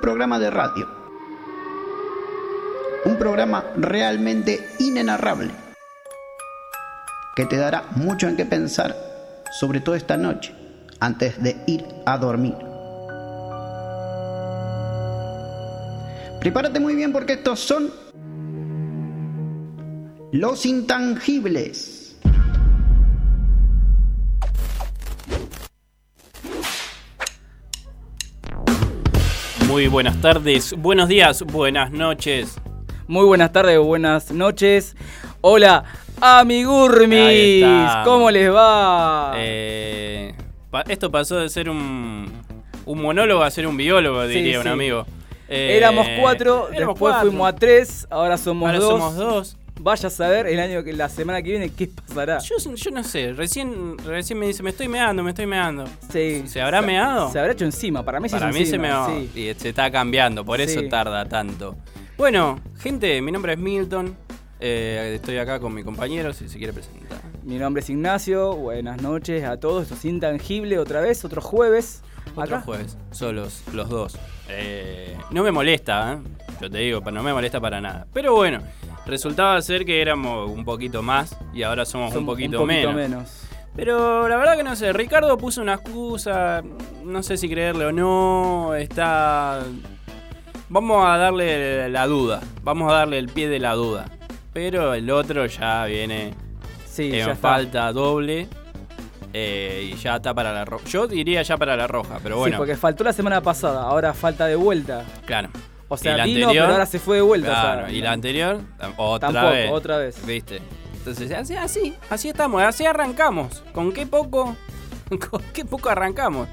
programa de radio. Un programa realmente inenarrable que te dará mucho en qué pensar, sobre todo esta noche, antes de ir a dormir. Prepárate muy bien porque estos son los intangibles. Muy buenas tardes, buenos días, buenas noches. Muy buenas tardes, buenas noches. Hola, amigurmis. ¿Cómo les va? Eh, esto pasó de ser un, un monólogo a ser un biólogo, diría un amigo. Eh, éramos cuatro, después fuimos a tres, ahora somos ahora dos. somos dos. Vaya a saber el año que la semana que viene qué pasará. Yo, yo no sé, recién, recién me dice, me estoy meando, me estoy meando. Sí. ¿Se habrá meado? Se habrá hecho encima, para mí se Para mí se meó y se está cambiando, por eso tarda tanto. Bueno, gente, mi nombre es Milton. Eh, estoy acá con mi compañero, si se quiere presentar. Mi nombre es Ignacio, buenas noches a todos. Esto es Intangible otra vez, otro jueves. Otro jueves, solos, los dos. Eh, no me molesta, ¿eh? Yo te digo, no me molesta para nada. Pero bueno, resultaba ser que éramos un poquito más y ahora somos, un, poquito menos. Pero la verdad que no sé, Ricardo puso una excusa, no sé si creerle o no, está... Vamos a darle la duda, vamos a darle el pie de la duda. Pero el otro ya viene sí, en falta doble. Eh, y ya está para la roja. Yo diría ya para la roja, pero bueno. Sí, porque faltó la semana pasada, ahora falta de vuelta. Claro. O sea, vino, pero ahora se fue de vuelta. Claro, y la anterior, otra tampoco, vez. otra vez. ¿Viste? Entonces, así, así, así estamos, así arrancamos. ¿Con qué poco? ¿Con qué poco arrancamos?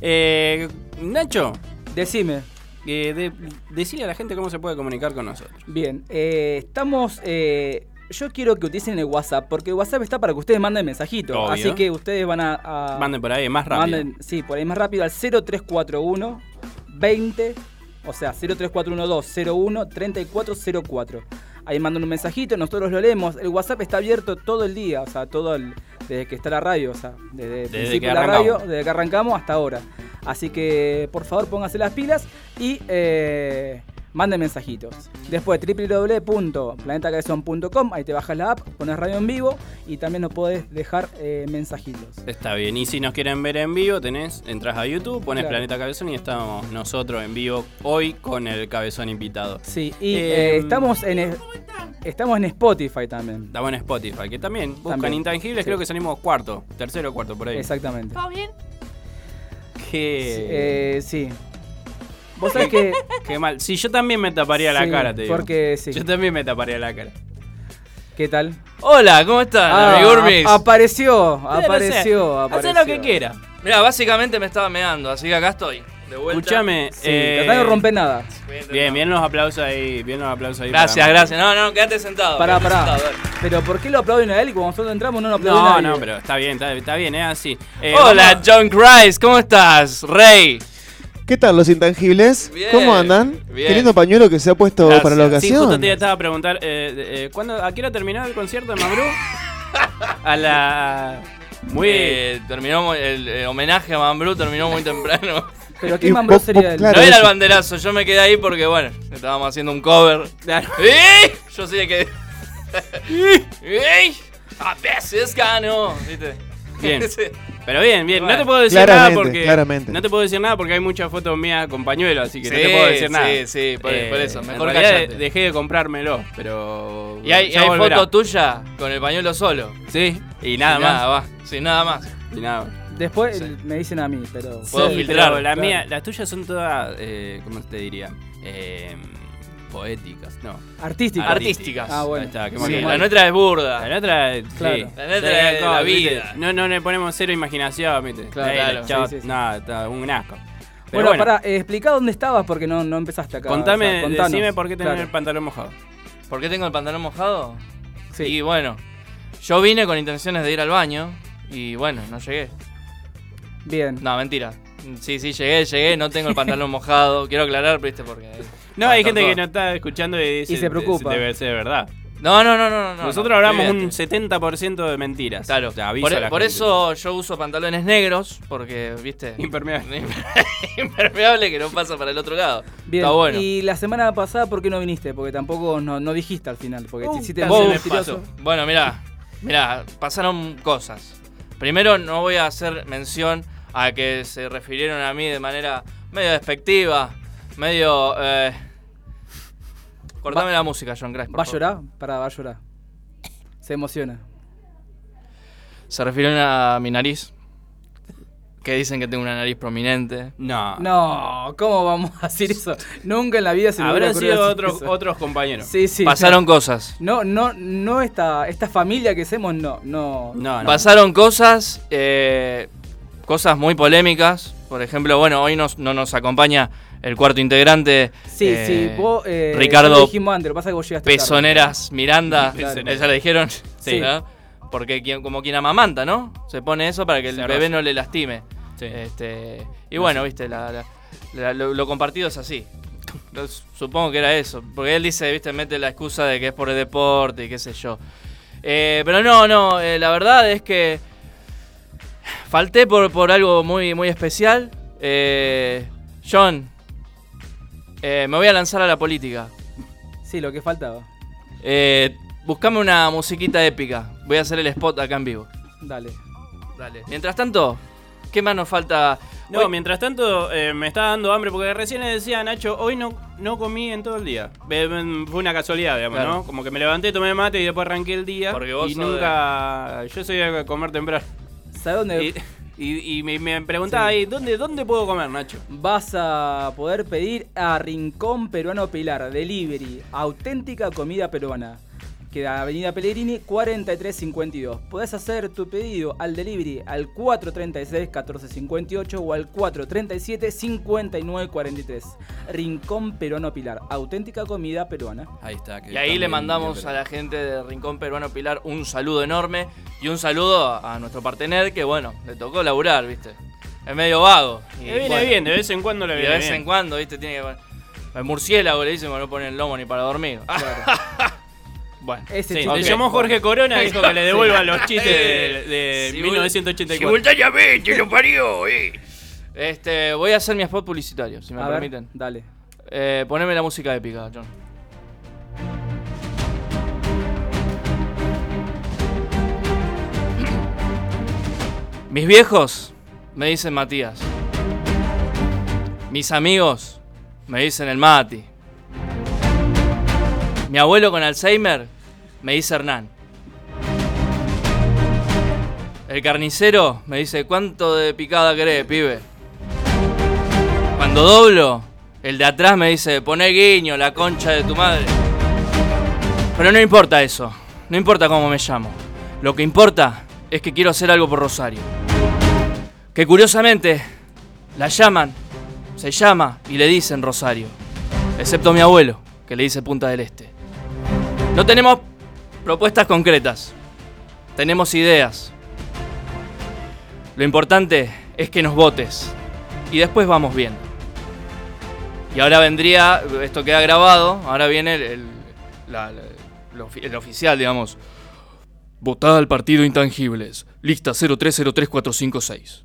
Eh, Nacho. Decime. Eh, decirle a la gente cómo se puede comunicar con nosotros. Bien, eh, estamos eh, yo quiero que utilicen el WhatsApp, porque el WhatsApp está para que ustedes manden mensajitos. Así que ustedes van a, Manden por ahí, más rápido. sí, por ahí más rápido al 0341 20, o sea, 03412 01 3404. Ahí mandan un mensajito, nosotros lo leemos. El WhatsApp está abierto todo el día, o sea, todo el, desde que está la radio, o sea, desde, desde que la radio, desde que arrancamos hasta ahora. Así que, por favor, pónganse las pilas y... Eh, manden mensajitos. Después www.planetacabezón.com, ahí te bajas la app, pones radio en vivo y también nos podés dejar eh, mensajitos. Está bien, y si nos quieren ver en vivo, tenés, entras a YouTube, pones Planeta Cabezón y estamos nosotros en vivo hoy con el Cabezón invitado. Sí, y eh, em, estamos en estamos en Spotify también. Estamos en Spotify, que también buscan intangibles, creo que salimos cuarto, tercero o cuarto por ahí. Exactamente. ¿Todo bien? Que... sí. Vos sabés que. Qué mal. Sí, yo también me taparía la cara, te digo. Porque sí. Yo también me taparía la cara. ¿Qué tal? Hola, ¿cómo están, ah, Apareció, apareció, apareció. Haz lo que quiera. Mira, básicamente me estaba meando, así que acá estoy. De vuelta. Escúchame. Sí, eh, no rompe nada. Bien, bien los aplausos ahí, bien los aplausos ahí. Gracias, gracias. No, no, quédate sentado. Pará, pará. pero ¿por qué lo aplauden a él y cuando nosotros entramos no lo aplauden no, a No, no, pero está bien, está, bien, es así. Eh, Hola, John Christ, ¿cómo estás? Rey. ¿Qué tal los intangibles? Bien, ¿Cómo andan? Bien. Qué lindo pañuelo que se ha puesto para la ocasión. Sí, justo te estaba a preguntar, eh, eh, ¿cuándo, ¿a qué hora terminó el concierto de Mambrú? a la... Muy... Eh, terminó el, homenaje a Mambrú terminó muy temprano. Pero ¿qué Mambrú sería el... no era el banderazo, yo me quedé ahí porque, bueno, estábamos haciendo un cover. Claro. Yo sí que... A veces gano. ¿Viste? Bien. Pero bien, bien. No te puedo decir nada porque. Claramente. No te puedo decir nada porque hay muchas fotos mías con pañuelo, así que no te puedo decir nada. Sí, sí, por, eh, eso. Mejor en dejé de comprármelo, pero. Y hay, hay foto tuya con el pañuelo solo. Sí, y nada más. Nada, va. Sí, nada más. Y nada Después me dicen a mí, pero. Puedo filtrar. La mía, las tuyas son todas. Eh, ¿Cómo te diría? Eh poéticas, no. Artísticas. Artísticas. Ah, bueno. Está, sí, la nuestra es burda. La nuestra es. Claro. Sí. La nuestra es la vida. No, no le ponemos cero imaginación, ¿viste? Claro, claro. sí, sí, Nada, un asco. Pero bueno, bueno. pará, eh, explica dónde estabas porque no, no empezaste acá. Contame, o sea, decime por qué tenés el pantalón mojado. ¿Por qué tengo el pantalón mojado? Sí. Y bueno, yo vine con intenciones de ir al baño y bueno, no llegué. Bien. No, mentira. Sí, sí, llegué, llegué, no tengo el pantalón mojado. Quiero aclarar, viste, porque... No, hay gente que no está escuchando y, dice, y se preocupa. Debe ser verdad. No, no, no, no. no Nosotros no, hablamos un 70% de mentiras. Claro. por, por eso yo uso pantalones negros, porque, viste. Impermeable. Impermeable que no pasa para el otro lado. Bien. Está bueno. Y la semana pasada, ¿por qué no viniste? Porque tampoco no, no dijiste al final. Porque Uh, si te. Bueno, mira, mira, pasaron cosas. Primero, no voy a hacer mención a que se refirieron a mí de manera medio despectiva, medio. Eh... Cortame Va- la música, John Grace. por ¿Va a llorar? Para, va a llorar. Se emociona. Se refirieron a mi nariz. Que dicen que tengo una nariz prominente. No. No, ¿cómo vamos a decir eso? Nunca en la vida se me hubiera Habrán ocurrido sido otros compañeros. Sí, sí. Pasaron cosas. No, no, no esta, esta familia que hacemos, no, no. No, no. Pasaron cosas, eh, cosas muy polémicas. Por ejemplo, bueno, hoy nos, no nos acompaña el cuarto integrante. Sí, eh, sí, vos, eh, Ricardo ya lo dijimos antes, lo que pasa es que vos llegaste tarde. Pezoneras Miranda. Claro. Esa le dijeron. Sí. ¿no? Porque quien, como quien amamanta, ¿no? Se pone eso para que el Se bebé no le lastime. Sí. Este, y bueno, viste, la- la- la- lo, lo compartido es así. Lo- Supongo que era eso. Porque él dice, viste, mete la excusa de que es por el deporte y qué sé yo. Eh, pero no, no, eh, la verdad es que falté por, por algo muy, muy especial. Eh, John, eh, me voy a lanzar a la política. Sí, lo que faltaba. Eh, buscame una musiquita épica. Voy a hacer el spot acá en vivo. Dale. Dale. Mientras tanto, ¿qué más nos falta? No, Hoy- mientras tanto eh, me está dando hambre porque recién le decía a Nacho, hoy no, no comí en todo el día. Fue una casualidad, digamos, Claro. ¿no? Como que me levanté, tomé mate y después arranqué el día. Porque vos y nunca... Yo soy de comer temprano. ¿Sabes dónde Y, y- y me, me preguntaba ahí, ¿dónde, ¿dónde puedo comer, Nacho? vas a poder pedir a Rincón Peruano Pilar Delivery? Auténtica comida peruana. Queda Avenida Pellegrini 4352. Podés hacer tu pedido al delivery al 436-1458 o al 437-5943. Rincón Peruano Pilar. Auténtica comida peruana. Ahí está. Y ahí le mandamos a la gente de Rincón Peruano Pilar un saludo enorme y un saludo a nuestro partener que, bueno, le tocó laburar, ¿viste? Es medio vago. Y, Le viene bueno, bien, de vez en cuando le Y de viene vez bien. en cuando, ¿viste? Tiene que. El murciélago le dicen que no pone el lomo ni para dormir. bueno. Ese Sí, chiste- le llamó Jorge Corona y dijo que le devuelva los chistes de, de Simul- 1984. Simultáneamente lo parió, eh. Este, voy a hacer mi spot publicitario, si me a ver, permiten. dale. Eh, poneme la música épica, John. Mis viejos me dicen Matías. Mis amigos me dicen el Mati. Mi abuelo con Alzheimer me dice Hernán. El carnicero me dice, ¿cuánto de picada querés, pibe? Cuando doblo, el de atrás me dice, poné guiño, la concha de tu madre. Pero no importa eso, no importa cómo me llamo. Lo que importa es que quiero hacer algo por Rosario. Que curiosamente, la llaman, se llama y le dicen Rosario. Excepto mi abuelo, que le dice Punta del Este. No tenemos propuestas concretas, tenemos ideas. Lo importante es que nos votes y después vamos viendo. Y ahora vendría, esto queda grabado, ahora viene el, el- la- el oficial, digamos. Votada al partido Intangibles, lista 0303456.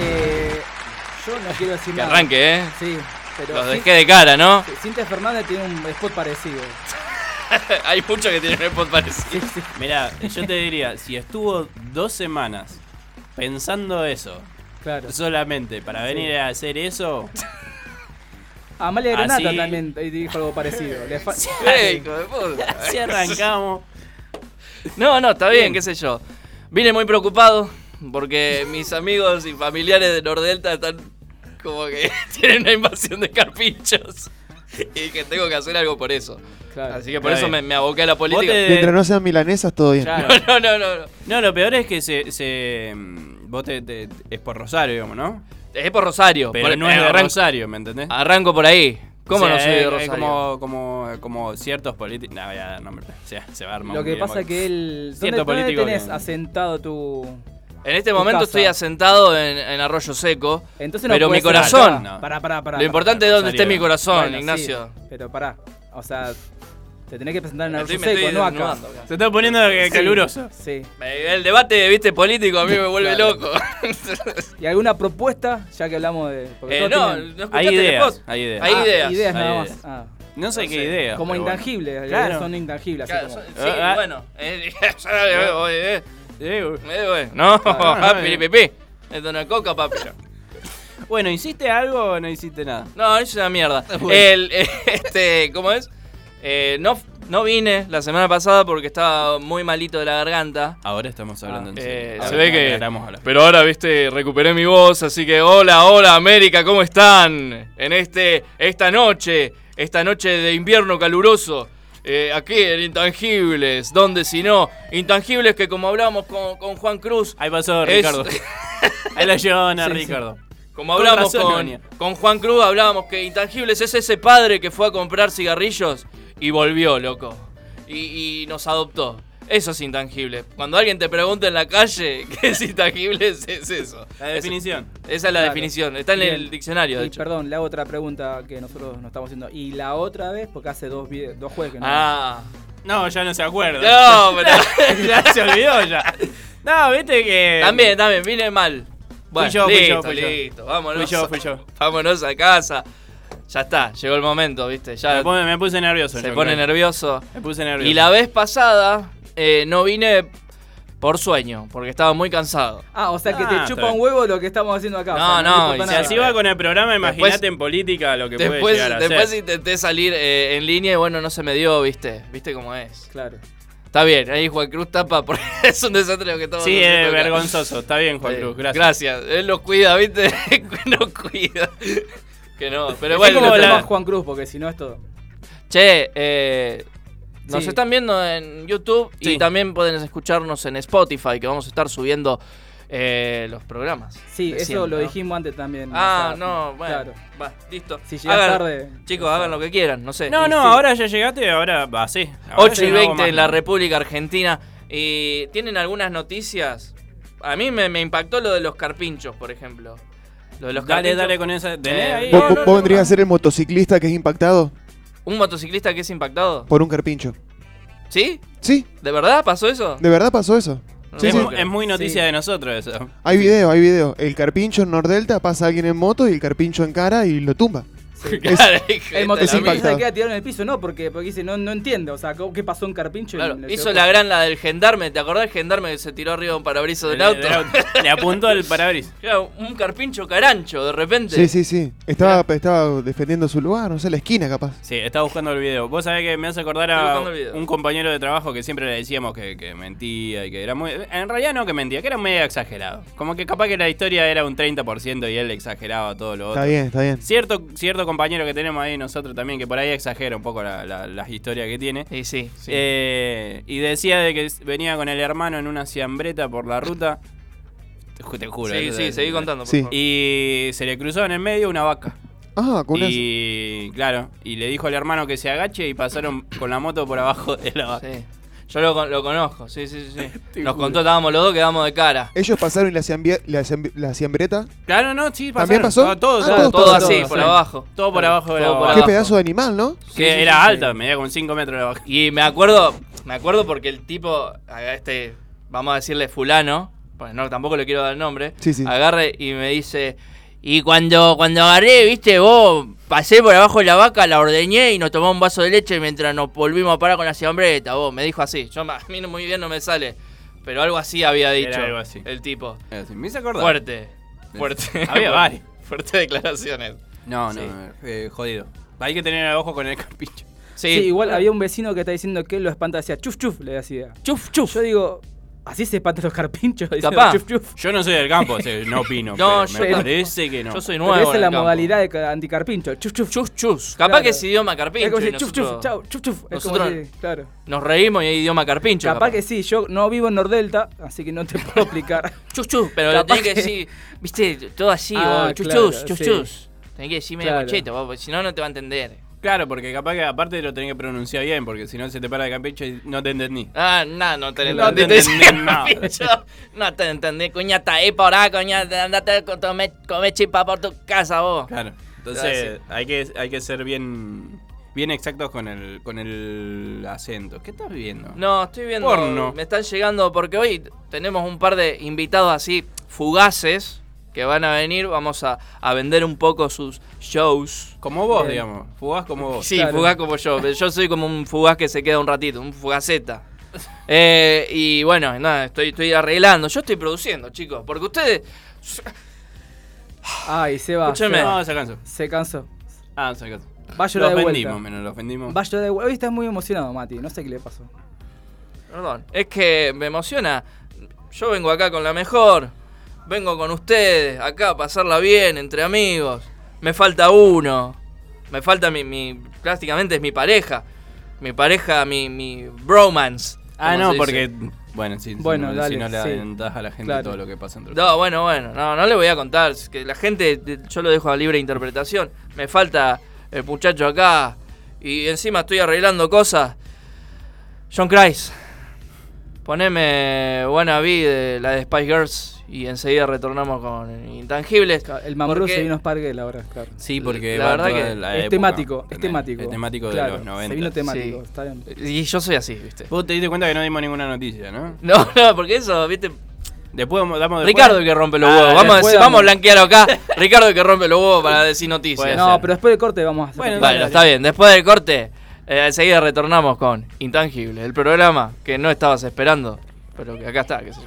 Eh, yo no quiero decir Que nada. arranque, ¿eh? Sí, pero. Los dejé de cara, ¿no? Cintia Fernández tiene un spot parecido. Hay muchos que tienen el pod parecido. Sí, sí. Mirá, yo te diría, si estuvo dos semanas pensando eso, Claro. solamente para venir a hacer eso, Amalia Granata Así- también dijo algo parecido. Le fa- ¡Ey, hijo de puta! así arrancamos. No, no, está bien, qué sé yo. Vine muy preocupado porque mis amigos y familiares de Nordelta están como que tienen una invasión de carpinchos y que tengo que hacer algo por eso. Claro. Así que por eso me, me aboqué a la política. te- Mientras no sean milanesas, todo bien. Claro. No, no, no, no. No, lo peor es que se. se mm, vos te, te- es por Rosario, digamos, ¿no? Es por Rosario. Pero por- no es de arranco, Rosario, ¿me entendés? arranco por ahí. ¿Cómo O sea, no soy de es- es Rosario? como, como, como ciertos políticos. No, ya, no, o sea, se va a armar Lo un que pasa aquí. que él. ¿Dónde, Cierto dónde político tenés que- asentado tu, En este momento estoy asentado en, Arroyo Seco. Entonces no pero mi corazón. Pará, pará, pará, Lo importante es dónde esté mi corazón, Ignacio. pero pará. O sea, te tenés que presentar en Arroyo Seco, no acá. Se está poniendo caluroso. Sí. El debate, viste, político a mí me vuelve loco. ¿Y alguna propuesta? Ya que hablamos de. Eh, no, no hay ideas, hay ideas. Hay ideas. ideas nada más. Ah. No sé qué idea. Como intangibles, claro. son intangibles. Claro, sí, ah, ah. bueno. Eh, eh, eh, no, pipi. Es una coca, papi. Bueno, ¿hiciste algo o no hiciste nada? No, eso es una mierda. El, este, ¿cómo es? no, no vine la semana pasada porque estaba muy malito de la garganta. Ahora estamos hablando en serio. se ve que. Pero ahora, viste, recuperé mi voz, así que hola, hola América, ¿cómo están? En este, esta noche esta noche de invierno caluroso. Eh, aquí en Intangibles, donde si no, Intangibles que como hablábamos con, Juan Cruz. Ahí pasó Ricardo. Ahí la llevaban a Ricardo. Como hablamos con, Juan Cruz, hablábamos que Intangibles es ese padre que fue a comprar cigarrillos y volvió, loco. y nos adoptó. Eso es intangible. Cuando alguien te pregunta en la calle qué es intangible, es, eso. La definición. esa es la definición. Está en el diccionario, de hecho. Perdón, hago otra pregunta que nosotros nos estamos haciendo. Y la otra vez, porque hace dos, dos jueves que no. Ah. No, ya no se acuerda. No, pero. ya se olvidó ya. No, viste que. También, también, vine mal. Bueno, fui yo, listo, fui yo, listo. Vámonos. Fui yo, fui yo. Vámonos a casa. Ya está, llegó el momento, ¿viste? Ya me, puse nervioso. Se pone nervioso. Me puse nervioso. Y la vez pasada eh, no vine por sueño, porque estaba muy cansado. Ah, o sea que te ah, chupa un huevo lo que estamos haciendo acá. No, no, si así va con el programa, imagínate en política lo que después, puede llegar a Después intenté salir eh, en línea y bueno, no se me dio, viste, viste cómo es. Claro. Está bien, ahí Juan Cruz tapa porque es un desastre lo que estamos Sí, es vergonzoso. Está bien, Juan Cruz, gracias. Gracias, él lo cuida, viste, nos cuida. que no, pero bueno. como la... Juan Cruz, porque si no es todo. Che, eh, nos están viendo en YouTube y también pueden escucharnos en Spotify, que vamos a estar subiendo eh, los programas. Sí, eso lo dijimos antes también. Ah, no, bueno. Claro. Va, listo. Si llegas tarde. Chicos, hagan lo que quieran, no sé. No, no, ahora ya llegaste, ahora va, sí. 8 y 20 en la República Argentina. Y ¿Tienen algunas noticias? A mí me, impactó lo de los carpinchos, por ejemplo. Lo de los dale, dale con esa. Eh, ¿Vos, a ser el motociclista que es impactado? ¿Un motociclista que es impactado? Por un carpincho. ¿Sí? Sí. ¿De verdad pasó eso? De verdad pasó eso. Sí, es, muy noticia de nosotros eso. Hay video, hay video. El carpincho en Nordelta pasa a alguien en moto y el carpincho en cara y lo tumba. el motociclista queda tirado en el piso, no, porque, porque dice, no, no entiende, o sea, ¿qué pasó en Carpincho? hizo la gran la del gendarme, ¿te acordás del gendarme que se tiró arriba de un parabrisas del auto? Le apuntó al parabrisas. un carpincho carancho, de repente. Sí, sí, sí. Estaba, estaba defendiendo su lugar, no sé, la esquina capaz. Sí, estaba buscando el video. Vos sabés que me hace acordar a un compañero de trabajo que siempre le decíamos que, que, mentía y que era muy... En realidad no que mentía, que era medio exagerado. Como que capaz que la historia era un 30% y él exageraba todo lo otro. Está bien, está bien. Cierto, cierto compañero que tenemos ahí nosotros también, que por ahí exagera un poco las historias que tiene. Sí, sí. Eh, y decía de que venía con el hermano en una siambreta por la ruta. Te juro. Sí, sí, seguí contando. Y se le cruzó en el medio una vaca. Ah, con Y claro, y le dijo al hermano que se agache y pasaron con la moto por abajo de la vaca. Sí. Yo lo, lo, conozco, sí, sí, sí. Nos contó, estábamos los dos, quedamos de cara. ¿Ellos pasaron y la, la, la siembreta? Claro, no, sí, pasaron. ¿También pasó? Todo, ah, todo, así, por abajo. Todo por abajo de la vaca. Qué pedazo de animal, ¿no? Que era alta, medía como 5 metros de vaca. Y me acuerdo, me acuerdo porque el tipo, este, vamos a decirle fulano, pues no, tampoco le quiero dar el nombre, agarre y me dice, y cuando, cuando agarré, viste, vos pasé por abajo de la vaca, la ordeñé y nos tomó un vaso de leche mientras nos volvimos a parar con la siambreta, vos, me dijo así. Yo, a mí muy bien no me sale. Pero algo así había dicho el tipo. Me hice Fuerte. Fuerte. había varios. Fuertes declaraciones. No, no, eh, jodido. Hay que tener el ojo con el carpincho. Sí. igual había un vecino que está diciendo que él lo espanta, decía chuf chuf, le decía. Chuf chuf. Yo digo, Así se espantan los carpinchos. Yo no soy del campo, no opino. no, me parece que no. Yo soy nuevo. esa es la modalidad de anticarpincho. Chuf, chuf. Chuf, chuf. Capaz que es idioma carpincho. Es chuf, chuf, chau, chuf, chuf. Nosotros claro. nos reímos y hay idioma carpincho. Capaz, que sí, yo no vivo en Nordelta, así que no te puedo explicar. chuf, chuf. Pero lo tenés que decir, viste, todo así, ah, chuf, chuf, chuf, chuf. Tenés que decir medio cocheto, porque si no, no te va a entender. Claro, porque capaz que aparte lo tenés que pronunciar bien, porque si no se te para de Campeche y no te entendí. Ah, no, no te No te entendí. entendí nada. No te entendí, cuñata. Ahí por ahí, cuñata. Andate a comer, comer chipa por tu casa, vos. Claro. Entonces hay que, hay que ser bien bien exactos con el con el acento. ¿Qué estás viendo? No, estoy viendo. Porno. Me están llegando porque hoy tenemos un par de invitados así fugaces que van a venir. Vamos a, a vender un poco sus shows. Como vos, Bien. digamos. Fugás como vos. Sí, Claro. fugaz como yo. Yo soy como un fugaz que se queda un ratito, un fugaceta. Eh, y bueno, nada, estoy, estoy arreglando. Yo estoy produciendo, chicos. Porque ustedes. Ay, se va. Escúcheme. se. No, se cansó. Se cansó. Ah, se cansó. Va a Lo llorar de vuelta. menos lo ofendimos. Va a llorar de vuelta. Hoy estás muy emocionado, Mati. No sé qué le pasó. Perdón. Es que me emociona. Yo vengo acá con la mejor. Vengo con ustedes. Acá a pasarla bien, entre amigos. Me falta uno. Me falta mi. mi prácticamente es mi pareja. Mi pareja, mi, mi bromance. Ah, no, porque. Bueno, sí, Bueno, si, no- dale, si no le sí. adelantás a la gente Claro. todo lo que pasa entre No, bueno, bueno, no, no le voy a contar. es que la gente, yo lo dejo a libre interpretación. Me falta el muchacho acá y encima estoy arreglando cosas. John Christ, poneme Buena Vida, de la de Spice Girls, y enseguida retornamos con Intangibles. El mambrú Porque- se vino Spargel ahora, claro. Sí, porque La verdad que la es época. temático, es temático. El temático Claro, de los 90. Se vino temático, Sí. está bien. Y yo soy así, ¿viste? Vos te diste cuenta que no dimos ninguna noticia, ¿no? No, no, porque eso, ¿viste? Después damos después- Ricardo el que rompe los Ah, huevos. Vamos a, vamos a blanquear acá. Ricardo el que rompe los huevos para decir noticias. Puede No, ser. pero después del corte vamos a hacer. Bueno, Bueno, está bien. Después del corte, eh, enseguida retornamos con Intangible, el programa que no estabas esperando, pero que acá está. qué sé yo.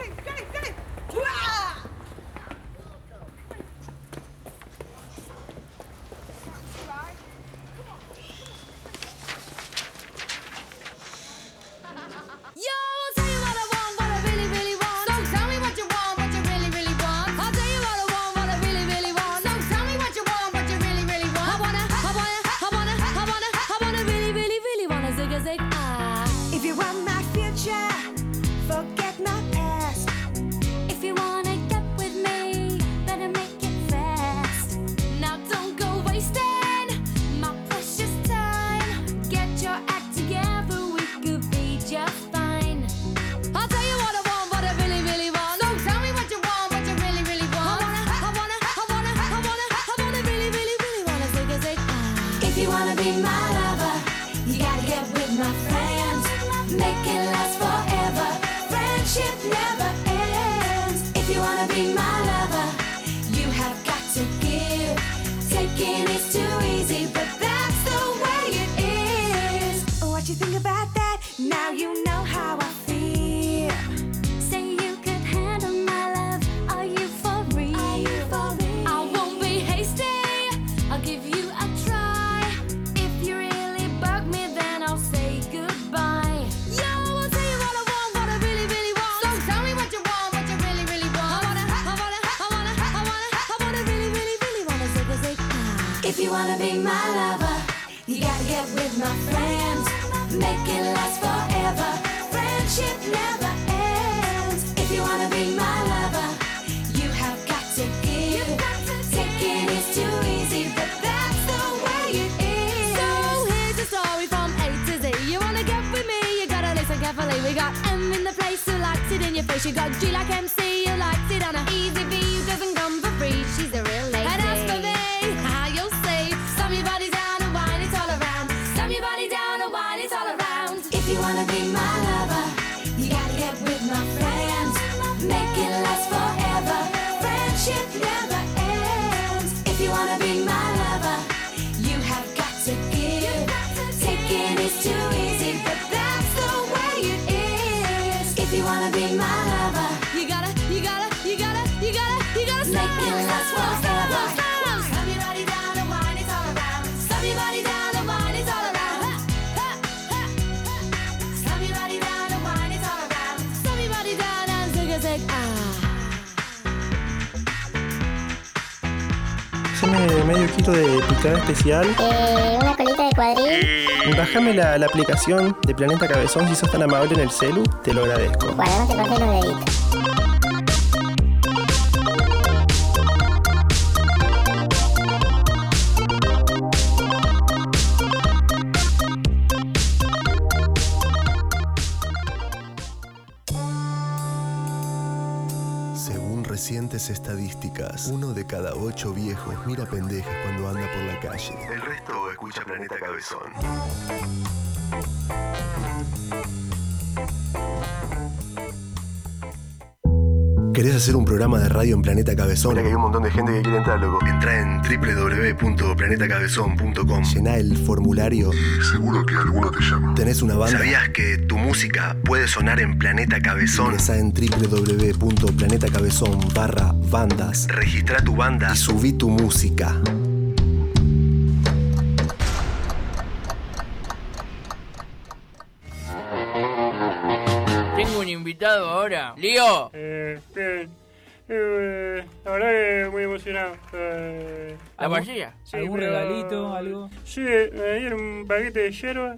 get it, get it, get it! Wow! Especial. Eh, una colita de cuadril. Bájame la, la aplicación de Planeta Cabezón si sos tan amable en el celu, te lo agradezco. Bueno, no te cortes los deditos. Cada ocho viejos mira pendejas cuando anda por la calle. El resto escucha Planeta Cabezón. ¿Querés hacer un programa de radio en Planeta Cabezón? Mira que hay un montón de gente que quiere entrar, loco. Entra en www.planetacabezón.com. Llená el formulario. Y seguro que alguno te llama. ¿Tenés una banda? ¿Sabías que tu música puede sonar en Planeta Cabezón? Ingresa en www.planetacabezón barra bandas. Registra tu banda y subí tu música. Tengo un invitado ahora. Lío. Eh, bien. Eh, la verdad que muy emocionado. Eh, ¿La vacía? sí, ¿Algún pero- regalito, algo? Sí, me dieron un paquete de hierba.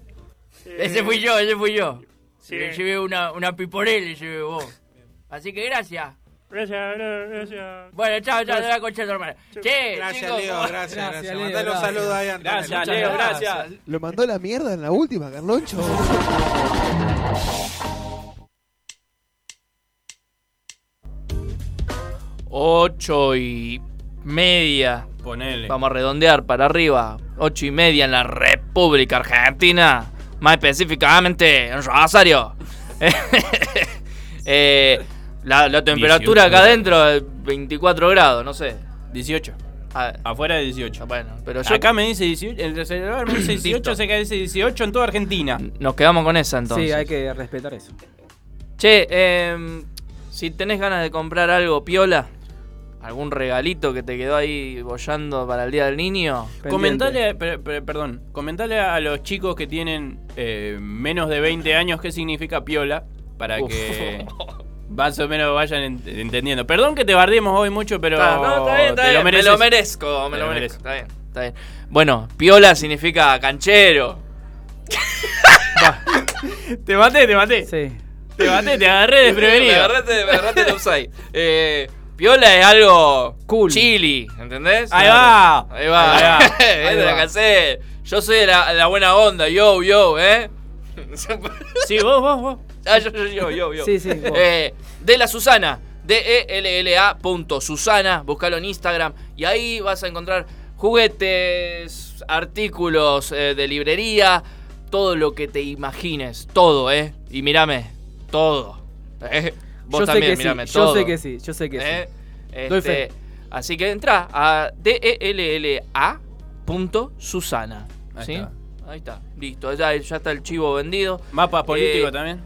Eh, Ese fui yo, ese fui yo. Sí. Le llevé una, una piporel, le llevé vos. Así que gracias. Gracias, gra- gracias. Bueno, chao, chao, de la concha hermana. Che, Gracias, chicos, Leo, ¿cómo- gracias, gracias. Leo, Mandale un gracias. saludo ahí a Antonio. Gracias, Leo, gracias. Lo mandó la mierda en la última, Carloncho. Ocho y media. Ponele. Vamos a redondear para arriba. Ocho y media en la República Argentina. Más específicamente en Rosario. Eh, la, la temperatura 18 acá adentro es 24 grados, no sé. 18. Ah, Afuera de 18. bueno, pero yo Acá me dice 18. El celular me dice 18, Listo. sé que dice 18 en toda Argentina. nos quedamos con esa entonces. Sí, hay que respetar eso. Che, em, si tenés ganas de comprar algo piola, algún regalito que te quedó ahí bollando para el Día del Niño, Comentale, per- per- perdón, comentale a los chicos que tienen eh, menos de 20 años qué significa piola para Uf. que más o menos vayan ent- entendiendo. Perdón que te bardemos hoy mucho, pero Está, no, está bien, está te bien, lo me lo merezco, me Te lo lo merezco. Está bien, está bien. Bueno, piola significa canchero. Te maté, te maté. Sí. Te maté, te agarré desprevenido. me agarraste, me agarraste de offside. Eh, piola es algo Cool. chili, ¿entendés? Ahí va. Ahí va. Ahí va. Ahí Ahí te la va. Yo soy de la, la buena onda, yo, yo, ¿eh? Sí, vos, vos, vos. Ah, yo, yo, yo, yo, yo. Sí, sí. Eh, de la Susana. D-E-L-L-A punto Susana. Búscalo en Instagram. Y ahí vas a encontrar juguetes, artículos eh, de librería. Todo lo que te imagines. Todo, ¿eh? Y mírame. Todo. ¿eh? Vos yo sé también, que sí, mírame. yo todo. sé que sí, yo sé que ¿eh? sí. Doy Este, fe. así que entra a D-E-L-L-A punto Susana. Ahí ¿Sí? está. Ahí está. Listo. Ya, ya está el chivo vendido. Mapas políticos Eh, también.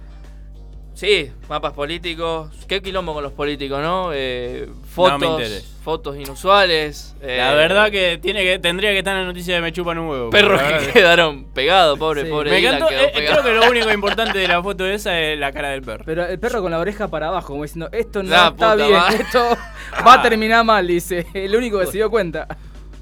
Sí, mapas políticos. Qué quilombo con los políticos, ¿no? Eh, No me fotos, fotos inusuales. eh, La verdad que tiene que tendría que estar en la noticia de me chupan un huevo. Perros La que quedaron pegados, pobre, Sí. pobre. Me encantó. eh, pegado. creo que lo único importante de la foto esa es la cara del perro. Pero el perro con la oreja para abajo, como diciendo, esto no La está bien, esto va a terminar mal, dice. El único que se dio cuenta.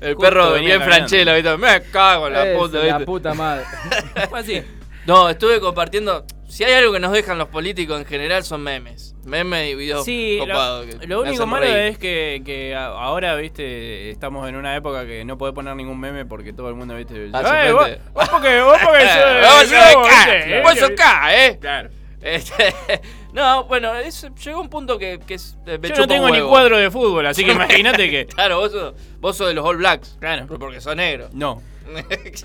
El Justo perro venía bien caminando. franchela. Me cago en la Es puta, la ¿viste? puta madre. Fue así. No, estuve compartiendo. Si hay algo que nos dejan los políticos en general son memes. Memes y videos Sí, lo, copados que lo me único malo reír. es que, ahora, viste, estamos en una época que no podés poner ningún meme porque todo el mundo, viste, Ah, "Eh, vos, porque, vos porque Vos yo, eh, sos ¿eh? Claro. Este, no, bueno, es- llegó un punto que, que es, eh, me Yo no tengo ni cuadro de fútbol, así que imagínate que. Claro, vos sos, vos sos de los All Blacks. Claro. Porque sos negro. No,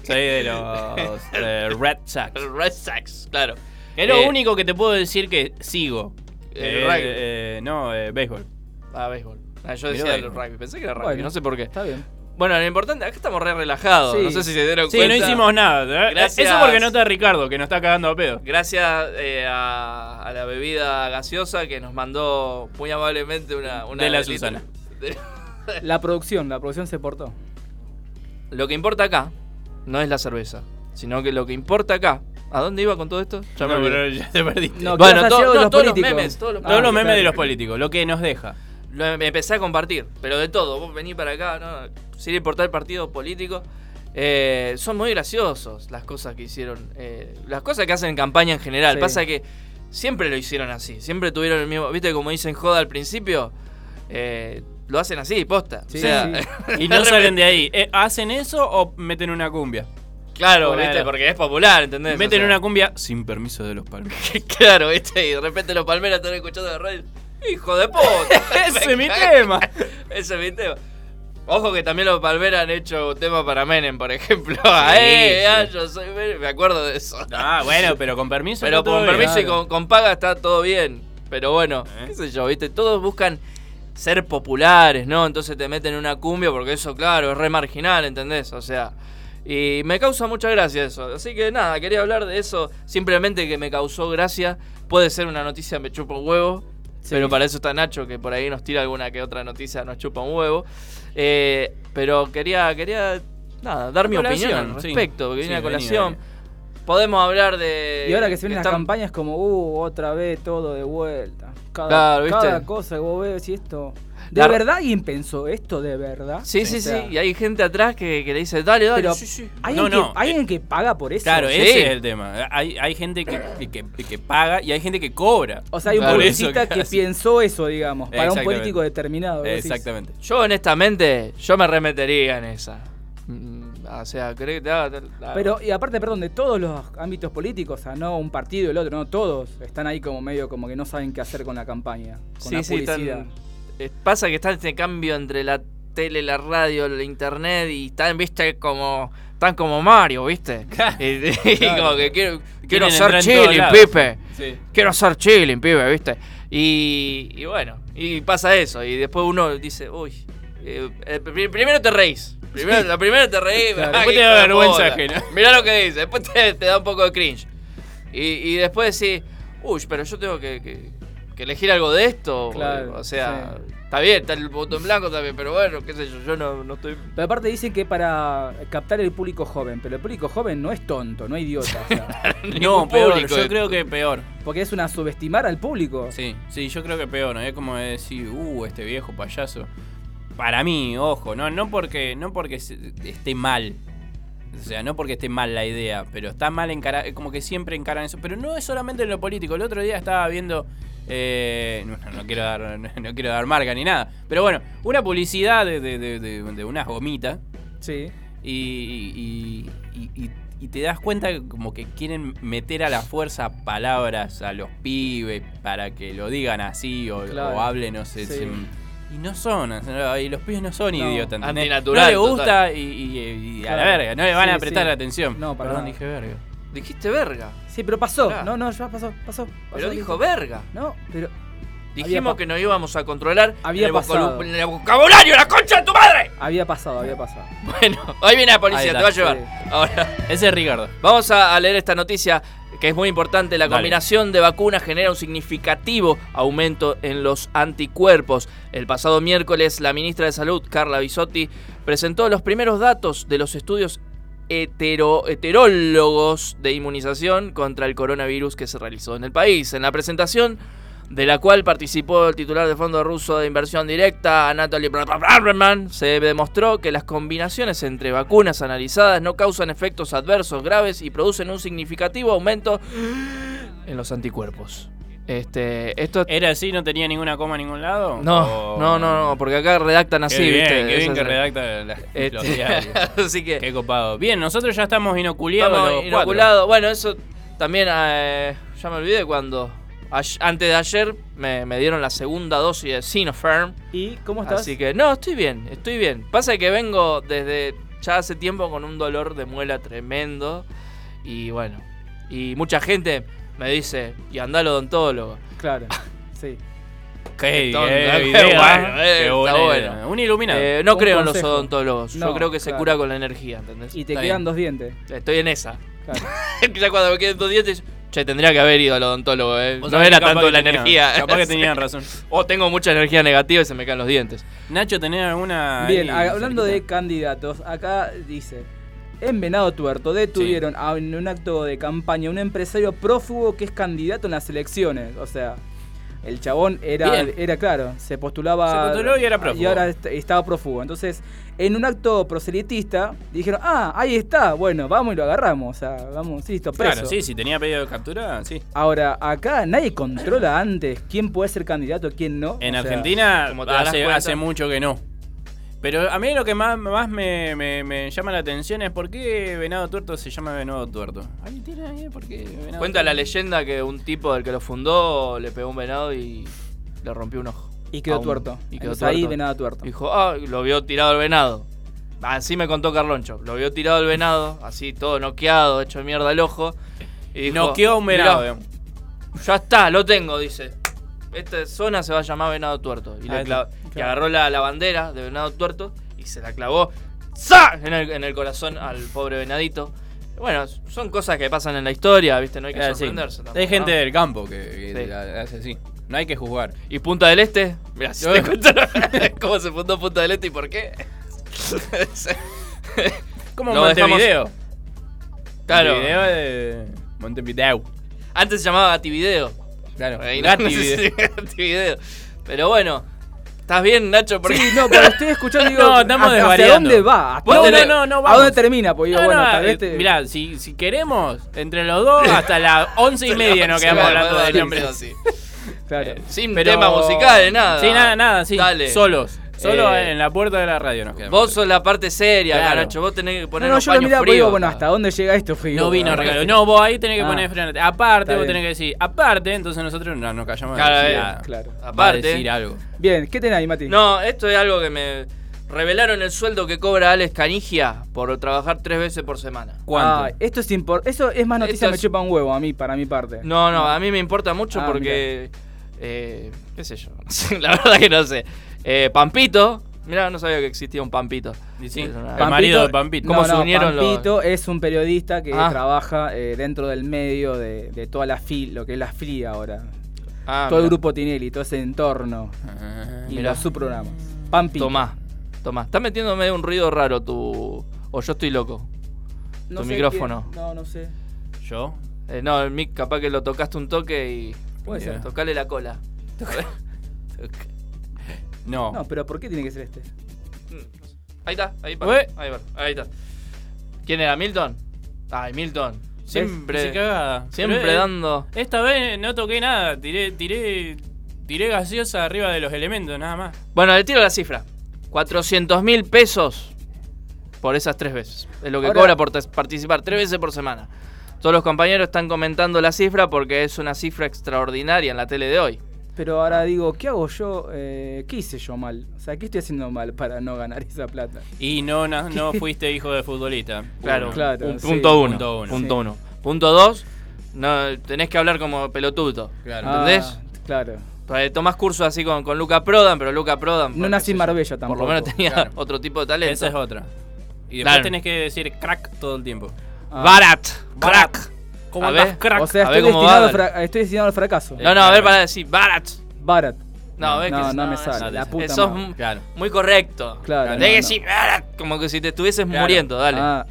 soy de los eh, Red Sox. Red Sox, claro. Es lo Eh, único que te puedo decir que sigo. El Eh, rugby. eh, no, eh, béisbol. Ah, béisbol. Ah, yo decía el rugby. Pensé que era rugby, Bueno, no sé por qué. Está bien. Bueno, lo importante, acá estamos re relajados. Sí. No sé si se dieron Sí, cuenta. no hicimos nada. Gracias. Eso porque no está Ricardo, que nos está cagando a pedo. Gracias eh, a, a la bebida gaseosa que nos mandó muy amablemente una, una De la. Susana. De- La producción, la producción se portó. Lo que importa acá no es la cerveza, sino que lo que importa acá. ¿A dónde iba con todo esto? Ya me No, pero ya te perdiste. No, Bueno, ¿qué has to- sido de no, los todos los políticos? memes, todos los Todos Ah, los memes de los políticos, lo que nos deja. lo em- empecé a compartir, pero de todo. Vos venís para acá, ¿no? sin importar el partido político. Eh, son muy graciosos las cosas que hicieron. eh, las cosas que hacen en campaña en general. Sí. Pasa que siempre lo hicieron así. Siempre tuvieron el mismo. ¿Viste como dicen joda al principio? Eh, lo hacen así, posta. Sí, o sea, Y no salen de ahí. Eh, ¿Hacen eso o meten una cumbia? Claro, Claro. ¿viste? Porque es popular, ¿entendés? Meten O sea, una cumbia sin permiso de los palmeros. Claro, ¿viste? Y de repente los palmeras están escuchando la radio. ¡Hijo de puta! Ese es mi tema. Ese es mi tema. Ojo que también los palmeras han hecho tema para Menem, por ejemplo. Sí, ¡Eh! sí. ah, yo soy Menem. Me acuerdo de eso. Ah, bueno, pero con permiso. Pero está todo con bien. permiso y con, con paga está todo bien. Pero bueno, Eh. qué sé yo, ¿viste? Todos buscan ser populares, ¿no? Entonces te meten en una cumbia porque eso, claro, es re marginal, ¿entendés? O sea, y me causa mucha gracia eso. Así que nada, quería hablar de eso. Simplemente que me causó gracia. Puede ser una noticia, me chupa un huevo. Sí. Pero para eso está Nacho, que por ahí nos tira alguna que otra noticia, nos chupa un huevo. Eh, pero quería, quería, nada, dar mi opinión al sí. respecto, que viene Sí, a colación. Podemos hablar de... Y ahora que se vienen las están- campañas como, uh, otra vez todo de vuelta. Cada, Claro, ¿viste? cada cosa que vos ves y esto... ¿De La- verdad alguien pensó esto de verdad? Sí, O sí, sea, sí. Y hay gente atrás que, que le dice, dale, dale. Pero sí, sí. ¿hay No, alguien, no, que, hay alguien que paga por eso? Claro, Sí. ese es el tema. Hay, hay gente que, que, que paga y hay gente que cobra. O sea, hay un Claro. publicista que hace. piensó eso, digamos, para un político determinado. decís. Exactamente. Yo, honestamente, yo me remetería en esa. Mm, O sea, creo que te haga- la- Pero, y aparte, perdón, de todos los ámbitos políticos, o sea, no un partido y el otro, no, todos están ahí como medio como que no saben qué hacer con la campaña, con Sí, la sí, publicidad. están- eh, pasa que está este cambio entre la tele, la radio, la internet y están, viste, como. Están como Mario, ¿viste? Y, Claro. como que quiero, quiero ser chilling, pipe. Sí. Quiero ser chilling, pibe, ¿viste? Y, y bueno, y pasa eso. Y después uno dice, uy, eh, eh, pri- primero te reís. Primero, la primera te reís, Claro, después te da vergüenza ajena. Mirá lo que dice, después te, te da un poco de cringe. Y, y después decís, uy, pero yo tengo que, que- que elegir algo de esto. Claro, o sea, sí. está bien, está el botón blanco también, pero bueno, qué sé yo, yo no, no estoy... Pero aparte dicen que para captar el público joven, pero el público joven no es tonto, no es idiota. o sea, No, peor. público Yo creo que peor. porque es una subestimar al público. Sí, sí, yo creo que peor. ¿no? Es como decir, uh, este viejo payaso. Para mí, ojo, no, no porque, no porque esté mal. O sea, no porque esté mal la idea, pero está mal encarar, como que siempre encaran eso. Pero no es solamente en lo político. El otro día estaba viendo, eh, no, no quiero dar, no, quiero dar marca ni nada, pero bueno, una publicidad de, de, de, de- unas gomitas Sí. y, y- y- te das cuenta que como que quieren meter a la fuerza palabras a los pibes para que lo digan así o, Claro. o hablen, no sé. Sí. y no son, y los pibes no son No, idiotas. ¿entendés? antinatural, No le gusta y, a la verga, no le van Sí, a prestar sí. atención. No, Perdón, nada. dije verga. Dijiste verga, Sí, pero pasó. Pará. No, no, ya pasó, pasó. pero pasó, dijo verga. No, pero. Dijimos que no íbamos a controlar Había el, pasado. vocabulario, el vocabulario, la concha de tu madre. Había pasado, había pasado. Bueno, ahí viene la policía, te va a llevar. sí. Ahora, Ese es Ricardo. vamos a, a leer esta noticia que es muy importante. La Dale. combinación de vacunas genera un significativo aumento en los anticuerpos. El pasado miércoles, la ministra de Salud, Carla Bisotti, presentó los primeros datos de los estudios heterólogos de inmunización contra el coronavirus que se realizó en el país. En la presentación de la cual participó el titular del Fondo Ruso de Inversión Directa, Anatoly Braverman, se demostró que las combinaciones entre vacunas analizadas no causan efectos adversos graves y producen un significativo aumento en los anticuerpos. Este, esto ¿Era así? ¿No tenía ninguna coma en ningún lado? no, ¿O- no, no, no, porque acá redactan Qué así, bien, ¿viste? qué bien que redacta la- Este, los diarios. así que Qué copado. Bien, nosotros ya estamos inoculiados estamos los cuatro. inoculados. Bueno, eso también eh, ya me olvidé cuando antes de ayer me, me dieron la segunda dosis de Sinopharm. ¿Y cómo estás? Así que no, estoy bien, estoy bien. Pasa que vengo desde ya hace tiempo con un dolor de muela tremendo. Y bueno, y mucha gente me dice, y anda al odontólogo. Claro, sí. Qué, Tonto, qué qué idea, bueno, eh, qué está buena bueno. idea. Un iluminado. Eh, no Un creo en los odontólogos. Yo creo que se claro. cura con la energía, ¿entendés? Y te Está quedan bien. dos dientes. Estoy en esa. Claro. ya cuando me queden dos dientes, che, tendría que haber ido al odontólogo, ¿eh? No era tanto la energía. Capaz que tenían razón. O tengo mucha energía negativa y se me caen los dientes. Nacho, ¿tenés alguna. Bien, ahí hablando de candidatos, acá dice. En Venado Tuerto detuvieron a- en un acto de campaña un empresario prófugo que es candidato en las elecciones. O sea, El chabón era, Bien. era claro, se postulaba. Se postuló y era prófugo. Y ahora est- estaba prófugo. Entonces, en un acto proselitista, dijeron, ah, ahí está, bueno, vamos y lo agarramos. O sea, vamos, listo, preso. Claro, sí, si tenía pedido de captura, sí. Ahora, acá nadie controla antes quién puede ser candidato, quién no. En O sea, Argentina como te darás hace, cuenta. hace mucho que no. Pero a mí lo que más, más me, me- me llama la atención es por qué Venado Tuerto se llama Venado Tuerto. ¿Alguien tiene ahí por qué Venado Cuenta la Tuerto? leyenda que un tipo del que lo fundó le pegó un venado y le rompió un ojo. Y quedó tuerto. Y quedó Entonces ahí tuerto. venado tuerto. Dijo, ah, lo vio tirado el venado. Así me contó Carloncho. Lo vio tirado el venado, así todo noqueado, hecho mierda el ojo. Y dijo, Noqueó un venado, "Mirá, digamos. Ya está, lo tengo, dice. Esta zona se va a llamar Venado Tuerto. Y, Ah, le está. Y agarró la, la bandera de Venado Tuerto y se la clavó ¡za! En, el, en el corazón al pobre venadito. Bueno, son cosas que pasan en la historia, ¿viste? No hay que sí. sorprenderse. tampoco, Hay gente ¿no? del campo que, que Sí. hace así. No hay que juzgar. ¿Y Punta del Este? Mira, si te cuento cómo se fundó Punta del Este y por qué. Como Lo dejamos- Montevideo. Claro. Montevideo de Montevideo. Antes se llamaba Gativideo. Claro. No- sí. Pero bueno, ¿estás bien, Nacho? Porque- Sí, no, pero estoy escuchando digo, No, estamos ¿hacia desvariando. dónde va? ¿Hasta No, dónde- no, no, no, ¿A vamos. dónde termina? Porque digo, No, bueno, no, tal eh, vez te- Mirá, si, si queremos, entre los dos, hasta las once y media nos quedamos hablando de dale, nombres. así. Claro. Sin Pero- temas musicales, nada. Sí, nada, nada, sí. Dale. Solos. Solo Eh, en la puerta de la radio nos quedamos. Vos sos la parte seria, Claro. Nacho. Vos tenés que No, poner no, unos yo lo miraba digo, bueno, ¿hasta dónde llega esto? Fue, No vino ah, regalo. No, vos ahí tenés que Ah. poner frente. Aparte, vos bien. tenés que decir, aparte, entonces nosotros no nos callamos Claro, decir eh, nada. claro. Va a Aparte. decir algo. Bien, ¿qué tenés ahí, Mati? No, esto es algo que me. Revelaron el sueldo que cobra Alex Canigia por trabajar tres veces por semana. ¿Cuánto? Ah, esto es impor- Eso es más noticia, Esto me es- chupa un huevo a mí, para mi parte. No, no, a mí me importa mucho Ah, porque. eh, ¿Qué sé yo? la verdad que no sé. Eh, Pampito. Mirá, no sabía que existía un Pampito. Sí, el marido de Pampito. ¿Cómo no, se no, unieron los- Pampito es un periodista que Ah. trabaja eh, dentro del medio de, de toda la FIL, lo que es la FLI ahora. Ah, todo el grupo Tinelli, todo ese entorno Ah, y mirá. los subprogramas. Pampito. Tomá, tomá. Está metiendo medio un ruido raro tu. O yo estoy loco. No tu sé micrófono. qué- No, no sé. ¿Yo? Eh, no, el mic capaz que lo tocaste un toque y. Puede ser. Tocale la cola. No. No, pero ¿por qué tiene que ser este? Ahí está, ahí, Ué. ahí, va, ahí está. ¿Quién era? ¿Milton? Ay, Milton. Siempre. Cagada. Siempre Pero, eh, dando. Esta vez no toqué nada. Tiré, tiré, tiré gaseosa arriba de los elementos, nada más. Bueno, le tiro la cifra. 400 mil pesos por esas tres veces. Es lo que Ahora- cobra por tes- participar tres veces por semana. Todos los compañeros están comentando la cifra porque es una cifra extraordinaria en la tele de hoy. Pero ahora digo, ¿qué hago yo? Eh, ¿Qué hice yo mal? O sea, ¿qué estoy haciendo mal para no ganar esa plata? Y no, no, no fuiste hijo de futbolista. Claro, Uno. Claro, un sí. punto uno. Punto uno. Punto Sí. uno. Punto dos, no, tenés que hablar como pelotudo. Claro. ¿Entendés? Ah, claro. Eh, Tomás cursos así con, con Luca Prodan, pero Luca Prodan. No nací en Marbella Por tampoco. lo menos tenía Claro. otro tipo de talento. Esa es otra. Y después Claro. tenés que decir crack todo el tiempo. Ah. Barat, Barat. crack. ¿Cómo A ver. crack? O sea, A estoy ver cómo destinado, va, al fra- estoy destinado al fracaso. No, no, a ver, para decir Barat. Barat. No, ves no, que no me eso- sale. La puta Eso Claro. muy correcto. Claro, Tenés no, que no. decir Barat, como que si te estuvieses Claro. muriendo, dale. Ah,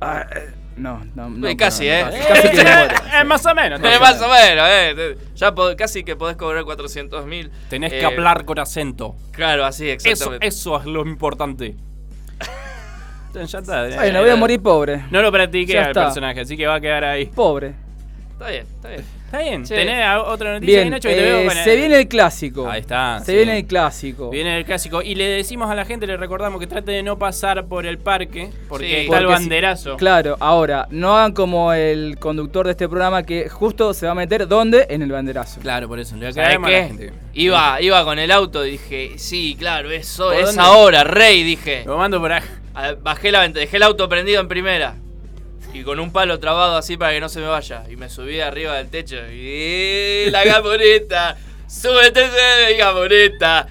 ah, eh, no, no, no. Casi, no, ¿eh? no, Casi que me. Eh, más o menos. Eh, más o menos, eh. Ya pod- casi que podés cobrar 400 mil. Tenés Eh, que hablar con acento. Claro, así, Eso, exactamente. eso es lo importante. ya está. Bueno, voy a morir pobre. No lo practiqué al personaje, así que va a quedar ahí. Pobre. Está bien, está bien. Está bien. Sí. ¿Tenés otra noticia ahí, Bien, Nacho? Que te eh, veo con se viene el clásico. Ahí está. Se sí. viene el clásico. Viene el clásico. Y le decimos a la gente, le recordamos que trate de no pasar por el parque, porque Sí. está el si- banderazo. Claro, ahora, no hagan como el conductor de este programa que justo se va a meter ¿dónde? En el banderazo. Claro, por eso. Le ¿Sabés aclaramos a la qué? gente. Iba, iba con el auto dije, sí, claro, eso ¿Por es dónde? ahora, rey, dije. Lo mando por ahí. Bajé la ventana, dejé el auto prendido en primera. Y con un palo trabado así para que no se me vaya. Y me subí arriba del techo. Y la gamoneta. Súbete, gamoneta.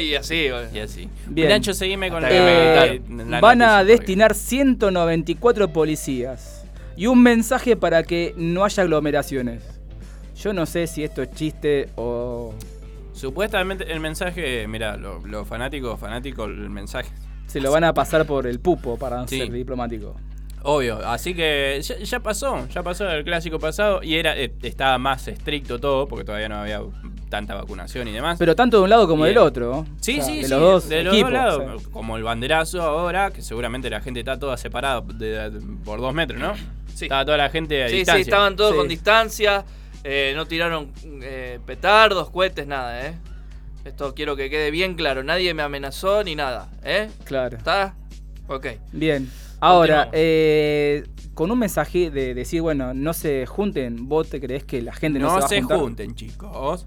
Y así, güey. Y así. Bien. Nacho, seguime con Hasta la- que me Eh, la- van a destinar 194 policías y un mensaje para que no haya aglomeraciones. Yo no sé si esto es chiste o Supuestamente el mensaje, mira, los lo fanáticos, fanáticos, el mensaje. Se lo van a pasar por el pupo para Sí. ser diplomático. Obvio, así que ya, ya pasó, ya pasó el clásico pasado y era eh, estaba más estricto todo porque todavía no había tanta vacunación y demás. Pero tanto de un lado como del otro. Sí, O sea, sí, de sí, los dos de los equipos, dos lados, o sea. como el banderazo ahora, que seguramente la gente está toda separada de- de- por dos metros, ¿no? Sí. Estaba toda la gente a Sí, distancia. sí, estaban todos Sí. con distancia, eh, no tiraron eh, petardos, cohetes, nada, ¿eh? Esto quiero que quede bien claro, nadie me amenazó ni nada, ¿eh? Claro. ¿Está? Ok. Bien. Ahora, eh, con un mensaje de decir, bueno, no se junten, ¿vos te crees que la gente no, No se va se a juntar? junten, chicos.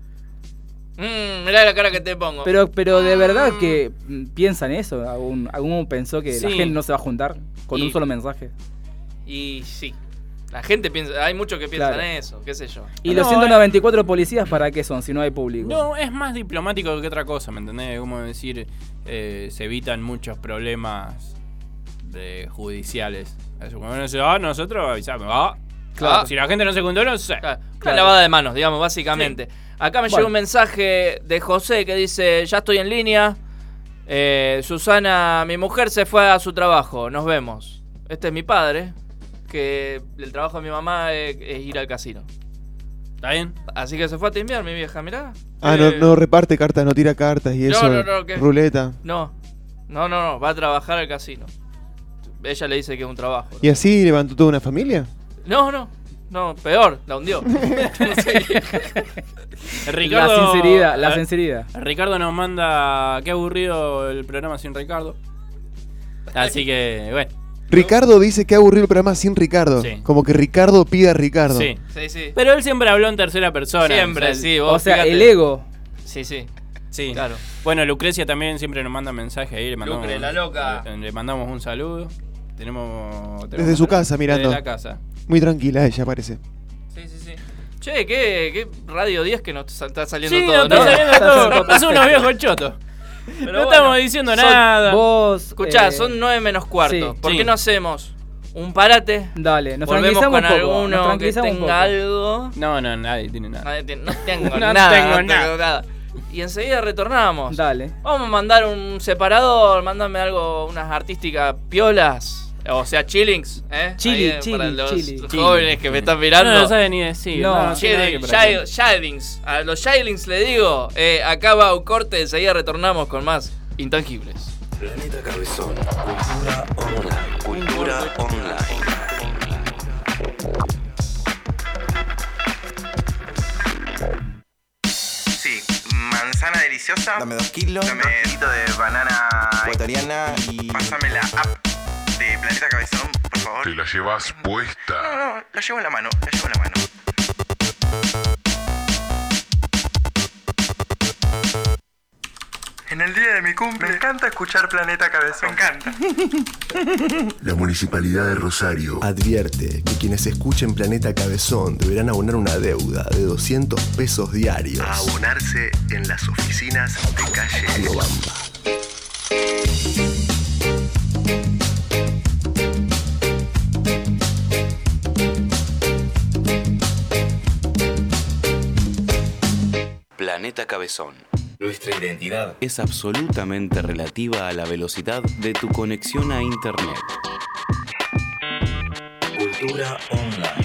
Mm, mirá la cara que te pongo. Pero, pero de verdad que mm, piensan eso. ¿Algún, alguno pensó que la gente no se va a juntar con Y- un solo mensaje? Y sí. La gente piensa, hay muchos que piensan Claro. eso, qué sé yo. ¿Y los No, 194 policías para qué son si no hay público? No, es más diplomático que otra cosa, ¿me entendés? Como decir, eh, se evitan muchos problemas de judiciales. Cuando uno dice, ah, nosotros avisamos. Ah, Claro. ah, si la gente no se juntó, no sé. Claro, Una Claro. lavada de manos, digamos, básicamente. Acá me Bueno. llega un mensaje de José que dice, ya estoy en línea. Eh, Susana, mi mujer se fue a su trabajo, nos vemos. Este es mi padre, que el trabajo de mi mamá es, es ir al casino. ¿Está bien? Así que se fue a timbiar mi vieja, mirá. Ah, Eh, no, no reparte cartas, no tira cartas y No, eso. no, no, ¿qué? Ruleta. No, no, no, no, va a trabajar al casino. Ella le dice que es un trabajo. ¿Y así levantó toda una familia? No, no, no, peor, la hundió. Ricardo, la sinceridad, la eh, sinceridad. Ricardo nos manda, qué aburrido el programa sin Ricardo. Así que, bueno. Ricardo dice que ha aburrido el programa sin Ricardo. Sí. Como que Ricardo pide a Ricardo. Sí. Sí, sí. Pero él siempre habló en tercera persona. Siempre, o sea, sí, O vos sea, fíjate. el ego. Sí, sí. Sí. Claro. Bueno, Lucrecia también siempre nos manda mensaje ahí. Le mandamos, Lucre, la loca. Le, le mandamos un saludo. Tenemos. tenemos Desde su casa, mirando. Desde la casa. Muy tranquila ella parece. Sí, sí, sí. Che, ¿qué, qué Radio 10 que nos está saliendo Sí, todo, nos está ¿no? saliendo todo. Son unos viejos chotos. Pero no bueno, estamos diciendo son- nada. Vos. Escuchá, eh, son 9 menos cuarto. sí. ¿Por Sí. qué no hacemos un parate? Dale, nos Volvemos tranquilizamos con un poco. nos alguno que tranquilizamos tenga algo. No, no, nadie tiene nada. Nadie tiene- No tengo No nada. tengo no nada. tengo nada. Y enseguida retornamos. Dale. Vamos a mandar un separador, mándame algo, unas artísticas piolas. O sea, chillings, ¿eh? Chili, Ahí, chili, para los chili. jóvenes que me están mirando. No, no sabe ni decir. No, No, Shilings. A los Shilings le digo, eh, acá va un corte, enseguida retornamos con más intangibles. Planeta Cabezón. Cultura online. Cultura online. Sí, manzana deliciosa. Dame dos kilos. Dame un poquito de banana Ecuatoriana y. Pásame la app de Planeta Cabezón, por favor. Te la llevas puesta. No, no, la llevo en la mano, la llevo en la mano. En el día de mi cumple. Me encanta escuchar Planeta Cabezón. Me encanta. La Municipalidad de Rosario advierte que quienes escuchen Planeta Cabezón deberán abonar una deuda de 200 pesos diarios. A abonarse en las oficinas de calle Riobamba. Planeta Cabezón. Nuestra identidad. Es absolutamente relativa a la velocidad de tu conexión a Internet. Cultura online.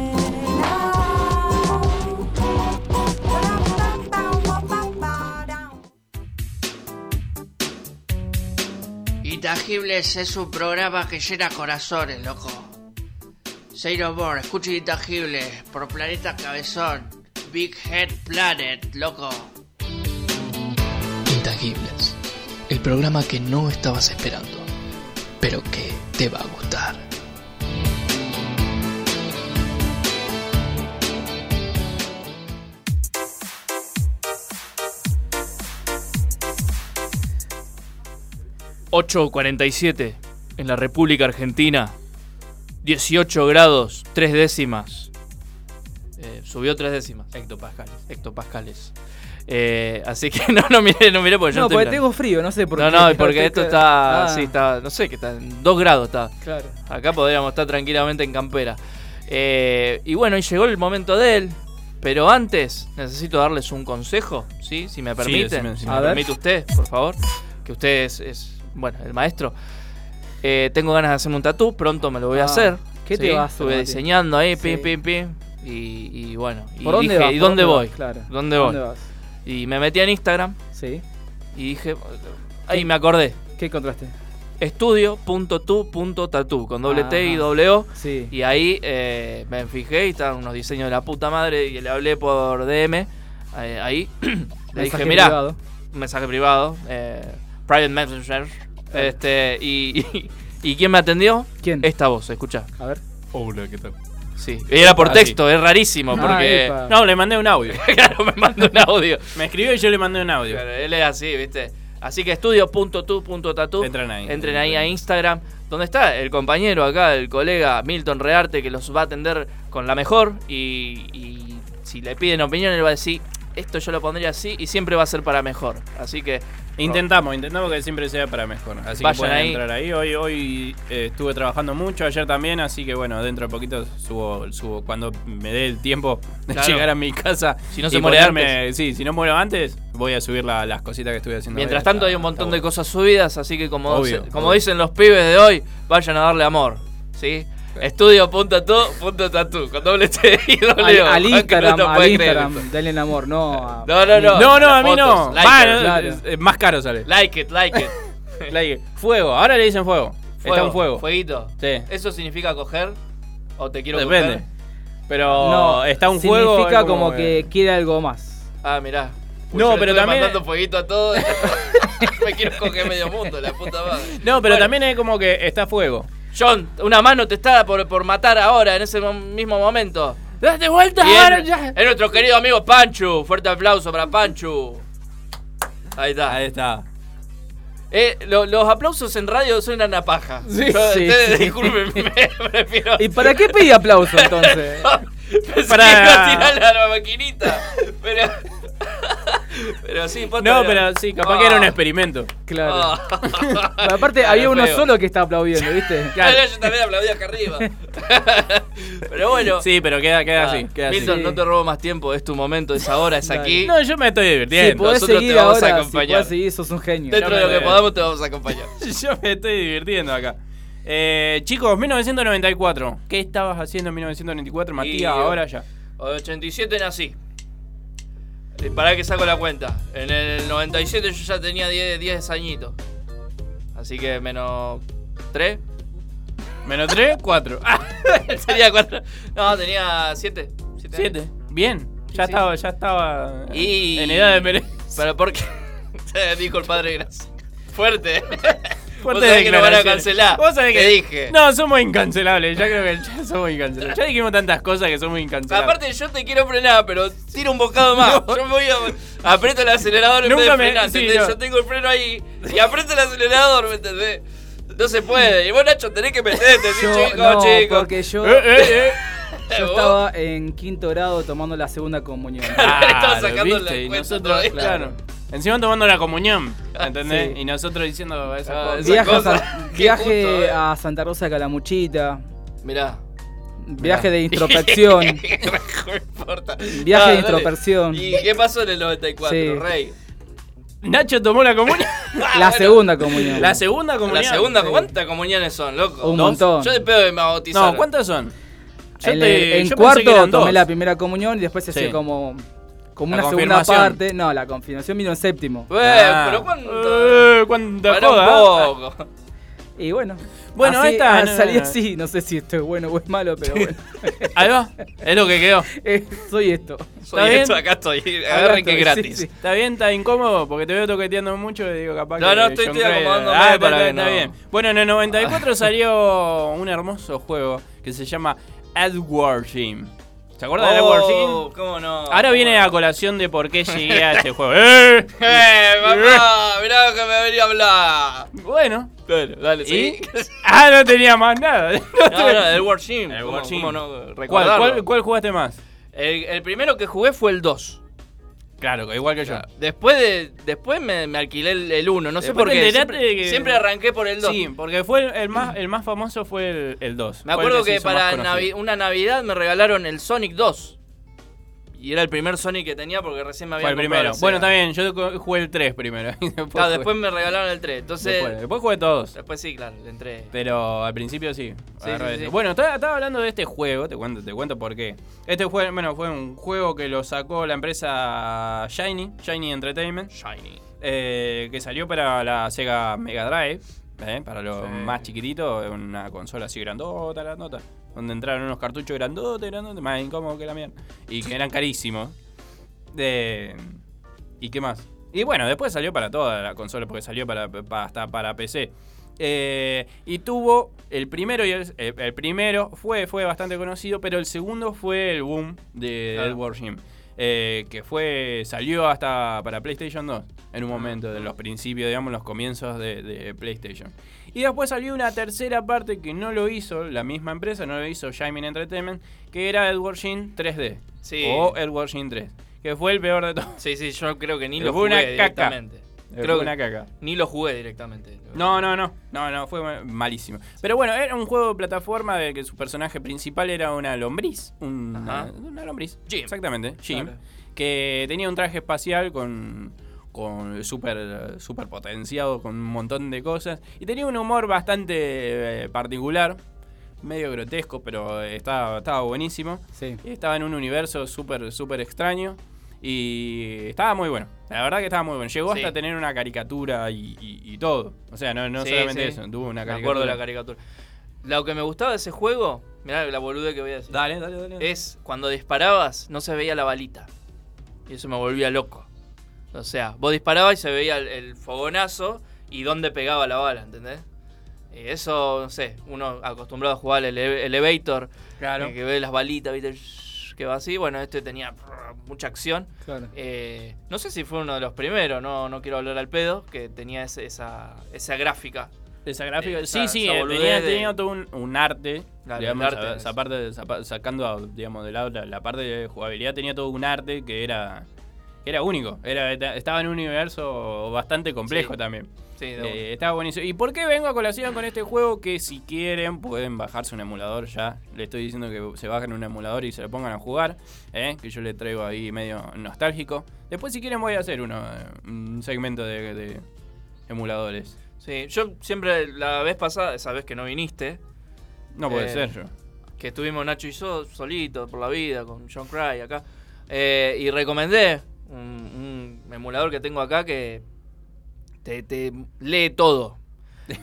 Intangibles es un programa que llena corazones, loco. Say no more, escucha Intangibles por Planeta Cabezón. Big Head Planet, loco. Intangibles, el programa que no estabas esperando, pero que te va a gustar. ...8.47 en la República Argentina... 18 grados, 3 décimas. Eh, subió 3 décimas. Hectopascales. Hectopascales. Eh, así que no, no miré, no miré porque yo No, estoy porque mirando. tengo frío, no sé por no, qué. No, porque Usted esto está- está. Ah. Sí, está. No sé, que está en 2 grados está. Claro. Acá podríamos estar tranquilamente en campera. Eh, y bueno, y llegó el momento de él. Pero antes, necesito darles un consejo, ¿sí? Si me Sí, permiten. decime, si me A ver. permite usted, por favor. Que usted es, es, bueno, el maestro. Eh, tengo ganas de hacerme un tatú, pronto me lo voy a Ah, hacer. ¿qué te vas a hacer, Estuve Mati? diseñando ahí, pim, Sí. pim, pim. Y, y bueno, y ¿Por dónde dije, vas? ¿y ¿Por dónde dónde voy? vas? Claro. ¿Dónde ¿A voy? vas? Y me metí en Instagram. Sí. Y dije, ahí me acordé. ¿Qué encontraste? Estudio.tu.tatu con doble T y Ajá. doble O. Sí. Y ahí eh, me fijé y estaban unos diseños de la puta madre y le hablé por DM. eh, ahí le dije, mirá, privado. un mensaje privado, eh, private messenger. Este, y, y, ¿y quién me atendió? ¿Quién? Esta voz, escucha. A ver. Hola, ¿qué tal? Sí, y era por Ah, texto, es rarísimo Ah, porque... epa. No, le mandé un audio. claro, me mandó un audio. Me escribió y yo le mandé un audio. Claro, él es así, ¿viste? Así que estudio.tu.tatu. Entren ahí. Entren ahí a Instagram, donde está el compañero acá, el colega Milton Rearte, que los va a atender con la mejor. Y, y si le piden opinión, él va a decir, esto yo lo pondría así y siempre va a ser para mejor. Así que Intentamos, intentamos que siempre sea para mejor. Así Vayan que pueden ahí. entrar ahí. Hoy, hoy eh, estuve trabajando mucho, ayer también, así que bueno, dentro de poquito subo, subo cuando me dé el tiempo de Claro. llegar a mi casa. Si no se muere ponerme- Sí, si no muero antes, voy a subir la- las cositas que estuve haciendo. Mientras tanto hay un montón de cosas subidas, así que como, Obvio, como obvio. dicen los pibes de hoy, vayan a darle amor. ¿Sí? Estudio.tu.tatu con doble T y doble Al, O. al que Instagram, no al creer Instagram, denle en amor, no a... No, no, no. No, no, a mí Fotos, no. like Va, it. no, claro. es- es más caro sale. Like it, like it. Like it. Fuego, ahora le dicen fuego. Está un fuego. Fueguito. Sí. ¿Eso significa coger? ¿O te quiero Depende. coger? Pero No, está un fuego. Significa es como que quiere algo más. Ah, mirá. No, yo pero también- mandando fueguito a todo. Me quiero coger medio mundo, la puta madre. No, pero Bueno, también es como que está fuego. John, una mano te está por, por matar ahora, en ese mo- mismo momento. ¡Date vuelta ahora ya! Es nuestro querido amigo Panchu. Fuerte aplauso para Panchu. Ahí está. Ahí está. Eh, lo- los aplausos en radio son una paja. Sí, Yo- sí, ustedes, sí. discúlpenme, prefiero. ¿Y para qué pedí aplauso entonces? Pensé Para- que iba a tirar a la maquinita. Pero. pero sí, posta No, era- pero sí, capaz que era un experimento. Claro. Ah. Pero aparte Claro, había uno feo. solo que estaba aplaudiendo, ¿viste? Claro, yo también aplaudí acá arriba. pero bueno. Sí, pero queda, queda Ah, así. Queda así. Milton, no te robo más tiempo, es tu momento, es ahora, es Dale. aquí. No, yo me estoy Si divirtiendo. podés nosotros seguir te vamos a ahora, si acompañar. podés seguir, sos un genio. Dentro de lo que podamos te vamos a acompañar. Yo me estoy divirtiendo acá. Eh, chicos, 1994. ¿Qué estabas haciendo en 1994, Matías? Y, ahora ya. 87 nací. Eh, Pará que saco la cuenta. En el 97 yo ya tenía 10, 10 añitos. Así que menos 3. Menos 3, 4. Sería 4. No, tenía 7. 7. Bien. Ya Sí. estaba, ya estaba Y... en edad de mere- Pero ¿por qué? Dijo el padre Gracia. Fuerte. Vos sabés que lo van a cancelar. Vos sabés Te que. dije. No, somos incancelables. Ya creo que ya somos incancelables. Ya dijimos tantas cosas que somos incancelables. Aparte yo te quiero frenar, pero tiro un bocado más. Yo me voy a... Aprieto el acelerador en Nunca vez de me- sí, ¿entendés? no. Yo tengo el freno ahí y aprieto el acelerador, ¿me entendés? No se puede. Y vos, Nacho, tenés que meterte, ¿sí, Yo, chico, no, chico. porque yo, Eh, eh, eh. yo estaba en quinto grado tomando la segunda comunión. Estaba Claro, sacando ¿viste? la Y cuenta nosotros, todavía. claro. Encima tomando la comunión, ¿entendés? Sí. Y nosotros diciendo esas Ah, cosas. esa Viaje, a, justo, eh. a Santa Rosa de Calamuchita. Mirá. Viaje de introspección. Viaje Ah, de introspección. ¿Y qué pasó en el 94, Sí. Rey? Nacho tomó la comunión. La segunda comunión. La segunda comunión. La segunda, Sí. ¿cuántas comuniones son, loco? Un ¿Dos? montón. Yo de pedo me bautizaron. No, ¿cuántas son? Yo en te- en yo pensé cuarto que eran tomé dos. la primera comunión y después se Sí. hacía como, como La una segunda parte. No, la confirmación vino en séptimo. Eh, Ah. pero ¿cuánto? Eh, cuánta joda. un poco. Y bueno. Bueno, así, ahí está, ah, no, salí no. así. No sé si esto es bueno o es malo, pero bueno. Ahí va. Es lo que quedó. Eh, soy esto. Soy bien? esto, acá estoy. Acá Agarren que es estoy, gratis. sí, sí. ¿Está bien? ¿Está incómodo? Porque te veo toqueteando mucho y digo capaz No, que no, estoy- estoy acomodándome Ah, para está, que está no. bien. Bueno, en el 94 salió un hermoso juego que se llama Edward Jim. ¿Se acuerdan de Edward Jim? Oh, ¿Cómo no? Ahora viene a colación de por qué llegué a este juego. ¡Eh! ¡Eh, papá! Mirá lo que me venía a hablar. Bueno. Claro, dale, sí. ah, no tenía más nada. No, no, el World Gym. El ¿Cómo- World Gym. cómo no ¿Cuál, recordarlo? cuál, cuál jugaste más? El, el primero que jugué fue el 2. Claro, igual que yo. Después de después me, me alquilé el, el 1. No sé Después por te qué. Siempre, que- siempre arranqué por el 2. Sí, porque fue el, el más, el más famoso fue el, el 2. Me acuerdo que más para. Navi- una Navidad me regalaron el Sonic 2. Y era el primer Sonic que tenía porque recién me Fue había el primero. Bueno, bien, yo jugué el 3 primero. después Claro, jugué- después me regalaron el 3. Entonces. Después, después jugué todos. Después sí, claro, le entré. Pero al principio sí. Sí, agarré sí, ese. sí. Bueno, estaba, estaba hablando de este juego, te cuento, te cuento por qué. Este fue, bueno, fue un juego que lo sacó la empresa Shiny, Shiny Entertainment. Shiny. eh, que salió para la Sega Mega Drive. eh, para los más chiquititos, una consola así grandota, grandota. Donde entraron unos cartuchos grandotes, grandotes, más incómodos que la mierda. Y que eran carísimos. De, ¿Y qué más? Y bueno, después salió para toda la consola, porque salió para, pa- hasta para PC. Eh, y tuvo el primero, y el primero fue, fue bastante conocido, pero el segundo fue el boom de Claro. Edward Jim. Eh, que fue salió hasta para PlayStation 2 en un momento de los principios, digamos, los comienzos de, de PlayStation. Y después salió una tercera parte que no lo hizo la misma empresa, no lo hizo Shining Entertainment, que era Edward Jim 3D. Sí. O Edward Jim 3, que fue el peor de todos. Sí, sí, yo creo que ni lo fue jugué una caca. directamente. Fue Creo que una caca. Ni lo jugué directamente. No, no, no, no, no, fue malísimo. Pero bueno, era un juego de plataforma de que su personaje principal era una lombriz. Una, lombriz. Exactamente, Jim. Claro. Que tenía un traje espacial con con súper super potenciado, con un montón de cosas. Y tenía un humor bastante eh, particular, medio grotesco, pero estaba, estaba buenísimo. Estaba en un universo súper súper extraño. Y estaba muy bueno. La verdad que estaba muy bueno. Llegó Sí. hasta tener una caricatura y, y- y todo. O sea, no, no Sí, solamente sí. eso, tuvo una Me caricatura. acuerdo de la caricatura. Lo que me gustaba de ese juego, mirá la bolude que voy a decir. Dale, dale, dale. Es cuando disparabas, no se veía la balita. Y eso me volvía loco. O sea, vos disparabas y se veía el, el fogonazo y dónde pegaba la bala, ¿entendés? Y eso, no sé, uno acostumbrado a jugar el ele- elevator, Claro. eh, que ve las balitas, ¿viste? Que va así. Bueno, este tenía mucha acción. Claro. Eh, no sé si fue uno de los primeros, no, no quiero hablar al pedo, que tenía ese- esa, esa gráfica. Esa gráfica. Eh, sí, esa- sí, esa tenía, de- tenía todo un, un arte. Claro, digamos, arte esa, es- esa parte, sacando digamos, de lado la, la parte de jugabilidad, tenía todo un arte que era, era único. Era, estaba en un universo bastante complejo Sí. también. Sí, Eh, estaba buenísimo. ¿Y por qué vengo a colación con este juego? Que si quieren pueden bajarse un emulador ya. Le estoy diciendo que se bajen un emulador y se lo pongan a jugar. ¿eh? Que yo le traigo ahí medio nostálgico. Después si quieren voy a hacer uno, eh, un segmento de, de emuladores. Sí, yo siempre, la vez pasada, esa vez que no viniste. No puede eh, ser yo. Que estuvimos Nacho y yo solitos por la vida con John Cry acá. eh, y recomendé un, un emulador que tengo acá que te, te lee todo.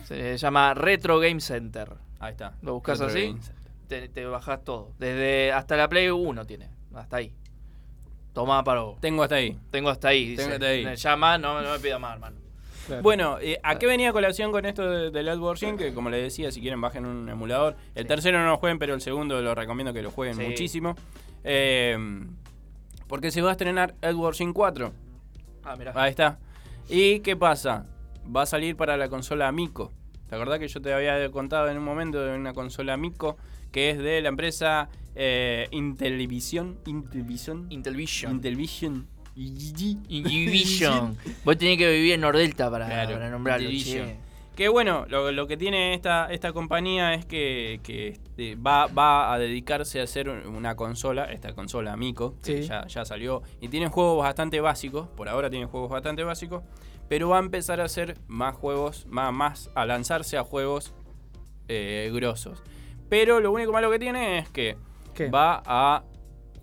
Se llama Retro Game Center. Ahí está. Lo buscas Retro así, te, te bajás todo. Desde hasta la Play 1 tiene. Hasta ahí. Toma para vos. Tengo hasta ahí. Tengo hasta ahí. Tengo hasta ahí. Ya más, no, no me pida más, hermano. Bueno, eh, ¿a qué venía colación con esto de- del Edward Jim? Que como les decía, si quieren bajen un emulador. El tercero no lo jueguen, pero el segundo lo recomiendo que lo jueguen Sí. muchísimo. Eh, porque se va a estrenar Edward Jim 4. Ah, mirá. Ahí está. ¿Y qué pasa? Va a salir para la consola Amico. ¿Te acordás que yo te había contado en un momento de una consola Amico que es de la empresa eh, Intellivision? Intellivision. Intellivision. Intellivision. Intellivision. Vos tenés que vivir en Nordelta para, Claro, para nombrarlo. Intellivision. che. Que bueno, lo, lo que tiene esta, esta compañía es que, que, este, va, va a dedicarse a hacer una consola, esta consola Amico, que Sí. ya, ya salió, y tienen juegos bastante básicos, por ahora tienen juegos bastante básicos, pero va a empezar a hacer más juegos, más, más a lanzarse a juegos eh, grosos. Pero lo único malo que tiene es que va a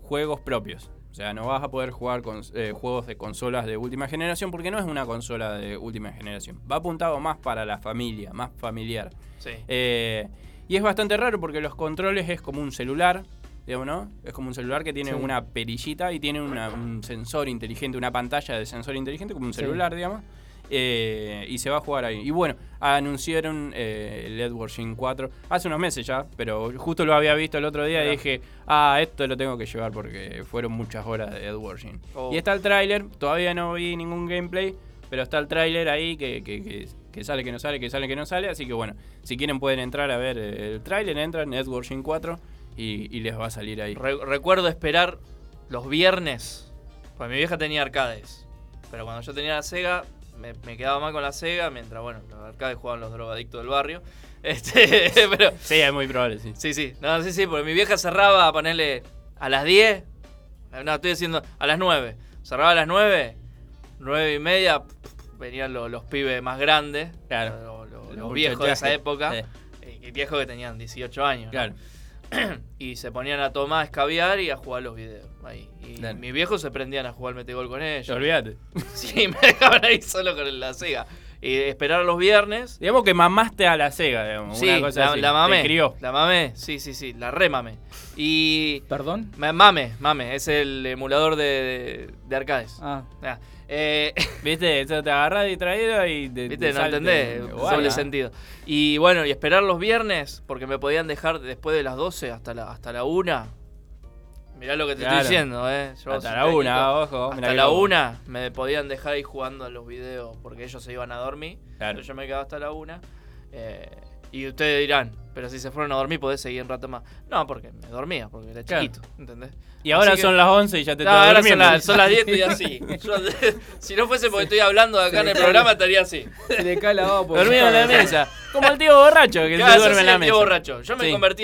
juegos propios. O sea, no vas a poder jugar con eh, juegos de consolas de última generación porque no es una consola de última generación. Va apuntado más para la familia, más familiar. Sí. Eh, y es bastante raro porque los controles es como un celular, digamos, ¿no? Es como un celular que tiene Sí. una perillita y tiene una- un sensor inteligente, una pantalla de sensor inteligente, como un Sí. celular, digamos. Eh, y se va a jugar ahí. Y bueno, anunciaron eh, el Edward Jim 4 hace unos meses ya, pero justo lo había visto el otro día y dije, ah, esto lo tengo que llevar porque fueron muchas horas de Edward Jim. Oh. Y está el tráiler, todavía no vi ningún gameplay, pero está el tráiler ahí que, que- que- que sale, que no sale, que sale, que no sale. Así que bueno, si quieren pueden entrar a ver eh, el tráiler, entran Network Gym 4 y, y les va a salir ahí. Re- recuerdo esperar los viernes. Pues mi vieja tenía arcades. Pero cuando yo tenía la Sega, me, me quedaba mal con la Sega. Mientras, bueno, los arcades jugaban los drogadictos del barrio. Este, pero. Sí, es muy probable, sí. Sí, sí. No, sí, sí, porque mi vieja cerraba a ponerle a las 10. eh, No, estoy diciendo a las 9. Cerraba a las 9. 9 y media. Venían los, los pibes más grandes. Claro. Los, los- Los los viejos de esa época. Sí. que viejos que tenían 18 años. ¿no? Y se ponían a tomar, a escabiar y a jugar los videos. Ahí. Y Claro. mis viejos se prendían a jugar metegol con ellos. Olvídate. Sí, me dejaban ahí solo con la Sega. Y esperar los viernes. Digamos que mamaste a la Sega, digamos. Sí, una cosa la, así. la mamé. Te crió. La mamé, sí, sí, sí, la remamé. Y. ¿Perdón? Ma- Mame, mame, es el emulador de, de, de arcades. Ah. Ah, eh, ¿Viste? Eso te agarras distraído y te. ¿Viste? te No entendés, doble ¿eh? sentido. Y bueno, y esperar los viernes, porque me podían dejar después de las 12 hasta la, hasta la 1. Mirá lo que te Claro. estoy diciendo, eh. Yo Hasta la técnico. una, ojo, Hasta la loco. 1 me podían dejar ahí jugando a los videos porque ellos se iban a dormir. Claro. Pero yo me quedaba hasta la 1. Y ustedes dirán, pero si se fueron a dormir podés seguir un rato más. No, porque me dormía, porque era Claro. chiquito, ¿entendés? Y ahora que- son las 11 y ya te No, ahora son, las- son las 10 y así. Yo- si no fuese porque estoy hablando acá en el programa, estaría así. Se le cae la por Dormido en la mesa. Como el tío borracho que Claro, se duerme en la el tío mesa. borracho. Yo me Sí. convertí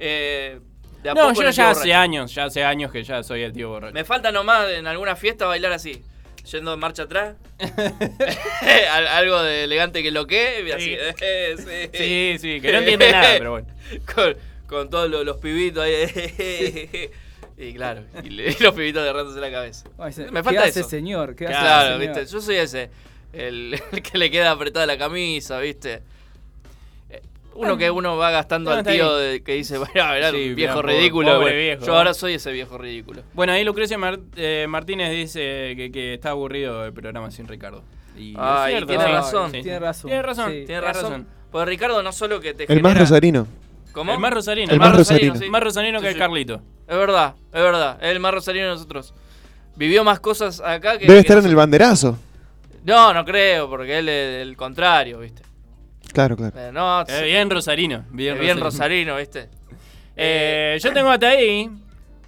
eh, de a No, poco yo ya hace borracho. años, ya hace años que ya soy el tío borracho. Me falta nomás en alguna fiesta bailar así. Yendo en marcha atrás. Al- Algo de elegante que lo que. y así. sí. Sí, sí, que no entiende nada, pero bueno. Con, con todos los, los pibitos ahí. y claro, y, le- y los pibitos agarrándose la cabeza. Ay, se- Me ¿qué falta hace, eso. señor? ¿Qué hace, claro, señor? viste. Yo soy ese. El, el que le queda apretada la camisa, viste. Eh, Uno que uno va gastando No, al tío de- que dice, Sí, viejo ridículo. pobre viejo, yo ¿eh? ahora soy ese viejo ridículo. Bueno, ahí Lucrecia Mar- eh, Martínez dice que, que está aburrido el programa sin Ricardo. Y es Ay, cierto, tiene sí. razón. Sí. Tiene razón. Tiene razón. Sí. Tiene razón. Porque Ricardo no solo que te El más rosarino. ¿Cómo? El más rosarino. El más rosarino. sí. Más rosarino Sí, que el. Carlito. Es verdad, es verdad. Es el más rosarino de nosotros. Vivió más cosas acá que. Debe que estar en el banderazo. No, no creo, porque él es el contrario, ¿viste? Claro, claro. Eh, no, Eh, bien rosarino. Bien, es bien rosarino, ¿viste? Eh, yo tengo hasta ahí.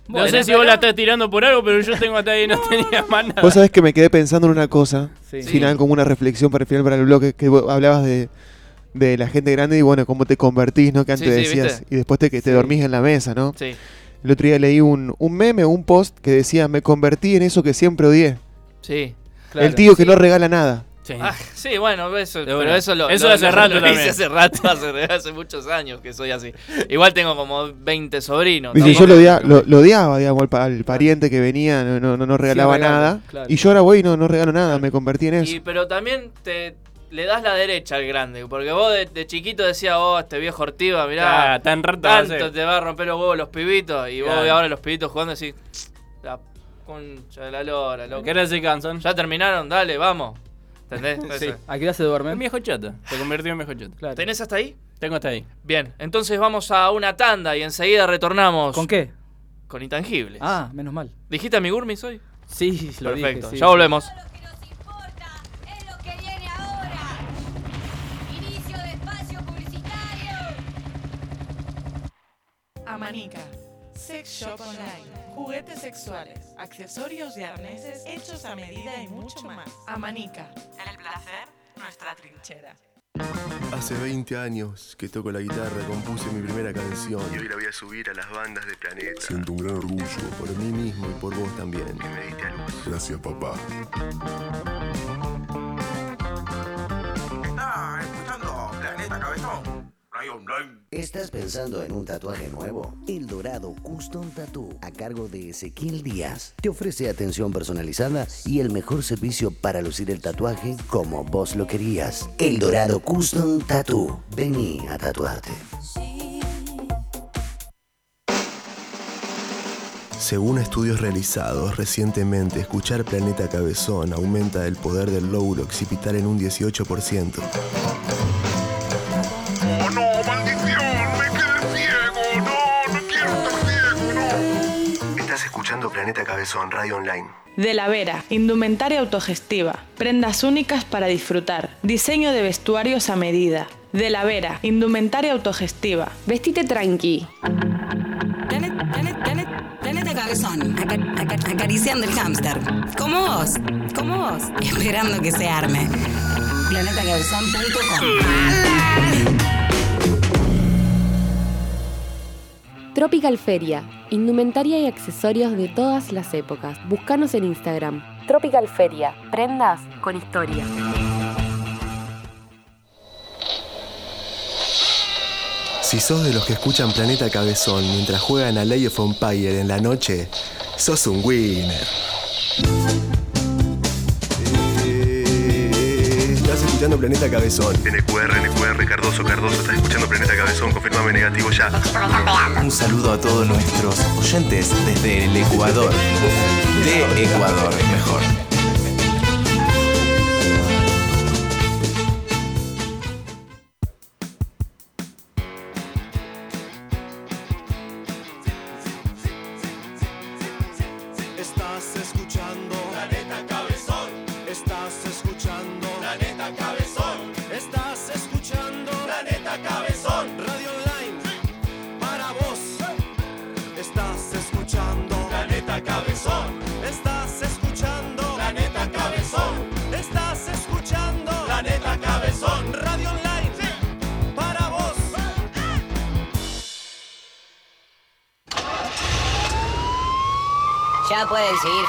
No Bueno, sé si vos la estás tirando por algo, pero yo tengo hasta ahí y no tenía más nada. Vos sabés que me quedé pensando en una cosa, Sí. final como una reflexión para el final para el bloque, que vos hablabas de, de la gente grande y bueno, cómo te convertís, ¿no? Que antes Sí, sí, decías, ¿viste? y después te, que te Sí. dormís en la mesa, ¿no? Sí. El otro día leí un, un meme, un post que decía, me convertí en eso que siempre odié. Sí. Claro. El tío que no regala nada. Sí. Ah, sí, bueno, eso, pero bueno. eso lo, Eso lo- hace lo- rato lo también. hice hace rato, hace, hace muchos años que soy así. Igual tengo como 20 sobrinos. Viste, yo lo, odia- lo- lo odiaba, digamos, al, pa- al pariente que venía, no, no, no- no regalaba nada. claro. Y yo ahora voy y no, no regalo nada, me convertí en eso. Y, pero también te le das la derecha al grande, porque vos de, de chiquito decías, oh, este viejo Ortiva, mirá, Ah, tan rato tanto te va a romper los huevos los pibitos, y vos Claro. ahora los pibitos jugando y decís, la concha de la lora, loco. ¿Qué se cansan? Ya terminaron, dale, vamos. ¿Entendés? Sí. ¿A qué hora se Un duermen? viejo choto. Se convirtió en viejo choto. Claro. ¿Tenés hasta ahí? Tengo hasta ahí. Bien, entonces vamos a una tanda y enseguida retornamos. ¿Con qué? Con intangibles. Ah, menos mal. ¿Dijiste amigurmis hoy? Sí, lo Perfecto, dije. sí, ya volvemos. que Sex Shop Online. Juguetes sexuales, accesorios y arneses hechos a medida y mucho más. Amanica. El placer, nuestra trinchera. Hace 20 años que toco la guitarra, compuse mi primera canción. Y hoy la voy a subir a las bandas de Planeta. Siento un gran orgullo. Por mí mismo y por vos también. Que me diste a luz. Gracias, papá. Está escuchando Planeta Cabezón. Online. ¿Estás pensando en un tatuaje nuevo? El Dorado Custom Tattoo, a cargo de Ezequiel Díaz, te ofrece atención personalizada y el mejor servicio para lucir el tatuaje como vos lo querías. El Dorado Custom Tattoo. Vení a tatuarte. Según estudios realizados recientemente, escuchar Planeta Cabezón aumenta el poder del lóbulo occipital en un 18%. Planeta Cabezón. Radio Online. De la Vera, indumentaria autogestiva, prendas únicas para disfrutar, diseño de vestuarios a medida. De la Vera, indumentaria autogestiva. Vestite tranqui. Planeta Cabezón, aca- aca- acariciando el hámster. Como vos, como vos, esperando que se arme. Planetacabezón.com Tropical Feria, indumentaria y accesorios de todas las épocas. Búscanos en Instagram. Tropical Feria, prendas con historia. Si sos de los que escuchan Planeta Cabezón mientras juegan a Lay of Empire en la noche, sos un winner. Escuchando Planeta Cabezón. NQR, NQR, Cardoso, Cardoso, estás escuchando Planeta Cabezón, confirmame negativo ya. Un saludo a todos nuestros oyentes desde el Ecuador. De Ecuador, mejor.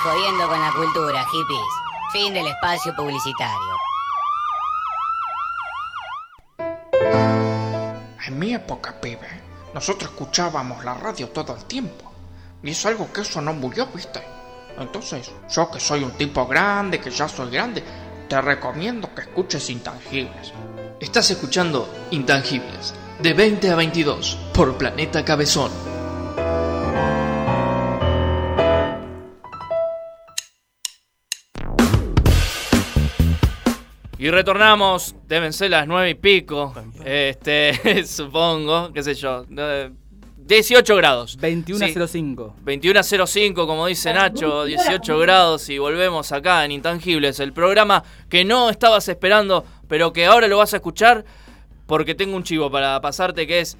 Jodiendo con la cultura, hippies. Fin del espacio publicitario. En mi época, pibe, nosotros escuchábamos la radio todo el tiempo. Y es algo que eso no murió, ¿viste? Entonces, yo que soy un tipo grande, que ya soy grande, te recomiendo que escuches Intangibles. Estás escuchando Intangibles, de 20 a 22, por Planeta Cabezón. Y retornamos, deben ser las nueve y pico, este, supongo, qué sé yo, eh, 18 grados. 21.05. 21.05, como dice Nacho, 18 grados y volvemos acá en Intangibles, el programa que no estabas esperando, pero que ahora lo vas a escuchar porque tengo un chivo para pasarte que es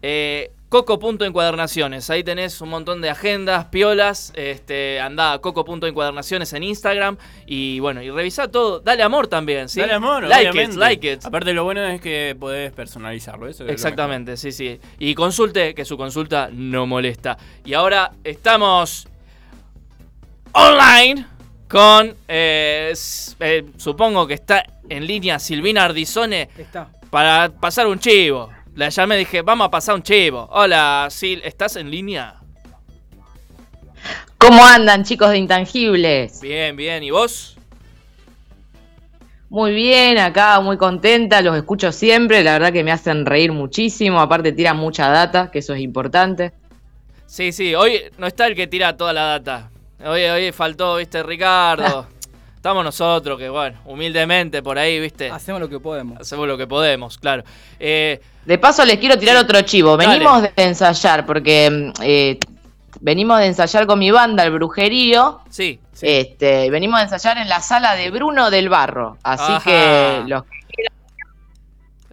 eh, coco.encuadernaciones. Ahí tenés un montón de agendas, piolas, este, andá a coco.encuadernaciones en Instagram y bueno, y revisá todo, dale amor también, ¿sí? Dale amor, like obviamente. it, like it. Aparte lo bueno es que podés personalizarlo, eso Exactamente, sí, sí. Y consulte, que su consulta no molesta. Y ahora estamos online con, eh, eh, supongo que está en línea Silvina Ardizone Está. para pasar un chivo. La llamé y dije, vamos a pasar un chivo. Hola, Sil, ¿estás en línea? ¿Cómo andan chicos de Intangibles? Bien, bien. ¿Y vos? Muy bien, acá muy contenta, los escucho siempre, la verdad que me hacen reír muchísimo, aparte tiran mucha data, que eso es importante. Sí, sí, hoy no está el que tira toda la data. Hoy, hoy faltó, viste, Ricardo. Estamos nosotros, que bueno, humildemente por ahí, viste. Hacemos lo que podemos. Hacemos lo que podemos, claro. Eh, De paso les quiero tirar otro chivo, Dale. venimos de ensayar, porque mm, eh, venimos de ensayar con mi banda, el Brujerío. Sí. Este, venimos de ensayar en la sala de Bruno del Barro, así Ajá. que los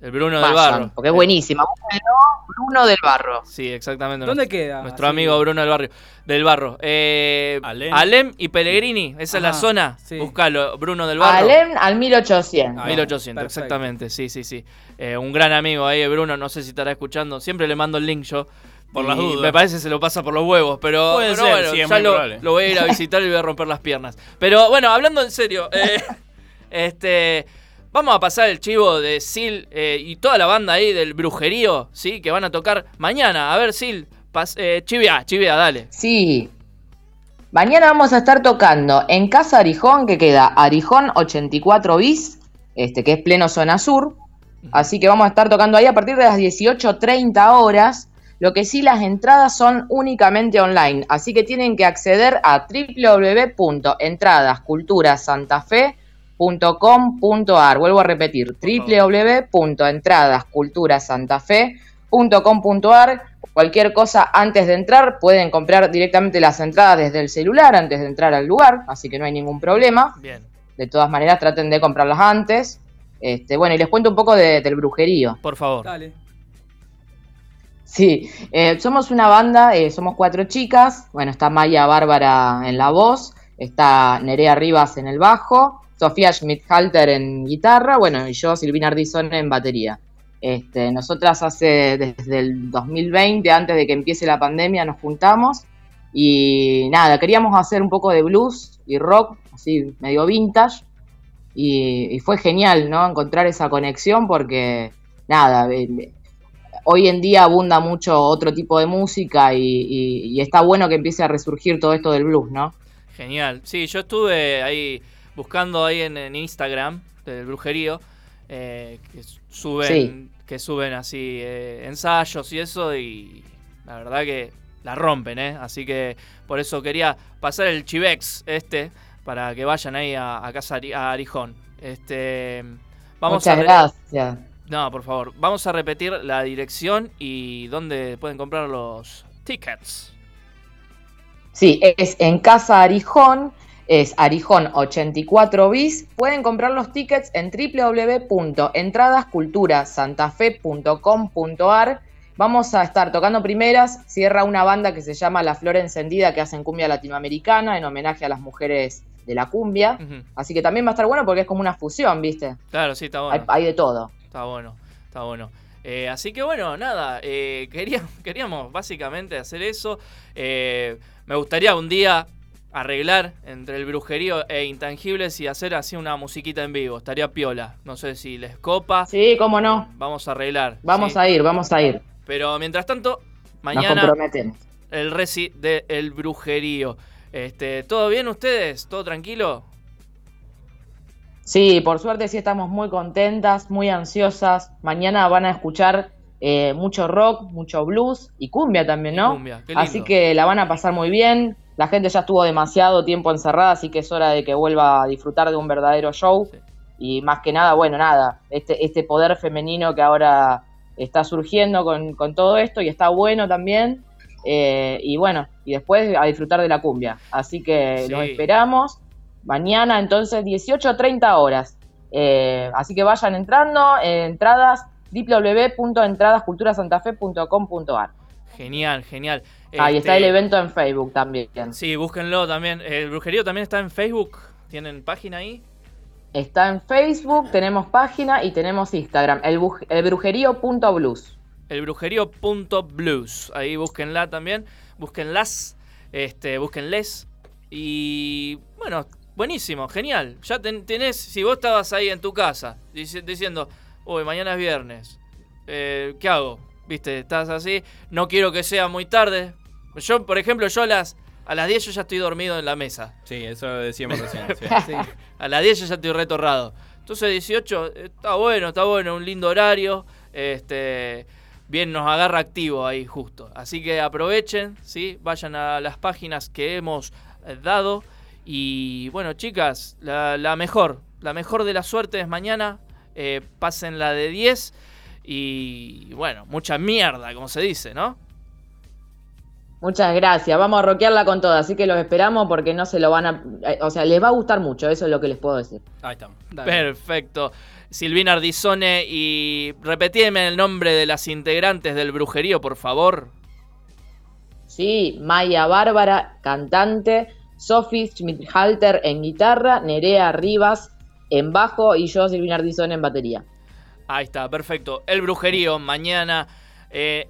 el Bruno vayan, del Barro. porque es buenísima. Búsquenlo, Bruno del Barro. Sí, exactamente. ¿Dónde nuestro- queda? Nuestro Así. amigo Bruno del Barrio. Del Barro. Eh, Alem. y Pellegrini, esa es la zona. Búscalo, Bruno del Barro. Alem al 1800. 1800, exactamente, sí, sí, sí. Eh, un gran amigo ahí, Bruno, no sé si estará escuchando. Siempre le mando el link yo. Por Y las dudas. Me parece que se lo pasa por los huevos, pero, Puede pero ser, bueno, sí, ya lo voy a ir a visitar y voy a romper las piernas. Pero bueno, hablando en serio, eh, este, vamos a pasar el chivo de Sil eh, y toda la banda ahí del brujerío, ¿sí? Que van a tocar mañana. A ver, Sil, eh, chivia, chivia, dale. Sí. Mañana vamos a estar tocando en Casa Arijón, que queda Arijón 84 bis, este, que es pleno zona sur. Así que vamos a estar tocando ahí a partir de las 18.30 horas. Lo que sí, las entradas son únicamente online. Así que tienen que acceder a www.entradasculturasantafe.com.ar. Vuelvo a repetir, www.entradasculturasantafe.com.ar Cualquier cosa antes de entrar, pueden comprar directamente las entradas desde el celular antes de entrar al lugar, así que no hay ningún problema. Bien. De todas maneras, traten de comprarlas antes. Este, bueno, y les cuento un poco de- del brujerío. Por favor. Dale. Sí, eh, somos una banda, eh, somos cuatro chicas. Bueno, está Maya Bárbara en la voz, está Nerea Rivas en el bajo, Sofía Schmidt-Halter en guitarra, bueno, y yo, Silvina Ardizón, en batería. Este, nosotras hace desde el 2020, antes de que empiece la pandemia, nos juntamos y nada, queríamos hacer un poco de blues y rock, así medio vintage, y, fue genial, ¿no? Encontrar esa conexión porque, nada, eh, hoy en día abunda mucho otro tipo de música y- y está bueno que empiece a resurgir todo esto del blues, ¿no? Genial. Sí, yo estuve ahí buscando ahí en, en Instagram del brujerío eh, que suben Sí. que suben así eh, ensayos y eso y la verdad que la rompen, ¿eh? Así que por eso quería pasar el chivex este para que vayan ahí a, a casa a Arijón. Este, vamos Muchas a gracias. No, por favor. Vamos a repetir la dirección y dónde pueden comprar los tickets. Sí, es en Casa Arijón, es Arijón 84 bis. Pueden comprar los tickets en www.entradasculturasantafe.com.ar. Vamos a estar tocando primeras. Cierra una banda que se llama La Flor Encendida, que hacen cumbia latinoamericana en homenaje a las mujeres de la cumbia. Así que también va a estar bueno porque es como una fusión, ¿viste? Claro, sí, está bueno. hay de todo. Está bueno, está bueno. Eh, así que bueno, nada, eh, quería- queríamos básicamente hacer eso. Eh, me gustaría un día arreglar entre el brujerío e intangibles y hacer así una musiquita en vivo. Estaría piola. No sé si les copa. Sí, cómo no. Vamos a arreglar. Vamos sí. a ir, vamos a ir. Pero mientras tanto, Nos mañana comprometemos. el reci de El Brujerío. Este, ¿Todo bien ustedes? ¿Todo tranquilo? Sí, por suerte sí estamos muy contentas, muy ansiosas. Mañana van a escuchar eh, mucho rock, mucho blues y cumbia también, ¿no? Cumbia, qué lindo. Así que la van a pasar muy bien. La gente ya estuvo demasiado tiempo encerrada, así que es hora de que vuelva a disfrutar de un verdadero show. Y más que nada, bueno, nada, este, este poder femenino que ahora está surgiendo con, con todo esto y está bueno también. Eh, y bueno, y después a disfrutar de la cumbia. Así que Sí. los esperamos. Mañana entonces 18 a 30 horas. Eh, así que vayan entrando, eh, entradas www.entradasculturasantafe.com.ar. Genial, genial. Ahí está el Este, evento en Facebook también. Sí, búsquenlo también. El Brujerío también está en Facebook. ¿Tienen página ahí? Está en Facebook, tenemos página y tenemos Instagram, el, el brujerío.blues. elbrujerío.blues. Ahí búsquenla también. Búsquenlas. Este, búsquenles. Y bueno, buenísimo, genial. Ya ten- tenés, si vos estabas ahí en tu casa dici- diciendo, uy, mañana es viernes. eh, ¿Qué hago? Viste, estás así. No quiero que sea muy tarde. Yo, por ejemplo, yo a las, a las 10 yo ya estoy dormido en la mesa. Sí, eso decíamos recién. sí. Sí, A las 10 yo ya estoy retorrado. Entonces 18 eh, está bueno, está bueno, un lindo horario. Este, bien nos agarra activo ahí justo. Así que aprovechen, ¿sí? Vayan a las páginas que hemos eh, dado. Y bueno, chicas, la, la mejor, la mejor de la suerte es mañana. Eh, pasen la de 10. Y bueno, mucha mierda, como se dice, ¿no? Muchas gracias, vamos a rockearla con todo, así que los esperamos porque no se lo van a... eh, O sea, les va a gustar mucho, eso es lo que les puedo decir. Ahí estamos. Perfecto. Silvina Ardizone y repetime el nombre de las integrantes del brujerío, por favor. Sí, Maya Bárbara, cantante, Sophie Schmidt-Halter en guitarra, Nerea Rivas en bajo y yo, Silvina Ardizón, en batería. Ahí está, perfecto. El brujerío, mañana, eh,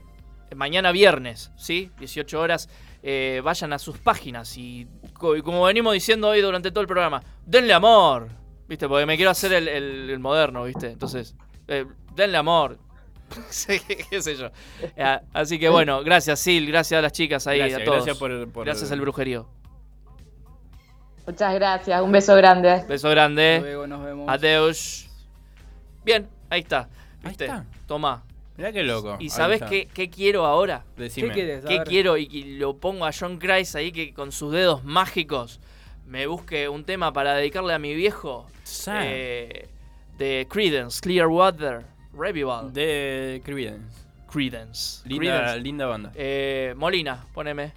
mañana viernes, ¿sí? 18 horas. eh, vayan a sus páginas y, co- y como venimos diciendo hoy durante todo el programa, denle amor, ¿viste? Porque me quiero hacer el, el- el moderno, ¿viste? Entonces, eh, denle amor. Qué sé yo. Eh, así que bueno, gracias Sil, gracias a las chicas ahí, Gracias, a todos. gracias por- por- gracias al brujerío. Muchas gracias, un beso grande. Beso grande. Luego, nos vemos. Adeus. Bien, ahí está. ¿Viste? está. Toma. Mirá qué loco. ¿Y sabes qué, qué quiero ahora? Decime. ¿Qué quieres? ¿Qué quiero? Y lo pongo a John Christ ahí que con sus dedos mágicos me busque un tema para dedicarle a mi viejo. eh, de Credence, Clearwater Revival. De Creedence. Credence. Linda, banda. Eh, Molina, poneme.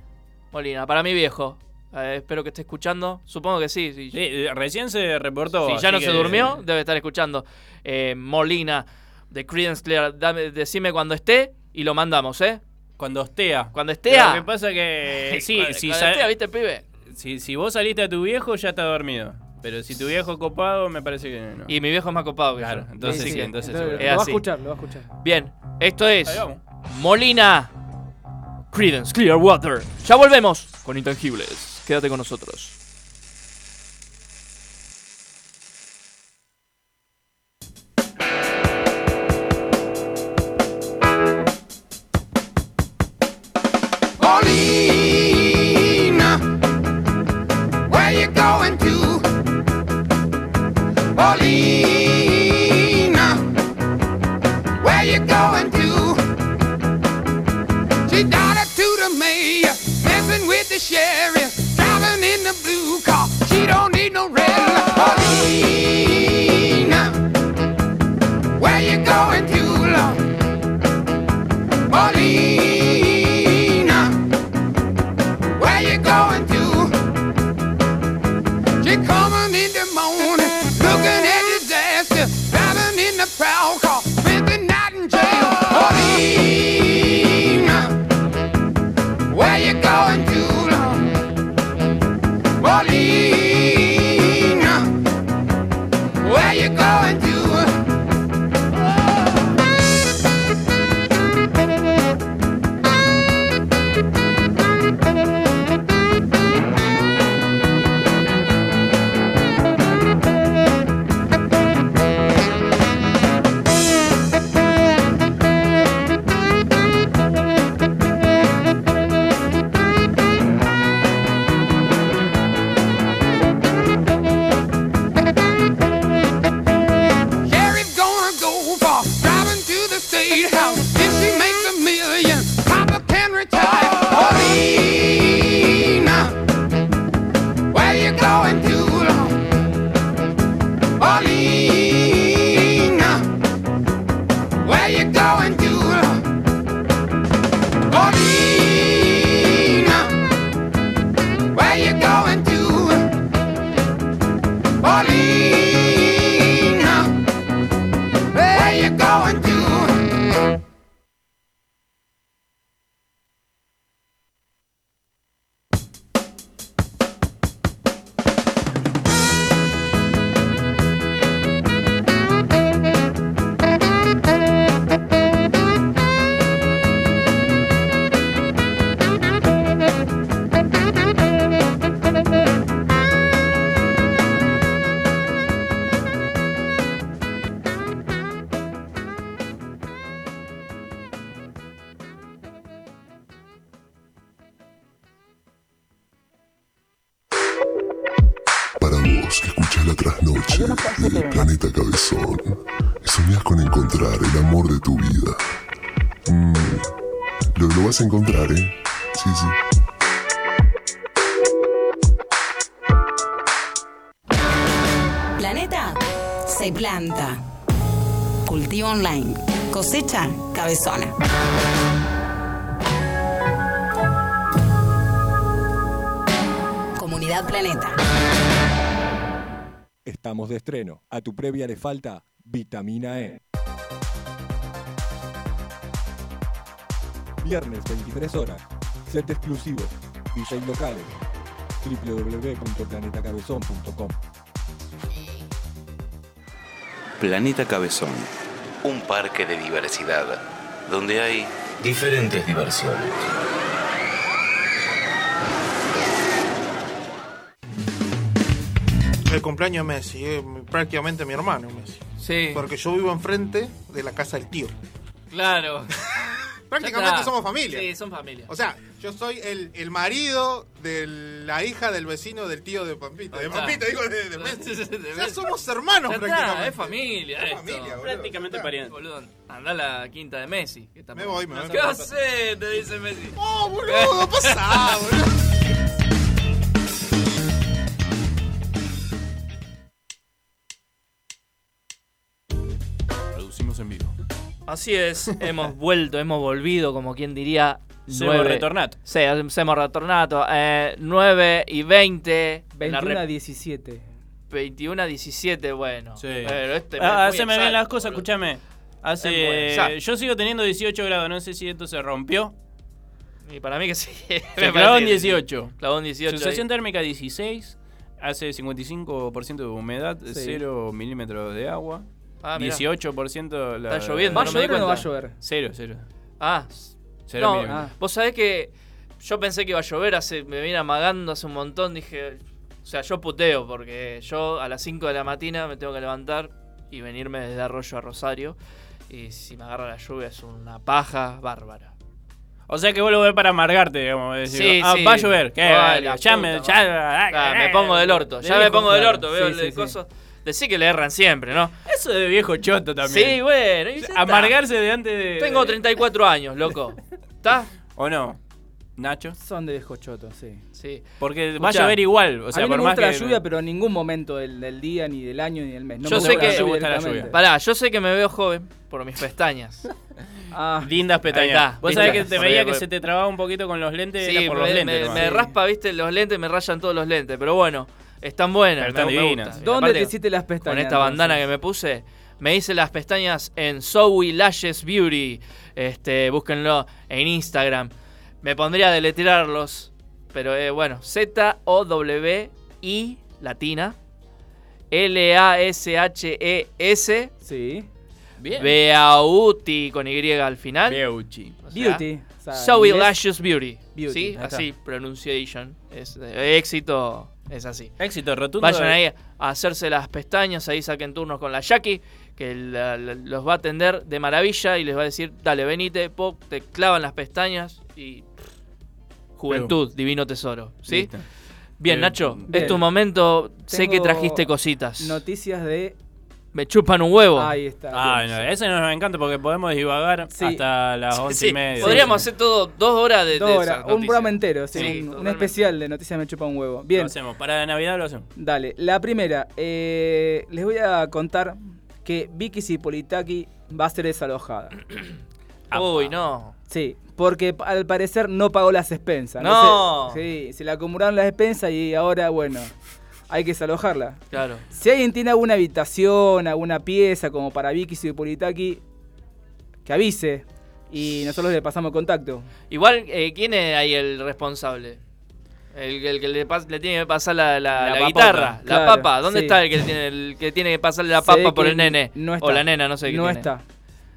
Molina, para mi viejo. Eh, espero que esté escuchando. Supongo que sí. Recién se reportó. si ya no que- se durmió, debe estar escuchando. Eh, Molina de Credence Clear. Dame, decime cuando esté y lo mandamos, ¿eh? Cuando estea. Cuando estea. Lo que pasa que. Sí, Cuando- si, cuando estea, ¿viste, pibe? si, si vos saliste a tu viejo, ya está dormido. Pero si tu viejo copado, me parece que no. Y mi viejo es más copado que Claro, yo. entonces Así sí, que- entonces lo va a escuchar, lo va a escuchar. Bien, esto es. Molina Credence Clearwater. Ya volvemos con Intangibles. Quédate con nosotros. Bolinha. Cabezona. Comunidad Planeta. Estamos de estreno. A tu previa le falta vitamina E. Viernes 23 horas. Set exclusivo. DJ locales. www.planetacabezón.com Planeta Cabezón. Un parque de diversidad donde hay diferentes diversiones. El cumpleaños de Messi, eh, prácticamente mi hermano Messi. Sí. Porque yo vivo enfrente de la casa del tío. Claro. Prácticamente Ya está. somos familia. Sí, son familia. O sea, yo soy el, el marido de la hija del vecino del tío de Pampita. De está. Pampita, digo, de, de Messi. De O sea, Messi. somos hermanos Ya está, prácticamente. es familia. Es esto. familia, boludo. Prácticamente Ya está. pariente. Boludo, anda a la quinta de Messi. que está- Me voy, me voy. ¿Qué haces? Te dice Messi. Oh, boludo, pasá, boludo. Así es, hemos vuelto, hemos volvido, como quien diría. Semo nueve- retornato. Sí, hemos retornato. Eh, 9 y 20. en la 21 a rep- 17. 21 a 17, bueno. Sí. Pero este Ah, haceme bien las cosas, boludo. escúchame. Hace. Yo sigo teniendo 18 grados, no sé si esto se rompió. Y para mí que sí. Se Me clavó en parece que sí. 18. Clavó en 18. Sensación ahí. térmica 16. Hace 55% de humedad, Sí. 0 milímetros de agua. Ah, mirá. 18% la. Está lloviendo, ¿Va a no me di llover o no va a cuenta. llover? Cero, cero. Ah, Cero no, milímetros. vos sabés que yo pensé que iba a llover, hace, me vine amagando hace un montón, dije, o sea, yo puteo porque yo a las 5 de la mañana me tengo que levantar y venirme desde Arroyo a Rosario y si me agarra la lluvia es una paja bárbara. O sea que vos lo ves para amargarte, digamos. decir, Sí, ah, sí. va a llover. ¿Qué? Vale, ya puta me. Ya, Ah, me pongo del orto, ya me pongo del orto, veo el coso. Decí que le erran siempre, ¿no? Eso de viejo choto también. Sí, bueno. y. Amargarse delante de. Tengo 34 años, loco. ¿Está? ¿O no? Nacho. Son de viejo choto, sí. Sí. Porque va a Escuchá, llover igual. O sea, a mí por me más gusta que. la lluvia, pero en ningún momento del, del día, ni del año, ni del mes. No yo me sé gusta que. la lluvia. Pará, yo sé que me veo joven por mis pestañas. Ah, Lindas pestañas. está, Vos sabés que te veía que se te trababa un poquito con los lentes. Sí, era por los lentes. me raspa, viste, los lentes me rayan todos los lentes, pero bueno, están buenas. Pero están me- me divinas. gustan. Y ¿Dónde aparte, te hiciste las pestañas? Con esta bandana que me puse, me hice las pestañas en Zoe Lashes Beauty. Este, búsquenlo en Instagram. Me pondría a deletrearlos, pero eh, bueno, Z-O-W-I latina. L-A-S-H-E-S. Sí. Bien. Beauty con Y al final. Beauty. O sea, Beauty. O sea, Zoe inglés. Lashes Beauty. Beauty, ¿Sí? Así, pronunciation. Es, eh, éxito es así. Éxito rotundo. Vayan de- ahí a hacerse las pestañas, ahí saquen turnos con la Jackie, que la- la- los va a atender de maravilla y les va a decir, dale, venite, pop, te clavan las pestañas y... Juventud, divino tesoro. ¿Sí? Bien, Nacho, bien. es tu momento. sé que trajiste cositas. Noticias de. Me chupan un huevo. Ahí está. Ah, no, ese nos encanta porque podemos divagar Sí. hasta las once sí, y media. Podríamos hacer todo dos horas de, Dos de horas, esas un programa entero, sí, Sí, un- un, especial de Noticias Me Chupa un Huevo. Lo Bien, hacemos. Para Navidad lo hacemos. dale. La primera, eh, les voy a contar que Vicky Cipolitaki va a ser desalojada. Uy, no. Sí, porque al parecer no pagó las expensas. No. sé- sí, se le acumularon las expensas y ahora, bueno, hay que desalojarla. Claro. Si alguien tiene alguna habitación, alguna pieza como para Vicky Cipolitaki, que avise y nosotros le pasamos contacto. Igual, eh, ¿quién es ahí el responsable? El, el que le, pas- le tiene que pasar la, la- La la guitarra, la Claro, papa. ¿Dónde sí. está el que, tiene, el que tiene que pasarle la Sé papa por el nene? No está. O la nena, no sé qué No tiene. está.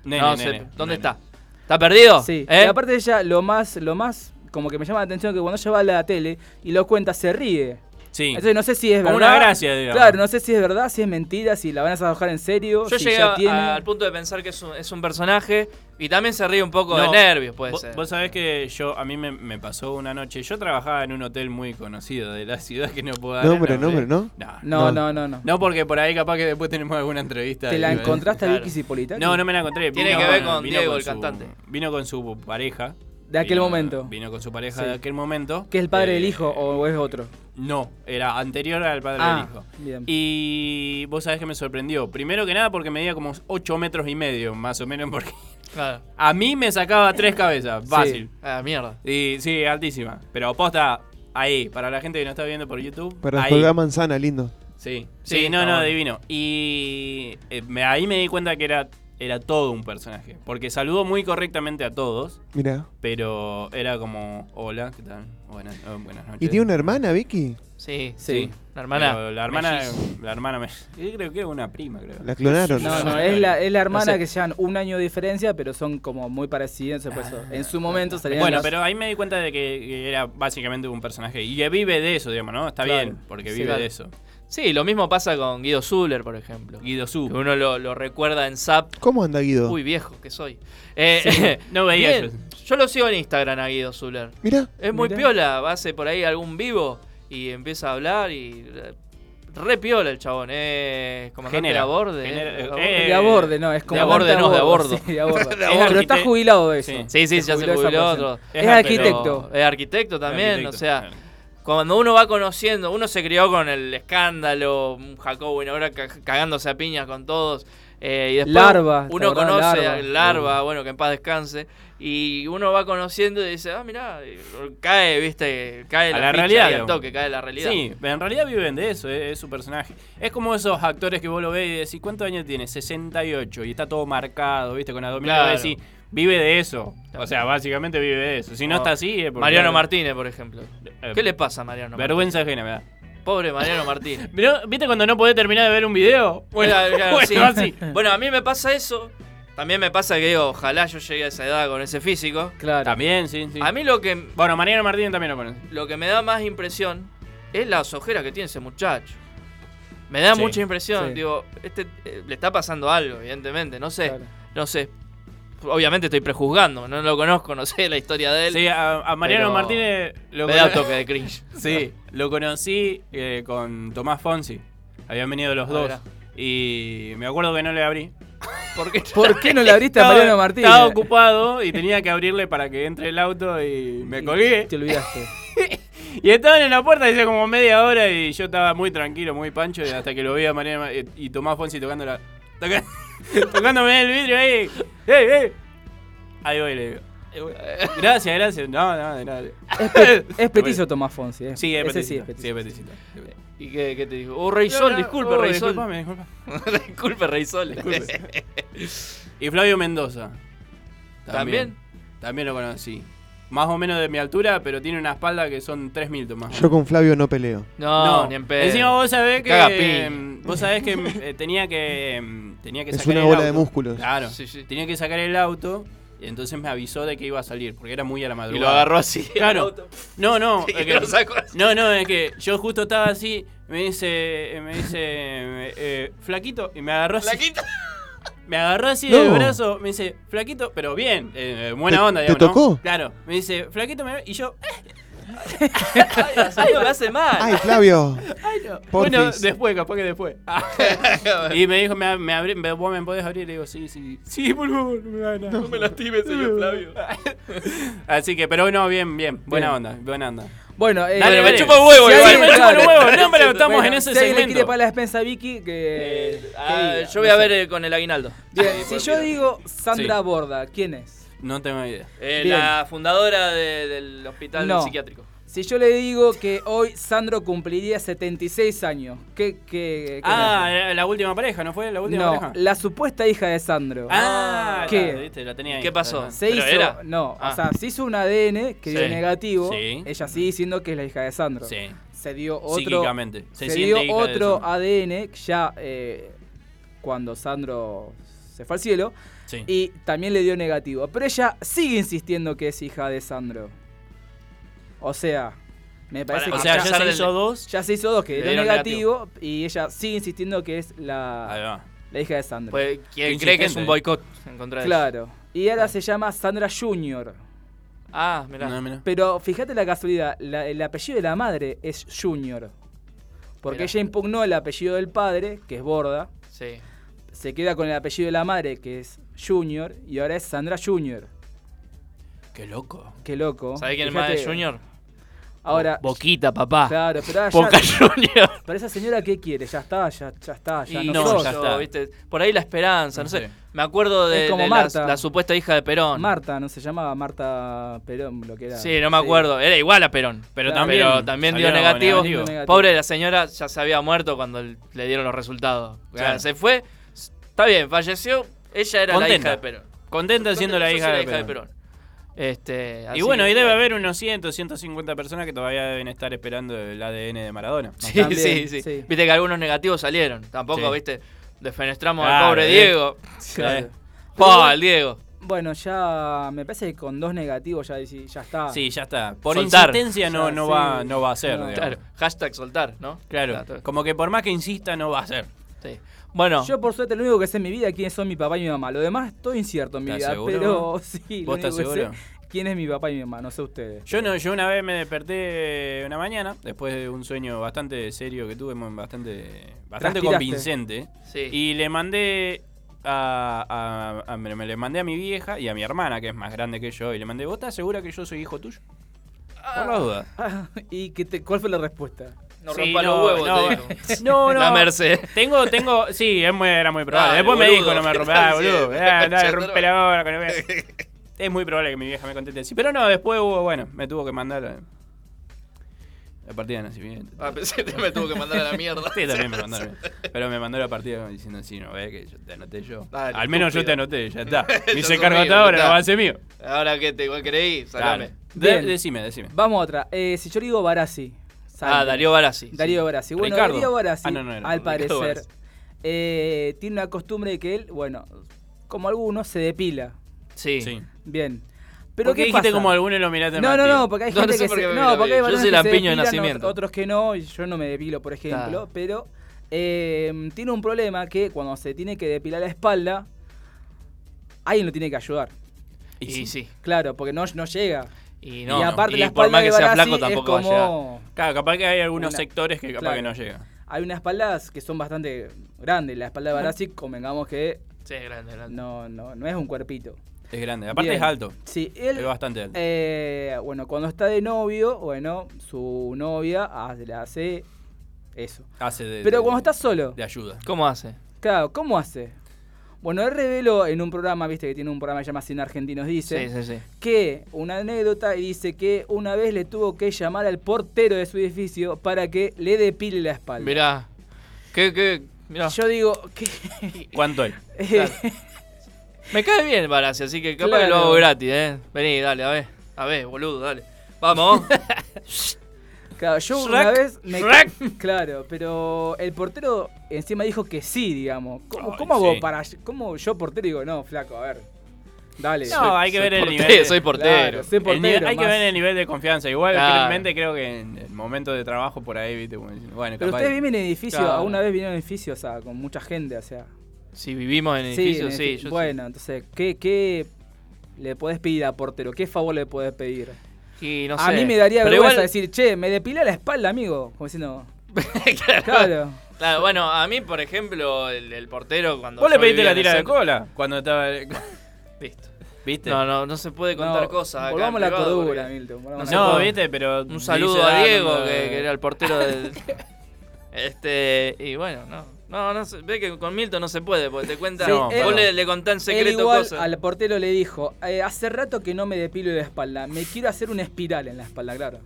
Nene, no sé, nene, ¿Dónde nene. está? ¿Está perdido? Sí. ¿Eh? Y aparte de ella, lo más, lo más como que me llama la atención que cuando ella va a la tele y lo cuenta, se ríe. Sí. Entonces no sé si es Como verdad. una gracia, digamos. Claro, no sé si es verdad, si es mentira, si la van a desalojar en serio. Yo si llegué ya a- tiene. al punto de pensar que es un, es un personaje y también se ríe un poco de nervios, puede vos, ser. Vos sabés que yo, a mí me, me pasó una noche. Yo trabajaba en un hotel muy conocido de la ciudad que no puedo dar. el Nombre, nombre, ¿no? No, No, no, no, no. No, porque por ahí capaz que después tenemos alguna entrevista. ¿Te la encontraste a. Vicky Cipolitaki? No, no me la encontré. Tiene Vino que ver con Diego, el su- cantante. Vino con su pareja. De aquel Vino- momento. Vino con su pareja Sí. de aquel momento. ¿Que es el padre Eh, del hijo o es otro? No, era anterior al padre Ah, del hijo. bien. Y vos sabés que me sorprendió. Primero que nada porque medía como 8 metros y medio, más o menos, porque Claro. a mí me sacaba tres cabezas, fácil. Ah, mierda. Y sí, altísima. Pero posta ahí, para la gente que no está viendo por YouTube. Para ahí. colgar manzana, lindo. Sí, Sí, sí, no, no, bueno. divino. Y eh, me- ahí me di cuenta que era, era todo un personaje. Porque saludó muy correctamente a todos, Mira. pero era como, hola, ¿qué tal? Buenas, oh, buenas noches. ¿Y tiene una hermana, Vicky? Sí, Sí. sí. La hermana. Pero la hermana, la hermana me, yo creo que es una prima, creo. La clonaron. No, no, es la, es la hermana No sé. que llevan un año de diferencia, pero son como muy parecidas. por eso, en su momento salían Bueno, pero ahí me di cuenta de que, que era básicamente un personaje y que vive de eso, digamos, ¿no? Está Claro. bien, porque Sí, vive claro. de eso. Sí, lo mismo pasa con Guido Zuller, por ejemplo. Guido Su. uno lo, lo recuerda en Zap. ¿Cómo anda Guido? Uy, viejo que soy. Eh, Sí, no veía bien, Yo lo sigo en Instagram a Guido Zuller. Mira. Es muy Mirá. piola, hace por ahí algún vivo y empieza a hablar y eh, re piola el chabón, es comandante Genera, de a borde. genera, eh, a eh, bordo. de a borde, no, es como de a borde, no, de a bordo. Sí, de a bordo. De a pero está jubilado de eso. Sí. Sí, sí, ya se jubiló otro. Es Es arquitecto. Es arquitecto también, Arquitecto, o sea, claro. Cuando uno va conociendo, uno se crió con el escándalo, un Jacobo ahora ca- cagándose a piñas con todos. Eh, y después Larva, ¿te uno conoce Larva. a Larva, bueno, que en paz descanse. Y uno va conociendo y dice, ah, mirá, cae, viste, cae la, la realidad, al toque, cae la realidad. Sí, pero en realidad viven de eso, es, es su personaje. Es como esos actores que vos lo ves y decís, ¿cuántos años tiene? 68 y está todo marcado, ¿viste? Con abdominales. Claro. Vive de eso. O sea, básicamente vive de eso. Si no Oh. está así, es porque- Mariano Martínez, por ejemplo. Eh, ¿Qué le pasa a Mariano Vergüenza ajena, me da. Martínez? Pobre Mariano Martínez. Pero, ¿Viste cuando no podés terminar de ver un video? Bueno, claro, Bueno, sí. así. Bueno, a mí me pasa eso. También me pasa que digo, ojalá yo llegue a esa edad con ese físico. Claro. También, sí, sí. A mí lo que, Bueno, Mariano Martínez también lo conoce. lo que me da más impresión es las ojeras que tiene ese muchacho. Me da Sí, mucha impresión. sí. Digo, este eh, le está pasando algo, evidentemente. No sé. Claro. No sé. Obviamente estoy prejuzgando. No lo conozco, no sé la historia de él. Sí, a, a Mariano pero Martínez lo me da toque de cringe. Sí, lo conocí eh, con Tomás Fonsi. Habían venido los Ah, dos. Y me acuerdo que no le abrí. ¿Por qué? ¿Por qué no le abriste a Mariano Martínez? Estaba ocupado y tenía que abrirle para que entre el auto y me colgué. Te olvidaste. Y estaban en la puerta hace como media hora y yo estaba muy tranquilo, muy pancho, y hasta que lo vi a Mariano Ma- y, y Tomás Fonsi tocando la. Toca- tocándome el vidrio ahí. ¡Ey, ey! Ahí voy, le digo. Gracias, gracias. No, no, de nada. Es, pe- es petizo Tomás Fonsi, ¿eh? Sí, es sí petizo. Sí, es. ¿Y qué, qué te dijo? Oh, Rey Sol, No, no, disculpe, oh, Rey Sol. disculpame, disculpame. disculpe, Rey Sol. Disculpe. Y Flavio Mendoza. ¿También? También lo conocí. Más o menos de mi altura, pero tiene una espalda que son 3 Milton más. Yo con Flavio no peleo. No, ni en pedo. Encima vos sabés que. Em, vos sabés que eh, tenía que. Tenía que Es sacar una el bola de músculos. Claro. Sí, sí. Tenía que sacar el auto. Y entonces me avisó de que iba a salir, porque era muy a la madrugada. lo agarró así, el Claro. auto. No, no. Y es que- lo sacó así. no, no, es que yo justo estaba así. Me dice. Me dice. eh, flaquito. Y me agarró así. ¿Flaquito? Me agarró así No. del brazo, me dice, flaquito, pero bien, eh, buena ¿Te- onda, te digamos, ¿no? tocó? Claro, me dice, flaquito, me... y yo, Ay, me hace mal. Ay, Flavio. ay, no. Porfis. Bueno, después, capaz que después. y me dijo, me, me abrí- me- ¿vos me podés abrir? Le digo, sí, sí, sí, por favor, no me nada. No me lastimes, señor Flavio. Así que, pero no, bien, bien, buena Bien. onda, buena onda. Bueno, eh, Dale, me chupa un huevo, Sí, igual. me chupa un huevo, no, pero estamos bueno, en ese si alguien le segmento. quiere pagar la despensa a Vicky, que. que Ah, diga, yo voy no a ver eh, con el aguinaldo. Bien, si yo mira. digo Sandra Sí. Borda, ¿quién es? No tengo idea. Eh, la fundadora de- del hospital No. psiquiátrico. Si yo le digo que hoy Sandro cumpliría 76 años, ¿qué, qué, qué Ah, la, la última pareja, ¿no fue la última no, pareja? la supuesta hija de Sandro. Ah, ¿Qué? claro, viste, la tenía ahí. ¿Qué pasó? Se ¿Pero hizo, era? no, Ah. o sea, se hizo un ADN que dio negativo. Sí. Ella sigue diciendo que es la hija de Sandro. Sí. Se dio otro, Psíquicamente. Se Se, dio hija otro. ADN ya eh, cuando Sandro se fue al cielo Sí. y también le dio negativo. Pero ella sigue insistiendo que es hija de Sandro. O sea, me parece Para- que O sea, ya se del- hizo dos. ya se hizo dos que dio negativo, y ella sigue insistiendo que es la, hija de Sandro. Pues, quien Qué cree que es un boicot en contra de claro. Y ahora se llama Sandra Junior. Ah, mirá. No, mirá. Pero fíjate la casualidad, la- el apellido de la madre es Junior. Porque Mirá. ella impugnó el apellido del padre, que es Borda, Sí. se queda con el apellido de la madre, que es Junior, y ahora es Sandra Junior. Qué loco. Qué loco. ¿Sabés quién es más de Junior? Ahora, Boquita, papá. claro, pero ahora Boca ya, Junior. pero esa señora qué quiere, ya está, ya, ya está, ya Y no, ya está. ¿viste? Por ahí la esperanza, no sé. Me acuerdo de, como de la, Marta. la supuesta hija de Perón. Marta, ¿no se llamaba Marta Perón, lo que era? Sí, no me acuerdo. Era igual a Perón. Pero Claro. también, dio negativo. Pobre la señora ya se había muerto cuando le dieron los resultados. O sea, Claro. Se fue. Está bien, falleció. Ella era la hija de Perón. Contenta siendo la hija soy de Perón. Este, Y bueno, que- ahí debe haber unos 100, 150 personas que todavía deben estar esperando el ADN de Maradona. Sí, También, sí, sí, sí. Viste que algunos negativos salieron. Tampoco, Sí. viste, defenestramos Claro, al pobre eh. Diego. Claro. Eh. Diego. Bueno, ya me parece que con dos negativos ya, ya está. Sí, ya está. Por Soltar. insistencia no, Ya, no, sí. va, no va a ser. No. Claro, hashtag soltar, ¿no? Claro. Claro. Como que por más que insista, no va a ser. Sí. Bueno, Yo por suerte lo único que sé en mi vida es quiénes son mi papá y mi mamá. Lo demás estoy incierto en mi ¿Estás vida, seguro? pero sí, lo ¿Vos único estás que seguro? sé quién es mi papá y mi mamá, no sé ustedes. Yo no, yo una vez me desperté una mañana, después de un sueño bastante serio que tuve, bastante, bastante convincente. sí. Y le mandé a, a- a- me, me le mandé a mi vieja y a mi hermana, que es más grande que yo, y le mandé, ¿vos estás segura que yo soy hijo tuyo? Por la duda. ¿Y qué te, cuál fue la respuesta? No Sí, rompa no, los huevos, no, te. No, no. La Merced. Tengo, tengo, sí, es muy, era muy probable. Dale, Después me dijo, no me ¿qué rompa, ah, boludo. Ah, dale, rompe la que no vea. Es muy probable que mi vieja me conteste así. Pero no, después hubo, bueno, me tuvo que mandar la, la partida de nacimiento. Ah, pensé que me tuvo que mandar a la mierda. Sí, también me mandaron. Pero me mandó la partida diciendo así, no ve que yo te anoté yo. Dale, Al menos yo te anoté, ya está. Yo Y se soy cargó mío, hasta ahora, no va a ser mío. Ahora que te igual creí, salame. De- decime, decime. Vamos a otra. Eh, si yo digo Barassi. Ah, Darío Barassi, Darío sí. Barassi. Bueno, Ricardo. Darío Barassi, Ah, no, al Ricardo parecer, eh, tiene una costumbre de que él, bueno, como algunos, se depila. Sí. Sí. Bien. ¿Por qué ¿qué dijiste pasa? como alguno y lo miraste No, no, no, porque hay No, gente no sé que se, no, porque hay. Yo soy lampiño de nacimiento. ot- otros que no, y yo no me depilo, por ejemplo, Claro. pero eh, tiene un problema que cuando se tiene que depilar la espalda, alguien lo tiene que ayudar. Y sí. Claro, porque no, no llega. Y no, aparte y la por más que sea flaco es tampoco va a como... Claro, capaz que hay algunos Una- sectores que capaz claro. que no llegan. Hay unas espaldas que son bastante grandes. La espalda de Barassi, convengamos que Sí, grande, grande. no, no, no es un cuerpito. Es grande. Aparte Bien. es alto. Sí, él, Es bastante alto. eh, bueno, cuando está de novio, bueno, su novia hace- le hace eso. Hace de. Pero de- cuando está solo, De ayuda. ¿Cómo hace? claro, ¿cómo hace? Bueno, él reveló en un programa, viste que tiene un programa que se llama Cine Argentinos Dice, Sí, sí, sí. que una anécdota y dice que una vez le tuvo que llamar al portero de su edificio para que le depile la espalda. Mirá. ¿Qué, qué? Mirá. Yo digo, ¿qué? ¿Cuánto hay? Claro. Me cae bien Barassi, así que capaz que lo Claro. hago gratis, ¿eh? Vení, dale, a ver. A ver, boludo, dale. Vamos. Claro, yo Shrek, una vez me Shrek. Claro, pero el portero encima dijo que sí, digamos. ¿Cómo, Ay, cómo hago sí. para cómo yo portero digo, no, flaco, a ver. Dale. No, hay que ver el portero, nivel. de- soy portero. Claro, soy el portero, nivel- hay que ver el nivel de confianza. Igual, Claro. realmente creo que en el momento de trabajo por ahí, viste, bueno, Pero capaz. ustedes viven en edificio, Claro. alguna vez vinieron en edificio, o sea, con mucha gente, o sea. si vivimos en Sí, sí. edificio. yo bueno, entonces, ¿qué, ¿qué le podés pedir a portero? ¿Qué favor le podés pedir? Sí. Y no a mí me daría Pero vergüenza igual- decir, che, me depila la espalda, amigo. Como diciendo, claro. claro. Claro, bueno, a mí, por ejemplo, el, el portero cuando. ¿Vos le pediste la tira de cola? Cuando estaba. Listo. ¿Viste? No, no, no se puede contar No, cosas. acá volvamos la privado cordura, porque- Milton. volvamos No la viste, pero. Un saludo dice, a ah, Diego, no, que, que era el portero del. este. Y bueno, no. No, no se- ve que con Milton no se puede, porque te cuenta. Sí, vos él- le, le contás en Él secreto igual cosas. al portero le dijo, "Eh, hace rato que no me depilo la espalda, me quiero hacer una espiral en la espalda, claro.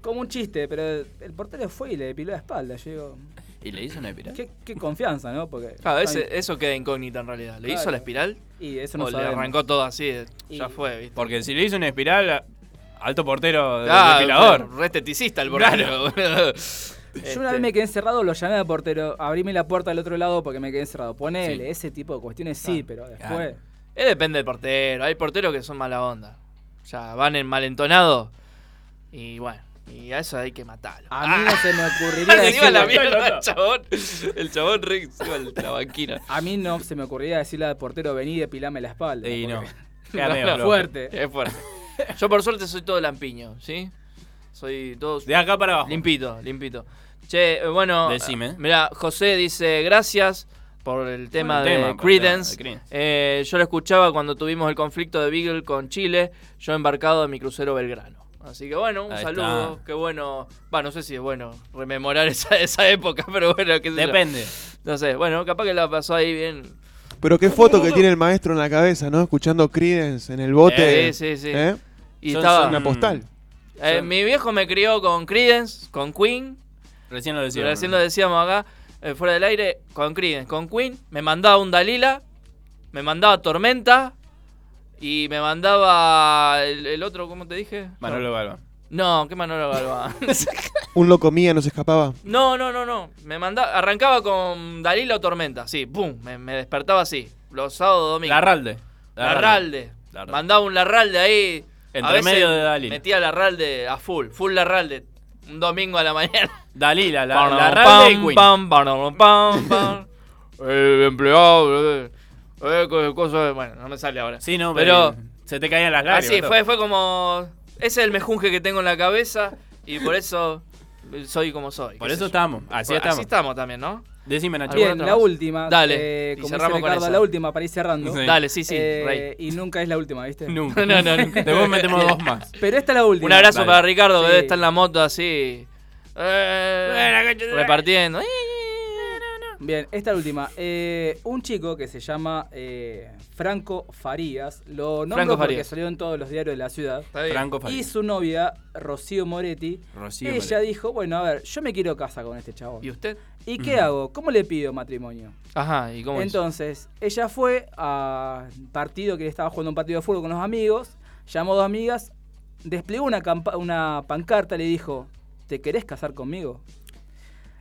Como un chiste, pero el portero fue y le depiló la espalda. Yo digo, ¿Y le hizo una espiral? qué, qué confianza, ¿no? Porque Claro, ese- eso queda incógnita en realidad. ¿Le hizo Claro. la espiral? Y eso no ¿O le arrancó todo así? de- Ya fue, ¿viste? Porque si le hizo una espiral, alto portero Ah, depilador. re esteticista el portero. Yo una vez me quedé encerrado, lo llamé al portero, abríme la puerta del otro lado porque me quedé encerrado. Ponele, Sí. ese tipo de cuestiones sí, pero después... Eh, depende del portero. Hay porteros que son mala onda. O sea, van en malentonado. Y bueno, y a eso hay que matarlo. A mí no se me ocurriría la decirle- mierda el chabón. El chabón re se iba a la banquina. A mí no se me ocurriría decirle al portero, vení y depilame la espalda. Y no. flojo. fuerte. Es fuerte. Yo por suerte soy todo lampiño, ¿sí? Soy todo De acá para abajo. limpito, limpito. Che, eh, bueno, Decime. eh, mira, José dice gracias por el tema el de tema, el Creedence. tema de Creedence. Eh, yo lo escuchaba cuando tuvimos el conflicto de Beagle con Chile, yo embarcado en mi crucero Belgrano. Así que bueno, un Ahí saludo, está. qué bueno. Va, no sé si es bueno rememorar esa, esa época, pero bueno, qué sé yo. Depende. No sé, bueno, capaz que la pasó ahí bien. Pero qué foto que tiene el maestro en la cabeza, ¿no? Escuchando Creedence en el bote. Eh, sí, sí. ¿Eh? Y Son- estaba. son- Una postal. Eh, mi viejo me crió con Creedence, con Queen. Recién lo decía. Recién lo decíamos acá, eh, fuera del aire, con Creedence, con Queen. Me mandaba un Dalila, me mandaba Tormenta y me mandaba el, el otro, ¿cómo te dije? Manolo Galván. No, ¿qué Manolo Galván? Un loco mía no se escapaba. no, no, no, no. Me mandaba, arrancaba con Dalila o Tormenta, sí, pum, me, me despertaba así. Los sábados, domingos. Larralde. Larralde. Larralde. Mandaba un Larralde ahí. Entre A veces medio de Dalila. Metía Larralde a full, full Larralde. Un domingo a la mañana. Dalila, la, Pam, Larralde y pam, pam, pam, pam, pam. El empleado, eh, eh, co- cosa- bueno, no me sale ahora. Sí, no, pero pero se te caían las lágrimas. así todo. fue, fue como ese es el mejunje que tengo en la cabeza y por eso soy como soy. Por eso estamos, así estamos. Así estamos también, ¿no? Decime, Nacho. Bien, ¿alguna la más? última. Dale, eh, y como cerramos dice con Ricardo, esa. la última para ir cerrando. Sí. Dale, sí, sí, Eh, rey. y nunca es la última, ¿viste? Nunca. No, no, nunca. Después metemos dos más. Pero esta es la última. Un abrazo Dale. para Ricardo, que Sí. debe estar en la moto así, Eh, repartiendo. Bien, esta última. Eh, un chico que se llama eh, Franco Farías, lo nombro Franco porque Farías. salió en todos los diarios de la ciudad. bien. Franco Y Farías. su novia, Rocío Moretti, Rocío ella Moretti. dijo, bueno, a ver, yo me quiero casar con este chabón. ¿Y usted? ¿Y qué hago? ¿Cómo le pido matrimonio? Ajá, ¿y cómo hizo? Entonces, ella fue a un partido que estaba jugando un partido de fútbol con los amigos, llamó a dos amigas, desplegó una, campa- una pancarta y le dijo, ¿te querés casar conmigo?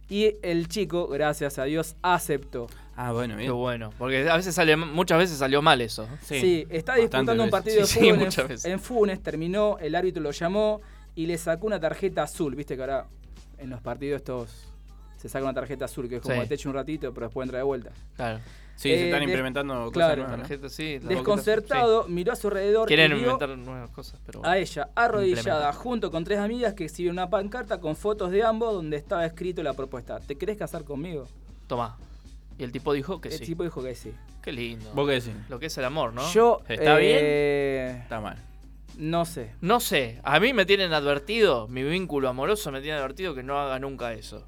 Y el chico, gracias a Dios, aceptó. Ah, bueno, Qué bien. bueno. Porque a veces sale, muchas veces salió mal eso. Sí, está disputando un veces. partido de Sí, sí, fútbol en- muchas veces. en, Funes, terminó, el árbitro lo llamó y le sacó una tarjeta azul. Viste que ahora en los partidos estos se saca una tarjeta azul, que es como Sí. que te echa un ratito, pero después entra de vuelta. Claro. Sí, se Eh, están implementando cosas claro. nuevas, ¿no? Tarjeta, sí, Desconcertado, miró a su alrededor Quieren y vio inventar nuevas cosas, pero. a ella arrodillada junto con tres amigas que exhiben una pancarta con fotos de ambos donde estaba escrito la propuesta. ¿Te querés casar conmigo? Tomá. Y el tipo dijo que el sí. tipo dijo que sí. Qué lindo. ¿Vos qué decís? Lo que es el amor, ¿no? Yo ¿Está eh, Está mal. No sé. No sé, a mí me tienen advertido, mi vínculo amoroso me tiene advertido que no haga nunca eso.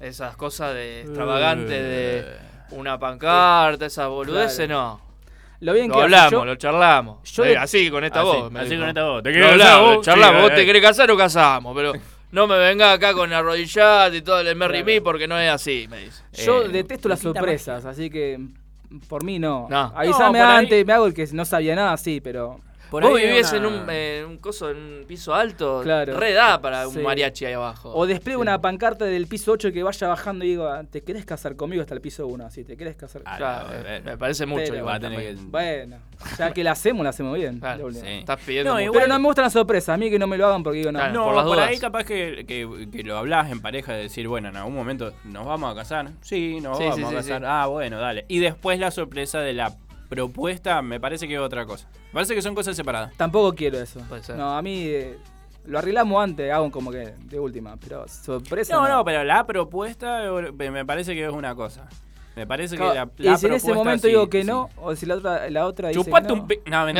Esas cosas de extravagante de una pancarta, esas boludeces, no. Lo bien Lo que hablamos, yo- lo charlamos. yo Eh, de- así, con esta Así, voz. así con esta voz. ¿Te Lo hablamos, vos? lo charlamos. Sí, vos te querés casar o casamos, pero no me vengas acá con arrodillate y todo el Merry Me porque no es así, me dice. Yo Eh, detesto las sorpresas, así que mm, por mí no. No. Avísame No, por ahí- antes, me hago el que no sabía nada, sí, pero. Por Vos ahí vivís una- en un, un coso, en un piso alto, Claro. re da para Sí. un mariachi ahí abajo. O despliego una pancarta del piso 8 que vaya bajando y digo, ah, ¿te querés casar conmigo hasta el piso 1? Así, ¿te querés casar Ah, Claro, no, eh, me parece mucho Pero- igual va a tener también. que- Bueno, ya que la hacemos, la hacemos bien. Claro, sí. Estás pidiendo No, igual- Pero no me gustan las sorpresas, a mí que no me lo hagan porque digo, no. Claro. No, por las por dudas. ahí capaz que, que, que lo hablás en pareja de decir, bueno, en algún momento nos vamos a casar. Sí, nos Sí, vamos sí, a sí, casar. sí. Ah, bueno, dale. Y después la sorpresa de la propuesta me parece que es otra cosa. Me parece que son cosas separadas. Tampoco quiero eso. Puede ser. No, a mí eh, lo arreglamos antes, hago como que de última, pero sorpresa. No, no, pero la propuesta eh, me parece que es una cosa. Me parece que Claro, la, y la si en ese momento sí, digo que sí. no, o si la otra, la otra dice Chupate que no. un pi... No.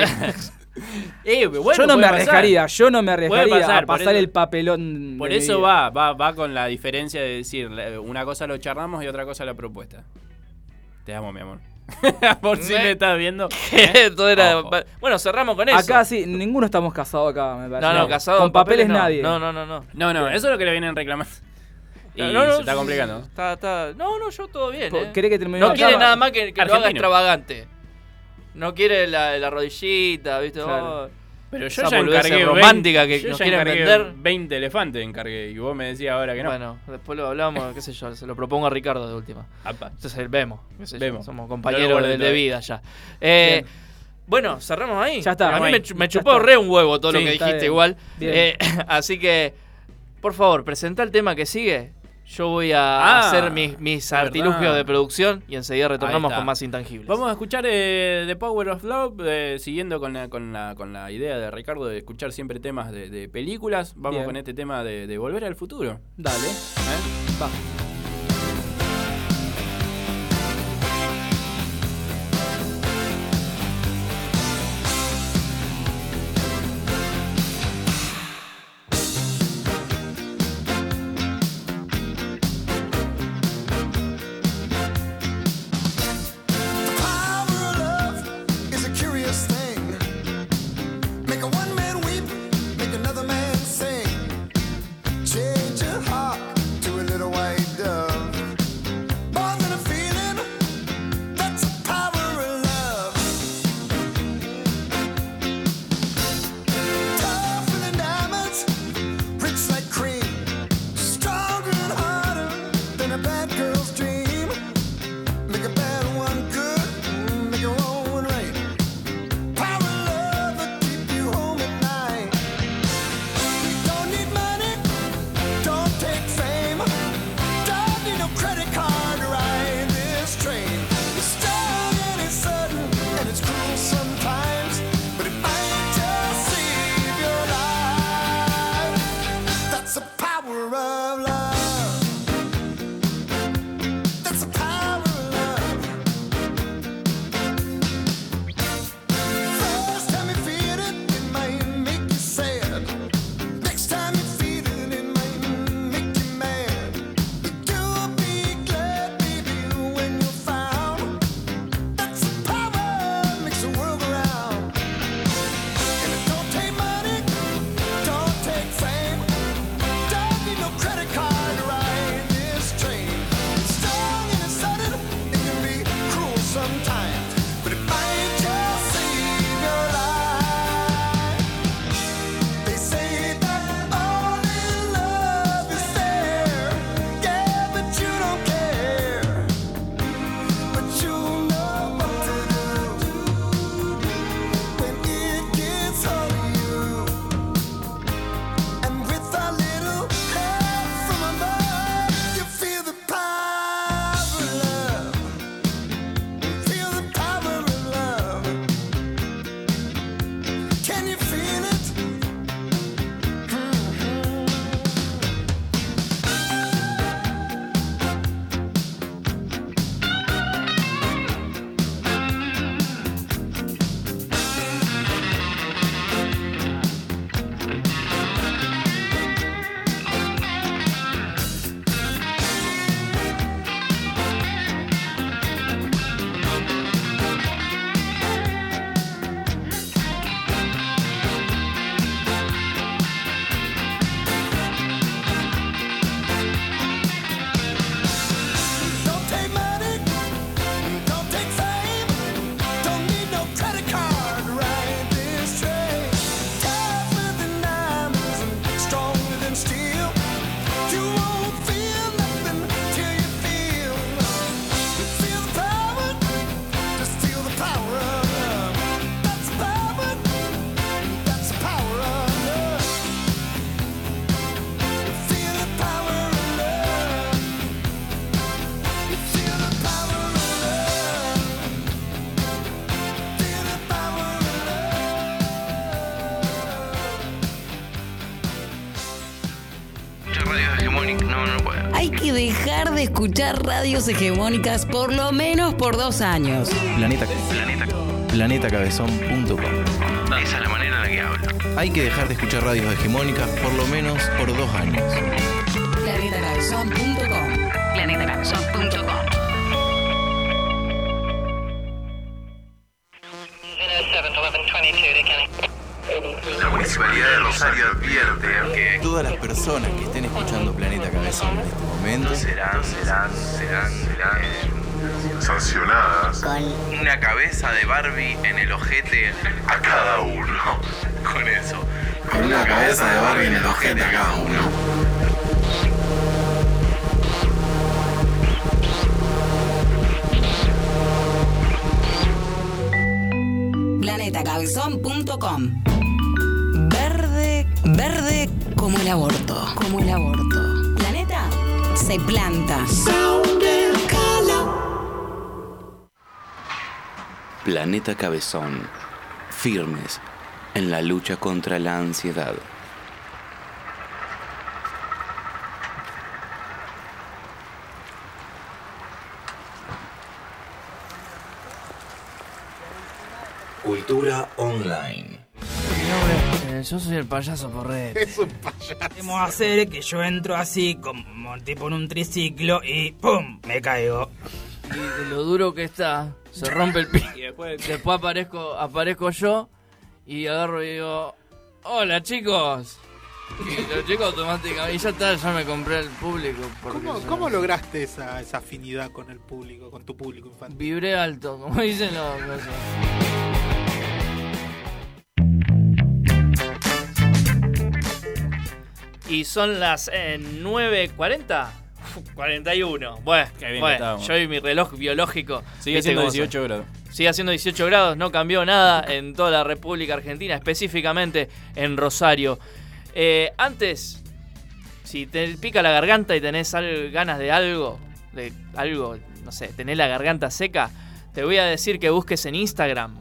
Eh, bueno, yo no me pasar. arriesgaría, yo no me arriesgaría pasar, a pasar eso- el papelón. Por eso va, va, va con la diferencia de decir, la- una cosa lo charlamos y otra cosa la propuesta. Te amo, mi amor. Por si Me- estás viendo. Era- Ojo. Bueno, cerramos con eso. Acá sí, ninguno estamos casados acá, me parece. No, no, casado Con papeles, no. nadie. No, no, no, no. No, no, eso es lo que le vienen reclamando. Y No, no, se está complicando. sí, Está, está- No, no, yo todo bien. Eh. ¿Querés que termine No quiere nada más que, que lo haga extravagante. No quiere la, la rodillita, ¿viste? Claro. Oh, Pero yo ya encargué romántica 20, que nos quieren vender. 20 elefantes encargué y vos me decías ahora que no. Bueno, después lo hablamos, qué sé yo, se lo propongo a Ricardo de última. Apa. Entonces vemos, qué sé yo, Vemos. somos compañeros de, vida ya. Eh, bueno, cerramos ahí. Ya está. A mí me, chupó está. re un huevo todo Sí, lo que dijiste bien. igual. Bien. Eh, así que, por favor, presenta el tema que sigue. Yo voy a Ah, hacer mis, mis verdad. artilugios de producción y enseguida retornamos con más intangibles. Vamos a escuchar eh, The Power of Love, eh, siguiendo con la, con, la, con la idea de Ricardo de escuchar siempre temas de, de películas. Vamos Bien. con este tema de, de Volver al Futuro. Dale, ¿eh? va. Hay que dejar de escuchar radios hegemónicas por lo menos por dos años. Planeta. Planeta. Planetacabezón.com. Esa es la manera en la que hablo. Hay que dejar de escuchar radios hegemónicas por lo menos por dos años. Todas las personas que estén escuchando Planeta Cabezón en este momento serán, serán, serán, serán eh, sancionadas con una cabeza de Barbie en el ojete a cada uno. Con eso. Con una cabeza de Barbie en el ojete a cada uno. Planetacabezón.com. Verde, verde como el aborto, como el aborto. Planeta se planta. Planeta Cabezón. Firmes en la lucha contra la ansiedad. Cultura online. Eh, yo soy el payaso porrete. Es un payaso. Podemos hacer que yo entro así, como tipo en un triciclo y ¡pum! Me caigo. Y de lo duro que está, se rompe el pie. después, después aparezco, aparezco yo y agarro y digo, hola chicos. Y los chicos automáticamente, y ya está, ya me compré el público. ¿Cómo, cómo lograste esa, esa afinidad con el público, con tu público infantil? Vibré alto, como dicen los... Y son las eh, 9.40. 41. Bueno, Qué bien bueno, que yo y mi reloj biológico. Sigue ¿viste siendo cómo son? 18 grados. Sigue haciendo 18 grados, no cambió nada en toda la República Argentina, específicamente en Rosario. Eh, antes, si te pica la garganta y tenés ganas de algo, de algo, no sé, tenés la garganta seca, te voy a decir que busques en Instagram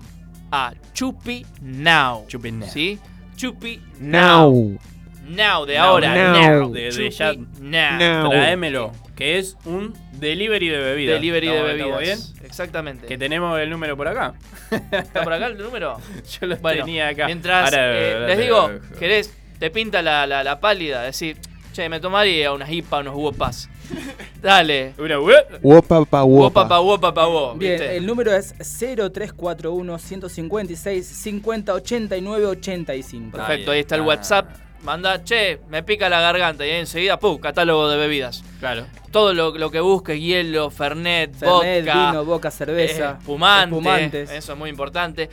a Chupi Now. Chupi Now. ¿Sí? Chupi Now. Now, de Now, ahora, now. now. De, de ya, now. Now. Traémelo. Que es un delivery de bebidas. Delivery de ¿Estamos- bebidas. bien? Exactamente. Que tenemos el número por acá. ¿Está por acá el número? Yo lo Bueno, tenía acá. Mientras Ahora, eh, ahora les te- digo, querés, te pinta la, la, la pálida, decir, che, me tomaría unas IPA, unos wopas. Dale. Una. Wopa pa Wopa pa wopa pa wo, Bien, el número es 0341 156 50 89 85. Perfecto, ahí está el WhatsApp. Manda, che, me pica la garganta y ahí enseguida, ¡pum! Catálogo de bebidas. Claro. Todo lo, lo que busques, hielo, fernet, Fernet, vodka, vino, boca, cerveza, eh, espumante, espumantes. eso es muy importante.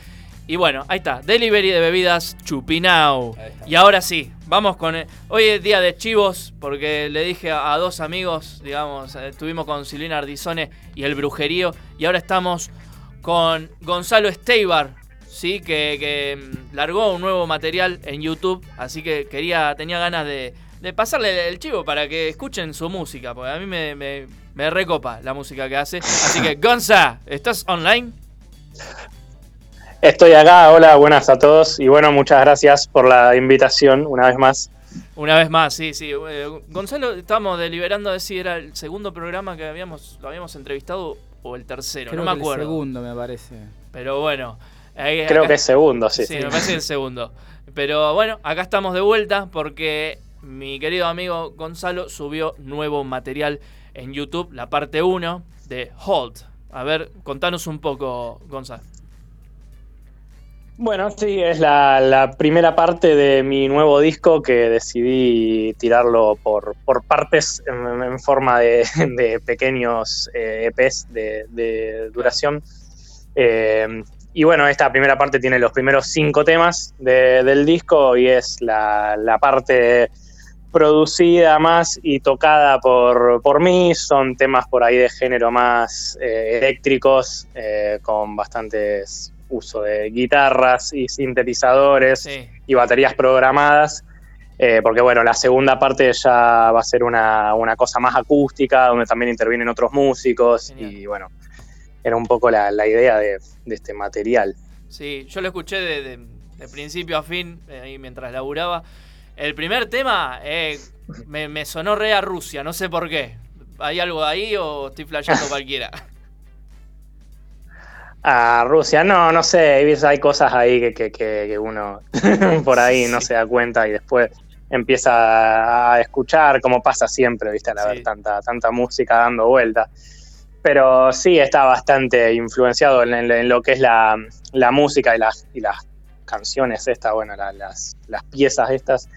Y bueno, ahí está, delivery de bebidas Chupinau. Y ahora sí, vamos con... el- hoy es día de chivos, porque le dije a, a dos amigos, digamos, eh, estuvimos con Silvina Ardizone y el brujerío, y ahora estamos con Gonzalo Esteibar, sí, que, que, mm, largó un nuevo material en YouTube, así que quería, tenía ganas de, de pasarle el chivo para que escuchen su música, porque a mí me, me, me recopa la música que hace. Así que, Gonza, ¿estás online? Estoy acá, hola, buenas a todos y bueno, muchas gracias por la invitación una vez más. Una vez más, sí, sí. Eh, Gonzalo, estábamos deliberando a ver si era el segundo programa que habíamos, lo habíamos entrevistado o el tercero, Creo no me que acuerdo. El segundo, me parece. Pero bueno. Ahí- Creo acá- que es segundo, sí. Sí, me parece que es segundo. Pero bueno, acá estamos de vuelta porque mi querido amigo Gonzalo subió nuevo material en YouTube, la parte 1 de Hold. A ver, contanos un poco, Gonzalo. Bueno, sí, es la, la primera parte de mi nuevo disco que decidí tirarlo por, por partes en, en forma de, de pequeños eh, EPs de, de duración. Eh, y bueno, esta primera parte tiene los primeros cinco temas de- del disco y es la, la parte producida más y tocada por, por mí. Son temas por ahí de género más eh, eléctricos, eh, con bastantes uso de guitarras y sintetizadores y baterías programadas. eh, porque bueno, la segunda parte ya va a ser una, una cosa más acústica, donde también intervienen otros músicos y bueno, era un poco la, la idea de, de este material. Sí, yo lo escuché de, de- de principio a fin, eh, ahí mientras laburaba. El primer tema eh, me, me sonó re a Rusia, no sé por qué. ¿Hay algo ahí o estoy flasheando cualquiera? A Rusia, no, no sé, hay cosas ahí que, que, que, que uno por ahí no se da cuenta y después empieza a escuchar, como pasa siempre, ¿viste? Al haber tanta, tanta música dando vuelta. Pero sí está bastante influenciado en, en- en lo que es la, la música y las, y las canciones estas, bueno, la- las, las piezas estas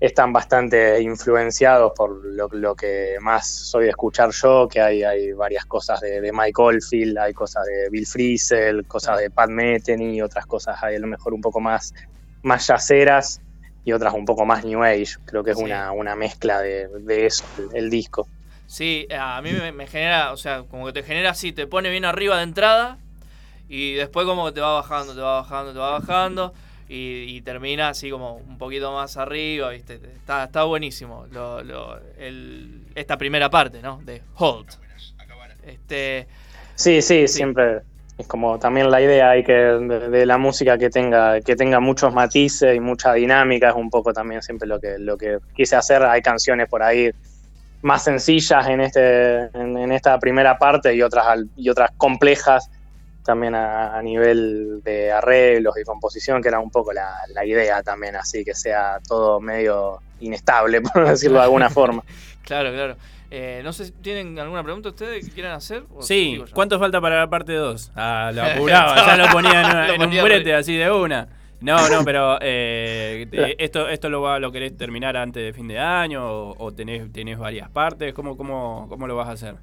están bastante influenciados por lo, lo que más soy de escuchar yo, que hay, hay varias cosas de, de Mike Oldfield, hay cosas de Bill Frisell, cosas de Pat Metheny, otras cosas hay a lo mejor un poco más, más yaceras y otras un poco más New Age. Creo que es Sí. una, una mezcla de, de eso, el, el disco. Sí, a mí me, me genera, o sea, como que te genera así, te pone bien arriba de entrada y después como que te va bajando, te va bajando, te va bajando y, y termina así como un poquito más arriba, ¿viste? Está, está buenísimo lo, lo- el- esta primera parte, ¿no? De Hold. Este, Sí, sí, siempre es como también la idea hay que de, de la música que tenga que tenga muchos matices y mucha dinámica es un poco también siempre lo que lo que quise hacer. Hay canciones por ahí más sencillas en este en, en esta primera parte y otras al- y otras complejas también a, a nivel de arreglos y composición que era un poco la, la idea también así que sea todo medio inestable por decirlo de alguna forma. claro, claro. Eh, no sé, si ¿tienen alguna pregunta ustedes que quieran hacer? ¿O Sí? ¿cuánto falta para la parte 2? Ah, lo apuraba, ya lo ponía en, una- Lo en un brete re- así de una. No, no, pero eh, eh, esto esto lo va, lo querés terminar antes de fin de año o, o tenés, tenés varias partes, ¿Cómo, cómo, ¿cómo lo vas a hacer?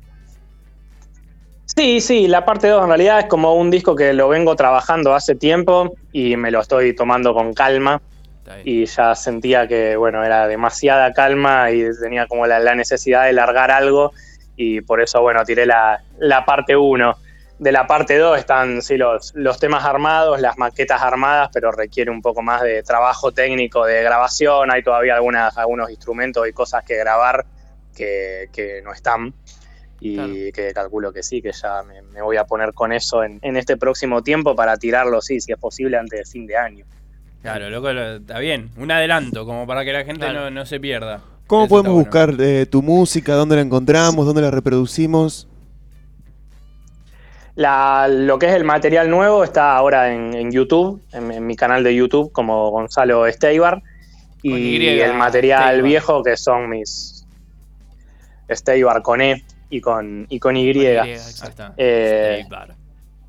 Sí, sí, la parte 2 en realidad es como un disco que lo vengo trabajando hace tiempo y me lo estoy tomando con calma. Y ya sentía que, bueno, era demasiada calma y tenía como la, la necesidad de largar algo. Y por eso, bueno, tiré la, la parte 1. De la parte 2 están, sí, los, los temas armados, las maquetas armadas, pero requiere un poco más de trabajo técnico, de grabación. Hay todavía algunas, algunos instrumentos y cosas que grabar que, que no están y que calculo que sí, que ya me, me voy a poner con eso en, en este próximo tiempo para tirarlo, sí, si es posible, antes de fin de año. Claro, loco, lo- está bien. Un adelanto, como para que la gente Claro. no, no se pierda. ¿Cómo Eso podemos bueno. buscar eh, tu música? ¿Dónde la encontramos? ¿Dónde la reproducimos? La, lo que es el material nuevo está ahora en, en YouTube, en, en mi canal de YouTube como Gonzalo Esteibar. Y Y, el material Esteibar. viejo que son mis Esteibar con E y con, y con Y. exacto. Eh,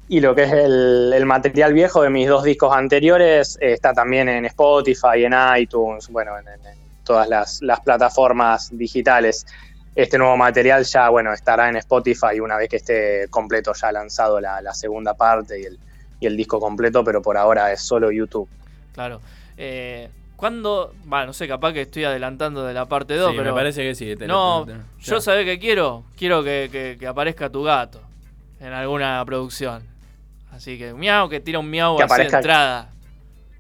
y lo que es el, el material viejo de mis dos discos anteriores eh, está también en Spotify, en iTunes, bueno, en, en- en todas las, las plataformas digitales. Este nuevo material ya, bueno, estará en Spotify una vez que esté completo ya lanzado la, la segunda parte y el, y el disco completo, pero por ahora es solo YouTube. Claro. Eh, ¿Cuándo? Va, no sé, capaz que estoy adelantando de la parte 2, Sí, pero. me parece que sí, te no, te yo sabés que quiero. Quiero que, que- que aparezca tu gato en alguna producción. Así que miau, que tira un miau Que de aparezca- entrada.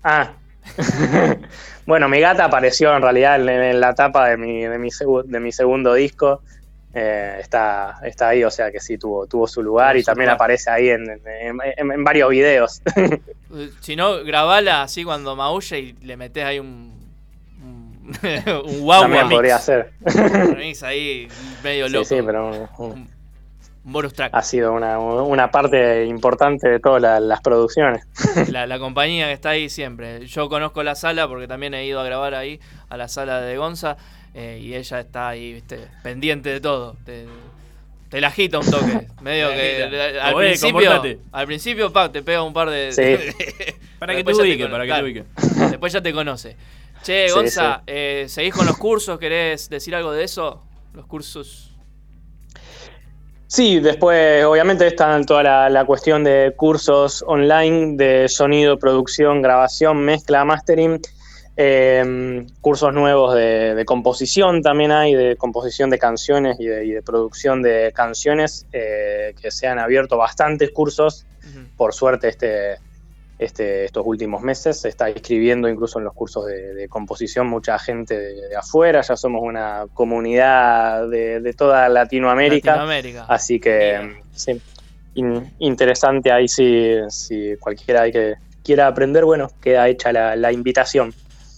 Ah. bueno, mi gata apareció en realidad en, en la tapa de mi, de mi, segu- de mi segundo disco. Eh, está, está ahí, o sea que sí tuvo, tuvo su lugar y también aparece ahí en, en- varios videos. Eh, Si no, grabala así cuando maulla y le metés ahí un. Un, un guau También mix. podría ser. Un remix ahí medio Sí, loco. sí, pero Un bonus track. ha sido una, una parte importante de todas la- las producciones. La, la compañía que está ahí siempre. Yo conozco la sala porque también he ido a grabar ahí, a la sala de Gonza, eh, y ella está ahí, viste, pendiente de todo. Te, te la agita un toque. Medio que al- Oye, principio, al principio pa, te pega un par de. Sí. Para que Después te ubique, para que te ubique. Después ya te conoce. Che, Sí, Gonza, sí. eh, ¿seguís con los cursos? ¿Querés decir algo de eso? Los cursos. Sí, después obviamente está toda la, la cuestión de cursos online de sonido, producción, grabación, mezcla, mastering, eh, cursos nuevos de, de composición también hay, de composición de canciones y de, y de producción de canciones, eh, que se han abierto bastantes cursos, por suerte este, este, estos últimos meses, se está inscribiendo incluso en los cursos de, de composición mucha gente de, de afuera, ya somos una comunidad de, de toda Latinoamérica. Latinoamérica. Así que sí, in- interesante ahí si, si cualquiera que quiera aprender, bueno, queda hecha la, la invitación.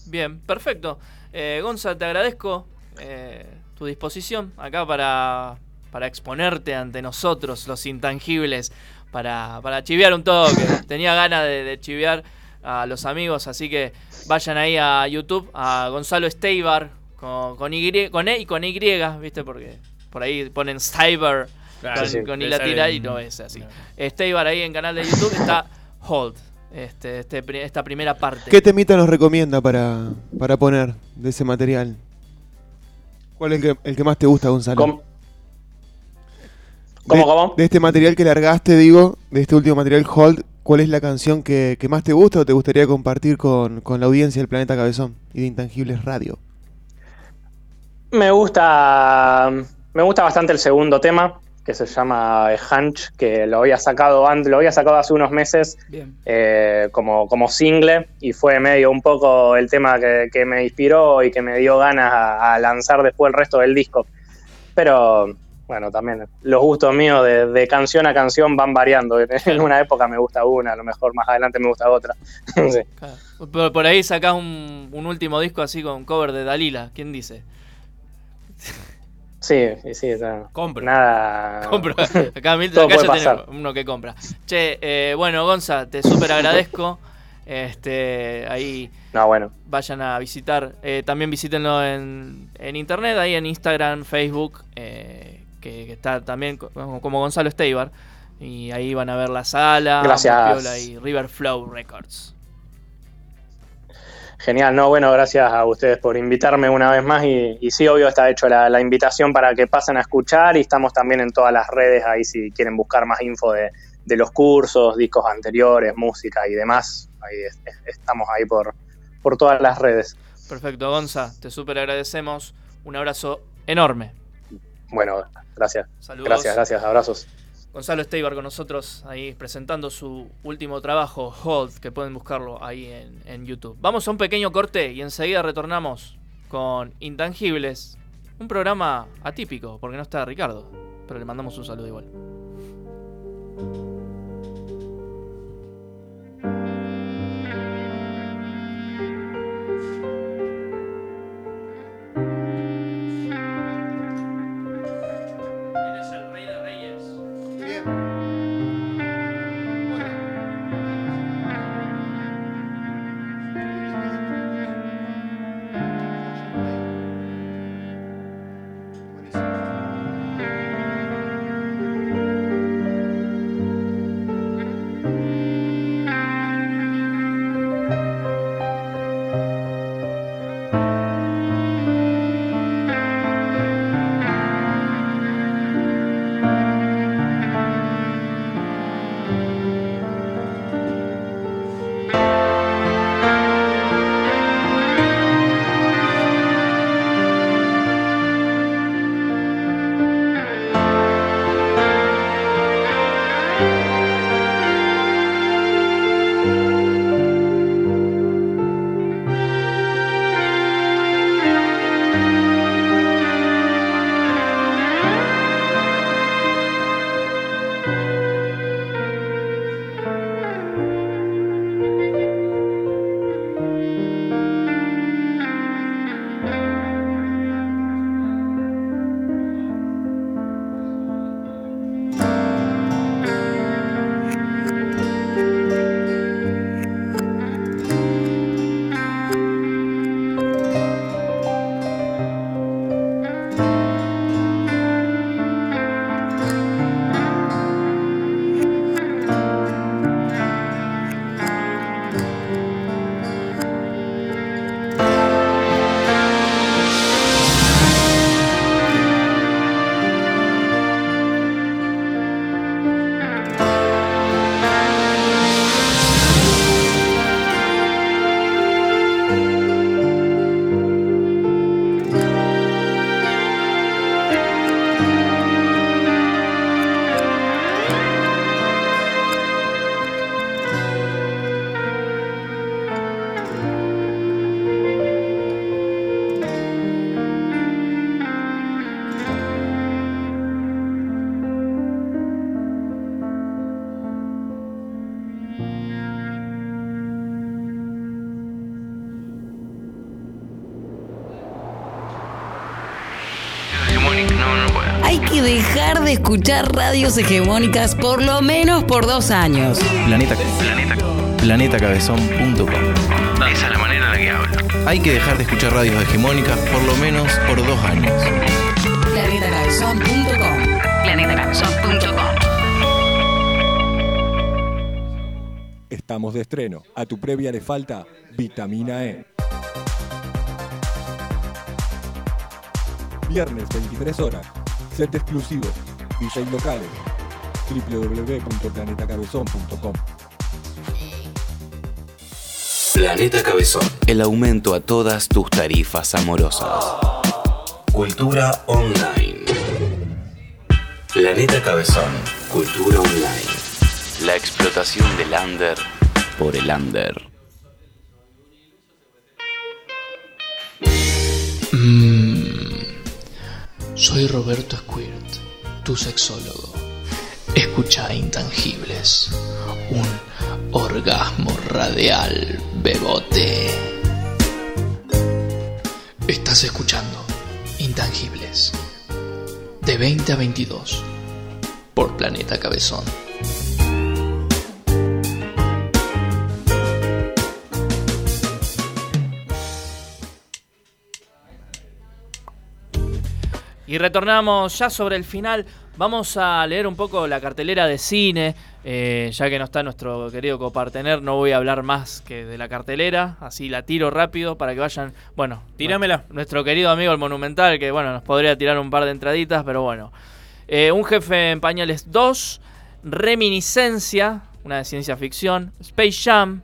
Bien, perfecto. Eh, Gonza, te agradezco eh, tu disposición acá para, para exponerte ante nosotros, los intangibles, para, para chivear un toque. Tenía ganas de, de chivear a los amigos, así que vayan ahí a YouTube, a Gonzalo Steibar, con, con, y, con E y con Y, ¿viste? Porque por ahí ponen Claro, con, sí. con I latina en- y no es así. Steibar ahí en canal de YouTube está Hold, este, este, esta primera parte. ¿Qué temita nos recomienda para, para poner de ese material? ¿Cuál es el que, el que más te gusta, Gonzalo? ¿Cómo? De- ¿Cómo? De este material que largaste, digo, de este último material, Hold, ¿cuál es la canción que, que más te gusta o te gustaría compartir con, con la audiencia del Planeta Cabezón y de Intangibles Radio? Me gusta, me gusta bastante el segundo tema, que se llama Hunch, que lo había sacado antes, lo había sacado hace unos meses eh, como, como single y fue medio un poco el tema que, que me inspiró y que me dio ganas a, a lanzar después el resto del disco. Pero bueno, también los gustos míos de, de canción a canción van variando. En una época me gusta una, a lo mejor más adelante me gusta otra. Sí. Claro. Por, por ahí sacás un, un último disco así con cover de Dalila, ¿quién dice? Sí, sí, sí. no. Nada. Compro. Acá Milton acá ya uno que compra. Che, eh, bueno, Gonza, te súper agradezco. Este, ahí No, bueno. vayan a visitar. Eh, también visítenlo en, en internet, ahí en Instagram, Facebook, eh, que, que está también co- como Gonzalo Steibar. Y ahí van a ver la sala, Gracias. Y River Flow Records. Genial, no, bueno, gracias a ustedes por invitarme una vez más y, y sí, obvio está hecho la, la invitación para que pasen a escuchar y estamos también en todas las redes ahí si quieren buscar más info de, de los cursos, discos anteriores, música y demás, ahí es- es- estamos ahí por, por todas las redes. Perfecto, Gonza, te súper agradecemos. Un abrazo enorme. Bueno, gracias. Saludos. Gracias, gracias, abrazos. Gonzalo Steibar con nosotros ahí presentando su último trabajo, Hold, que pueden buscarlo ahí en, en YouTube. Vamos a un pequeño corte y enseguida retornamos con Intangibles, un programa atípico porque no está Ricardo, pero le mandamos un saludo igual. De escuchar radios hegemónicas por lo menos por dos años. Planeta, planeta, planetacabezón.com. Esa es la manera en la que hablo. Hay que dejar de escuchar radios hegemónicas por lo menos por dos años. Planetacabezón.com. Planetacabezón.com. Estamos de estreno. A tu previa le falta vitamina E. Viernes 23 horas. Set exclusivo. DJ locales. www.planetacabezón.com Planeta Cabezón. El aumento a todas tus tarifas amorosas. Cultura online. Planeta Cabezón. Cultura online. La explotación del under por el under. Mm. Soy Roberto Squirt, tu sexólogo. Escucha Intangibles, un orgasmo radial bebote. Estás escuchando Intangibles, de 20 a 22, por Planeta Cabezón. Y retornamos ya sobre el final. Vamos a leer un poco la cartelera de cine. eh, ya que no está nuestro querido copartener, no voy a hablar más que de la cartelera. Así la tiro rápido para que vayan. Bueno, Tíramela. Nuestro querido amigo el Monumental, que bueno, nos podría tirar un par de entraditas, pero bueno. Eh, un jefe en pañales 2. Reminiscencia, una de ciencia ficción. Space Jam.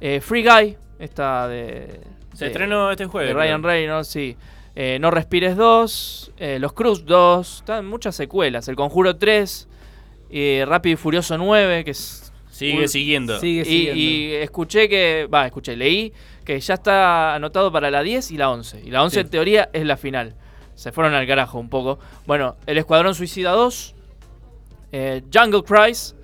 eh, Free Guy, esta de. Se de- estrenó este jueves, De Ryan. Reynolds, sí. Eh, no Respires 2, eh, Los Cruz 2, están muchas secuelas. El Conjuro 3, eh, Rápido y Furioso 9, que es... Sigue siguiendo. Sigue y, siguiendo. y escuché que, va, escuché, leí que ya está anotado para la 10 y la 11. Y la 11 Sí. en teoría es la final. Se fueron al carajo un poco. Bueno, El Escuadrón Suicida 2, eh, Jungle Cries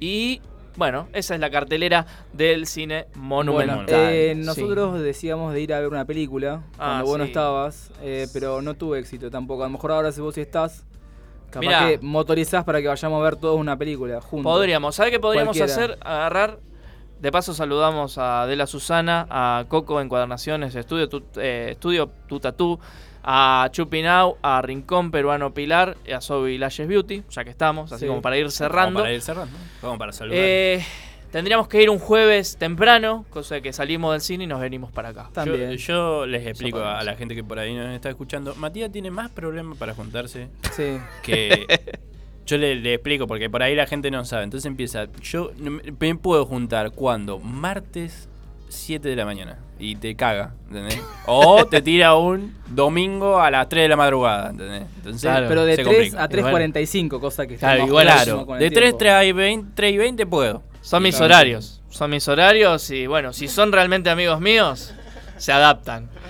y... Bueno, esa es la cartelera del cine monumental. Bueno, eh, Sí. nosotros decíamos de ir a ver una película Ah, cuando vos no estabas, eh, pero no tuve éxito tampoco. A lo mejor ahora si vos sí estás, capaz Mirá. que motorizás para que vayamos a ver todos una película juntos. Podríamos. ¿Sabes qué podríamos Cualquiera. hacer? Agarrar. De paso saludamos a Adela Susana, a Coco Encuadernaciones, Estudio Tu, eh, Estudio Tu Tatú, a Chupinau, a Rincón Peruano Pilar, y a Sobi Lashes Beauty, ya que estamos, así Sí. como para ir cerrando. Como para ir cerrando. Como para saludar. Eh, tendríamos que ir un jueves temprano, cosa que salimos del cine y nos venimos para acá. Yo, yo les explico a la gente que por ahí nos está escuchando. Matías tiene más problemas para juntarse Sí. que. Yo le, le explico porque por ahí la gente no sabe. Entonces empieza. Yo me puedo juntar cuando martes 7 de la mañana y te caga, ¿entendés? O te tira un domingo a las 3 de la madrugada, ¿entendés? Entonces, pero de se 3 complica. a 3.45, cosa que Claro, está igual claro. De 3, tiempo. 3 y 20, 3 y 20 puedo. Son mis Claro. horarios. Son mis horarios y bueno, si son realmente amigos míos, se adaptan.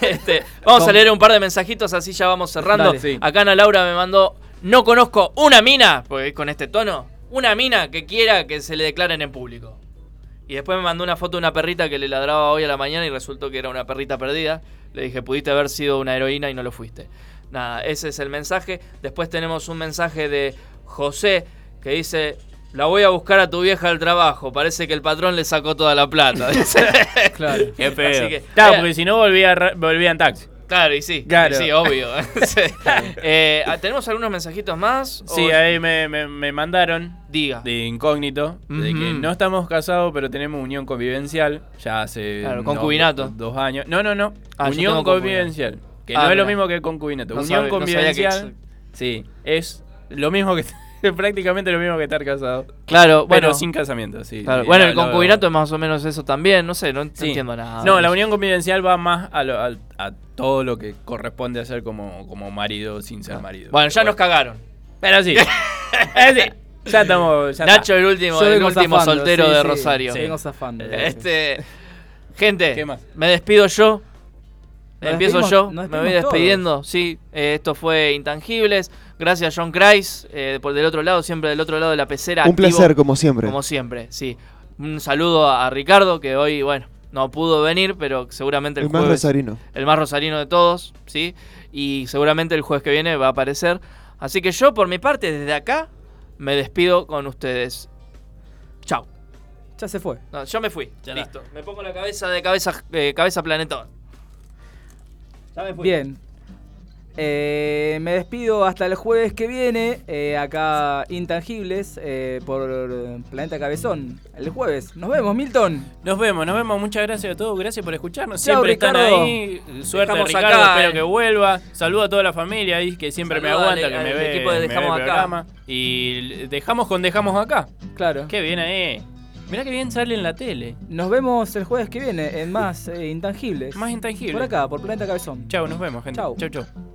Este, vamos a leer un par de mensajitos, así ya vamos cerrando. Dale. Sí. Acá Ana Laura me mandó, no conozco una mina, porque con este tono, una mina que quiera que se le declaren en público. Y después me mandó una foto de una perrita que le ladraba hoy a la mañana y resultó que era una perrita perdida. Le dije, pudiste haber sido una heroína y no lo fuiste. Nada, ese es el mensaje. Después tenemos un mensaje de José que dice, la voy a buscar a tu vieja al trabajo. Parece que el patrón le sacó toda la plata. Dice. Claro. Qué feo. Así que- claro, Eh, porque si no volvía, volvía en taxi. Claro, y sí. Claro. y sí, obvio. Eh, ¿Tenemos algunos mensajitos más? Sí, ¿O- ahí me, me- me mandaron Diga. de incógnito de que no estamos casados, pero tenemos unión convivencial ya hace Claro, concubinato. do- dos años. No, no, no. Ah, unión convivencial. Que Ah, no es lo mismo que concubinato. No unión sabe- no sabía que convivencial. sí, es lo mismo que es prácticamente lo mismo que estar casado. Claro, pero bueno. sin casamiento, sí. Claro, Sí, Bueno, el concubinato es más o menos eso también. No sé, no, Sí. entiendo nada. No, la unión convivencial va más a, lo- al- a todo lo que corresponde hacer como, como marido sin ser marido. Bueno, ya nos cagaron. Pero sí. Eh, sí. Ya estamos. ya Nacho, está. el último, Yo el último zafando, soltero sí, de sí, Rosario. sí, vengo zafando. Este, gente, ¿Qué más? me despido yo. Nos Empiezo despedimos- yo, me voy despidiendo. Sí, eh, esto fue Intangibles. Gracias, John Kreis, eh, por del otro lado, siempre del otro lado de la pecera. Un activo, placer, como siempre. Como siempre, sí. Un saludo a, Ricardo, que hoy, bueno, no pudo venir, pero seguramente el, El más jueves- rosarino. El más rosarino de todos, ¿sí? y seguramente el jueves que viene va a aparecer. Así que yo, por mi parte, desde acá, me despido con ustedes. Chao. Ya se fue. No, yo me fui. Listo. Me pongo la cabeza de cabeza, eh, cabeza planetón. Ya me fui. Bien. Eh, me despido hasta el jueves que viene, eh, acá Intangibles, eh, por Planeta Cabezón. El jueves. Nos vemos, Milton. Nos vemos, nos vemos. Muchas gracias a todos. Gracias por escucharnos. Siempre están Ricardo. ahí. Suerte, Dejamos Ricardo. acá, espero eh. que vuelva. Saludo a toda la familia ahí que siempre me aguanta, al- que me al ve. equipo de me ve Dejamos el Acá. programa. Y dejamos con Dejamos Acá. Claro. Qué bien ahí. Mirá que bien sale en la tele. Nos vemos el jueves que viene en más eh, Intangibles. Más intangible. Por acá, por Planeta Cabezón. Chau, nos vemos, gente. Chau. Chau, chau.